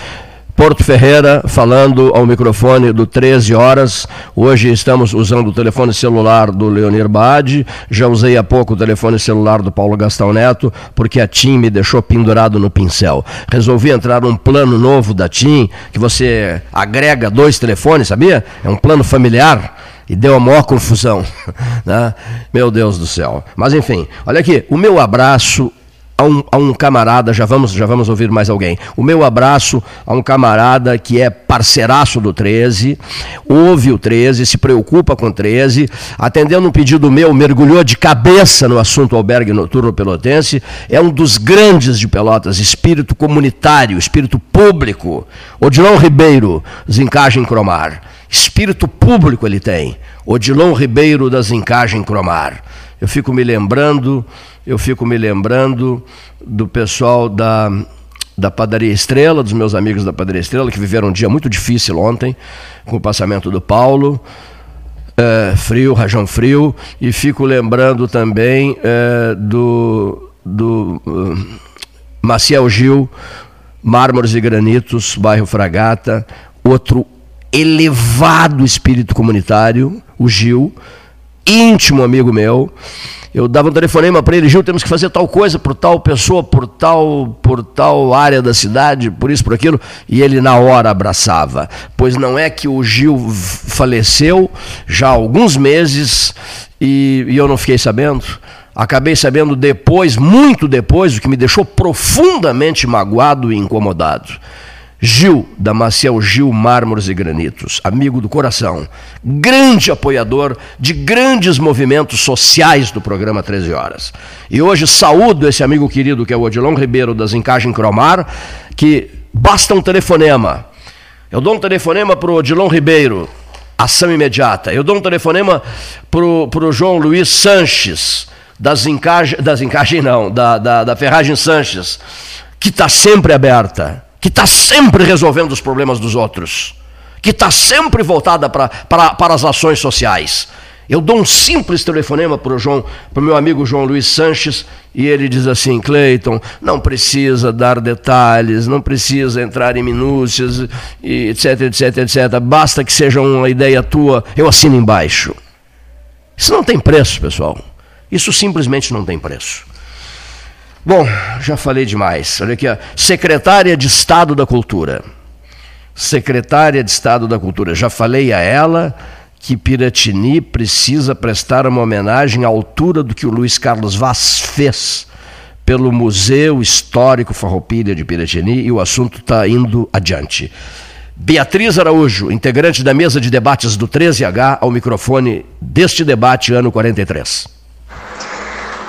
Porto Ferreira, falando ao microfone do 13 horas. Hoje estamos usando o telefone celular do Leonir Bade. Já usei há pouco o telefone celular do Paulo Gastão Neto, porque a TIM me deixou pendurado no pincel. Resolvi entrar num plano novo da TIM, que você agrega dois telefones, sabia? É um plano familiar e deu a maior confusão. *laughs* Né? Meu Deus do céu. Mas enfim, olha aqui, o meu abraço a um, a um, camarada, já vamos, já vamos ouvir mais alguém. O meu abraço a um camarada que é parceiraço do 13, ouve o 13, se preocupa com o 13, atendendo um pedido meu, mergulhou de cabeça no assunto albergue noturno pelotense, é um dos grandes de Pelotas, espírito comunitário, espírito público. Odilon Ribeiro, Zincagem Cromar. Espírito público ele tem. Odilon Ribeiro da Zincagem Cromar. Eu fico me lembrando eu fico me lembrando do pessoal da, da Padaria Estrela, dos meus amigos da Padaria Estrela, que viveram um dia muito difícil ontem, com o passamento do Paulo. É, frio, rajão frio, e fico lembrando também é, do, do uh, Maciel Gil, Mármores e Granitos, bairro Fragata, outro elevado espírito comunitário, o Gil, íntimo amigo meu, eu dava um telefonema para ele, Gil, temos que fazer tal coisa por tal pessoa, por tal, por tal área da cidade, por isso, por aquilo, e ele na hora abraçava. Pois não é que o Gil faleceu já há alguns meses e, e eu não fiquei sabendo. Acabei sabendo depois, muito depois, o que me deixou profundamente magoado e incomodado. Gil, da Maciel Gil Mármores e Granitos, amigo do coração, grande apoiador de grandes movimentos sociais do programa 13 Horas. E hoje saúdo esse amigo querido que é o Odilon Ribeiro das Encagem Cromar, que basta um telefonema. Eu dou um telefonema para o Odilon Ribeiro, ação imediata. Eu dou um telefonema para o João Luiz Sanches, das Encagem, das Encagem não, da, da, da Ferragem Sanches, que está sempre aberta que está sempre resolvendo os problemas dos outros, que está sempre voltada para as ações sociais. Eu dou um simples telefonema para o meu amigo João Luiz Sanches e ele diz assim: Cleiton, não precisa dar detalhes, não precisa entrar em minúcias, etc, etc, etc. Basta que seja uma ideia tua, eu assino embaixo. Isso não tem preço, pessoal. Isso simplesmente não tem preço. Bom, já falei demais. Olha aqui, ó. secretária de Estado da Cultura. Secretária de Estado da Cultura. Já falei a ela que Piratini precisa prestar uma homenagem à altura do que o Luiz Carlos Vaz fez pelo Museu Histórico Farroupilha de Piratini e o assunto está indo adiante. Beatriz Araújo, integrante da mesa de debates do 13H, ao microfone deste debate ano 43.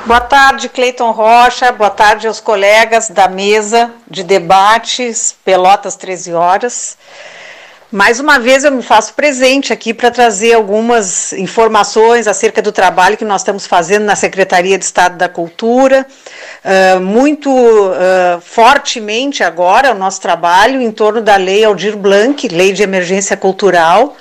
Boa tarde, Cleiton Rocha. Boa tarde aos colegas da mesa de debates Pelotas 13 horas. Mais uma vez eu me faço presente aqui para trazer algumas informações acerca do trabalho que nós estamos fazendo na Secretaria de Estado da Cultura. Uh, muito uh, fortemente agora o nosso trabalho em torno da Lei Aldir Blanc, Lei de Emergência Cultural,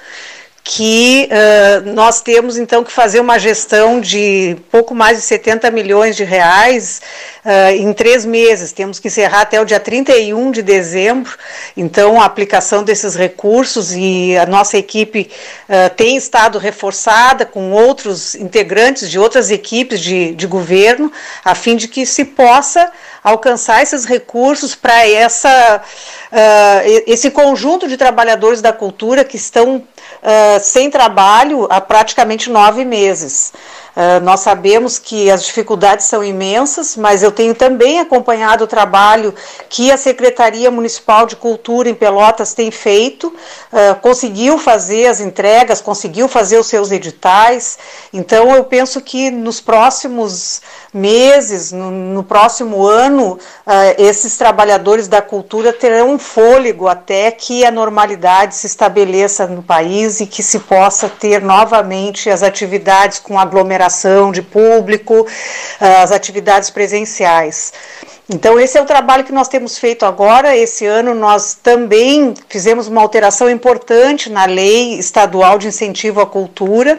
que uh, nós temos então que fazer uma gestão de pouco mais de 70 milhões de reais uh, em três meses. Temos que encerrar até o dia 31 de dezembro. Então, a aplicação desses recursos e a nossa equipe uh, tem estado reforçada com outros integrantes de outras equipes de, de governo, a fim de que se possa alcançar esses recursos para essa esse conjunto de trabalhadores da cultura que estão uh, sem trabalho há praticamente nove meses. Uh, nós sabemos que as dificuldades são imensas, mas eu tenho também acompanhado o trabalho que a Secretaria Municipal de Cultura em Pelotas tem feito, uh, conseguiu fazer as entregas, conseguiu fazer os seus editais. Então, eu penso que nos próximos meses, no, no próximo ano, uh, esses trabalhadores da cultura terão um fôlego até que a normalidade se estabeleça no país e que se possa ter novamente as atividades com aglomeração de público, as atividades presenciais. Então, esse é o trabalho que nós temos feito agora. Esse ano, nós também fizemos uma alteração importante na lei estadual de incentivo à cultura,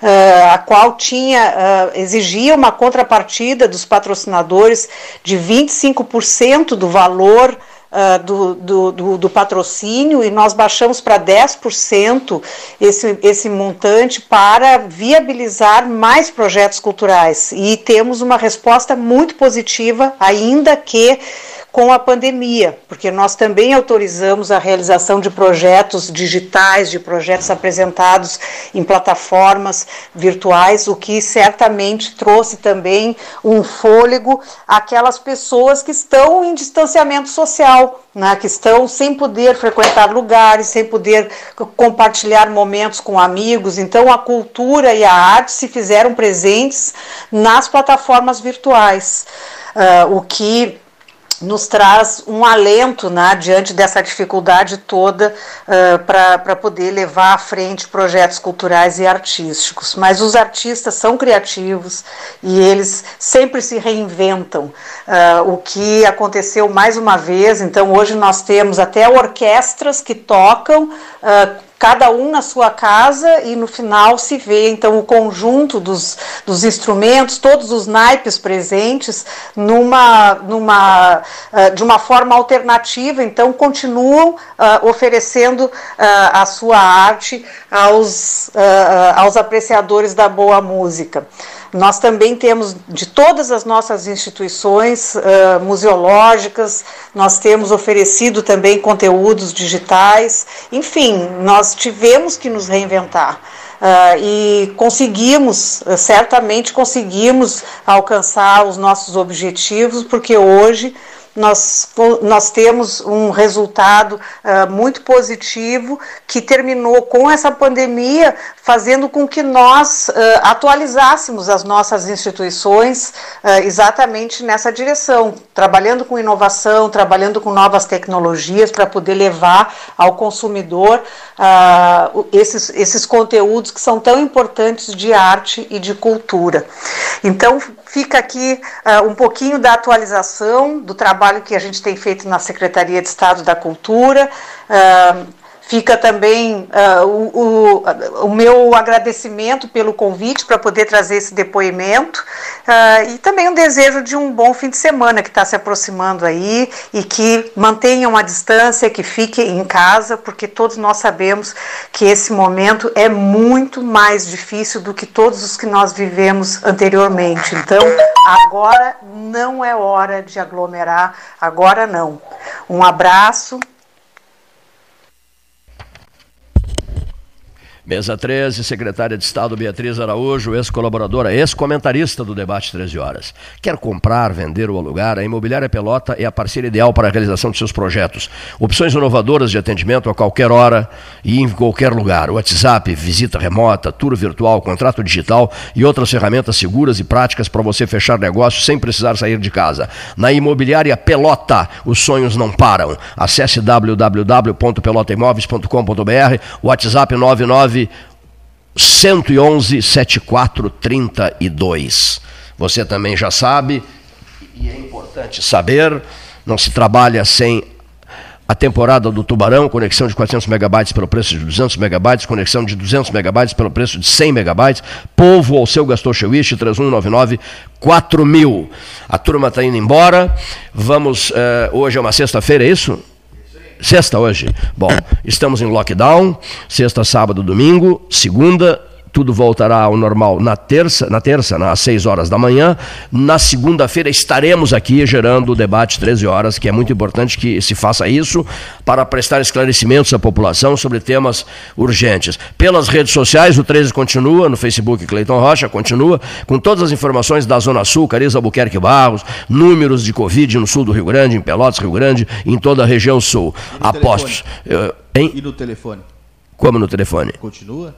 uh, a qual tinha, uh, exigia uma contrapartida dos patrocinadores de 25% do valor uh, do, do, do, do, patrocínio e nós baixamos para 10% esse, esse montante para viabilizar mais projetos culturais. E temos uma resposta muito positiva, ainda que com a pandemia, porque nós também autorizamos a realização de projetos digitais, de projetos apresentados em plataformas virtuais, o que certamente trouxe também um fôlego àquelas pessoas que estão em distanciamento social, né, que estão sem poder frequentar lugares, sem poder compartilhar momentos com amigos. Então, a cultura e a arte se fizeram presentes nas plataformas virtuais, uh, o que nos traz um alento né, diante dessa dificuldade toda uh, para poder levar à frente projetos culturais e artísticos. Mas os artistas são criativos e eles sempre se reinventam. Uh, o que aconteceu mais uma vez, então hoje nós temos até orquestras que tocam. Uh, cada um na sua casa e no final se vê então o conjunto dos, dos instrumentos, todos os naipes presentes numa, numa uh, de uma forma alternativa, então continuam uh, oferecendo uh, a sua arte aos, aos apreciadores da boa música. Nós também temos de todas as nossas instituições uh, museológicas, nós temos oferecido também conteúdos digitais, enfim, nós tivemos que nos reinventar. Uh, e conseguimos, certamente conseguimos alcançar os nossos objetivos, porque hoje nós, nós temos um resultado uh, muito positivo que terminou com essa pandemia, fazendo com que nós uh, atualizássemos as nossas instituições uh, exatamente nessa direção, trabalhando com inovação, trabalhando com novas tecnologias para poder levar ao consumidor esses, esses conteúdos que são tão importantes de arte e de cultura. Então, fica aqui um pouquinho da atualização do trabalho trabalho que a gente tem feito na Secretaria de Estado da Cultura. Uh, Fica também uh, o, o, o, meu agradecimento pelo convite para poder trazer esse depoimento uh, e também um desejo de um bom fim de semana que está se aproximando aí e que mantenham a distância, que fiquem em casa, porque todos nós sabemos que esse momento é muito mais difícil do que todos os que nós vivemos anteriormente. Então, agora não é hora de aglomerar, agora não. Um abraço. Mesa 13, secretária de Estado Beatriz Araújo, ex-colaboradora, ex-comentarista do debate 13 horas. Quer comprar, vender ou alugar? A Imobiliária Pelota é a parceira ideal para a realização de seus projetos. Opções inovadoras de atendimento a qualquer hora e em qualquer lugar. WhatsApp, visita remota, tour virtual, contrato digital e outras ferramentas seguras e práticas para você fechar negócio sem precisar sair de casa. Na Imobiliária Pelota, os sonhos não param. Acesse www.pelotaimoveis.com.br, WhatsApp 99 111 7432. Você também já sabe, e é importante saber, não se trabalha sem a temporada do Tubarão, conexão de 400 megabytes pelo preço de 200 megabytes, conexão de 200 megabytes pelo preço de 100 megabytes. Povo ao seu Gastou Chewish 3199 4000. A turma está indo embora. Vamos, uh, hoje é uma sexta-feira, é isso? Sexta hoje. Bom, estamos em lockdown. Sexta, sábado, domingo. Segunda, tudo voltará ao normal na terça, na terça, né, às 6 horas da manhã. Na segunda-feira estaremos aqui gerando o debate 13 horas, que é muito importante que se faça isso para prestar esclarecimentos à população sobre temas urgentes. Pelas redes sociais, o 13 continua, no Facebook Cleiton Rocha continua, com todas as informações da Zona Sul, Cariza Albuquerque Barros, números de Covid no sul do Rio Grande, em Pelotas, Rio Grande, em toda a região sul. Apostos. Uh, e no telefone? Como no telefone? Continua?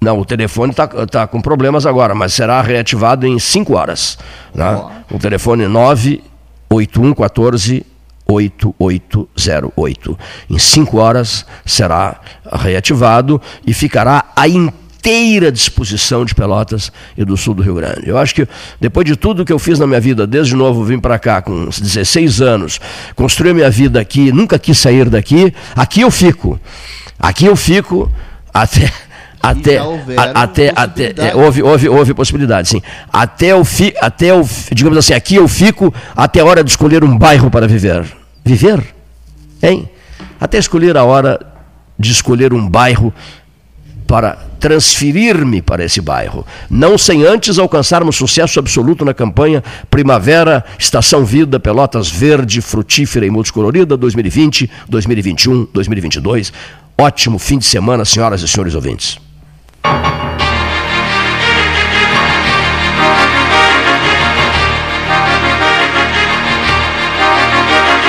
Não, o telefone está tá com problemas agora, mas será reativado em 5 horas. Né? O telefone 98114 8808. Em 5 horas será reativado e ficará a inteira disposição de Pelotas e do sul do Rio Grande. Eu acho que depois de tudo que eu fiz na minha vida, desde novo vim para cá com 16 anos, construí a minha vida aqui, nunca quis sair daqui, aqui eu fico. Aqui eu fico até até a, até até é, houve, houve houve possibilidade sim. Até o fi, até o digamos assim aqui eu fico até a hora de escolher um bairro para viver. Viver? Hein? Até escolher a hora de escolher um bairro para transferir-me para esse bairro, não sem antes alcançarmos sucesso absoluto na campanha Primavera, Estação Vida, Pelotas Verde, Frutífera e Multicolorida 2020, 2021, 2022. Ótimo fim de semana, senhoras e senhores ouvintes. you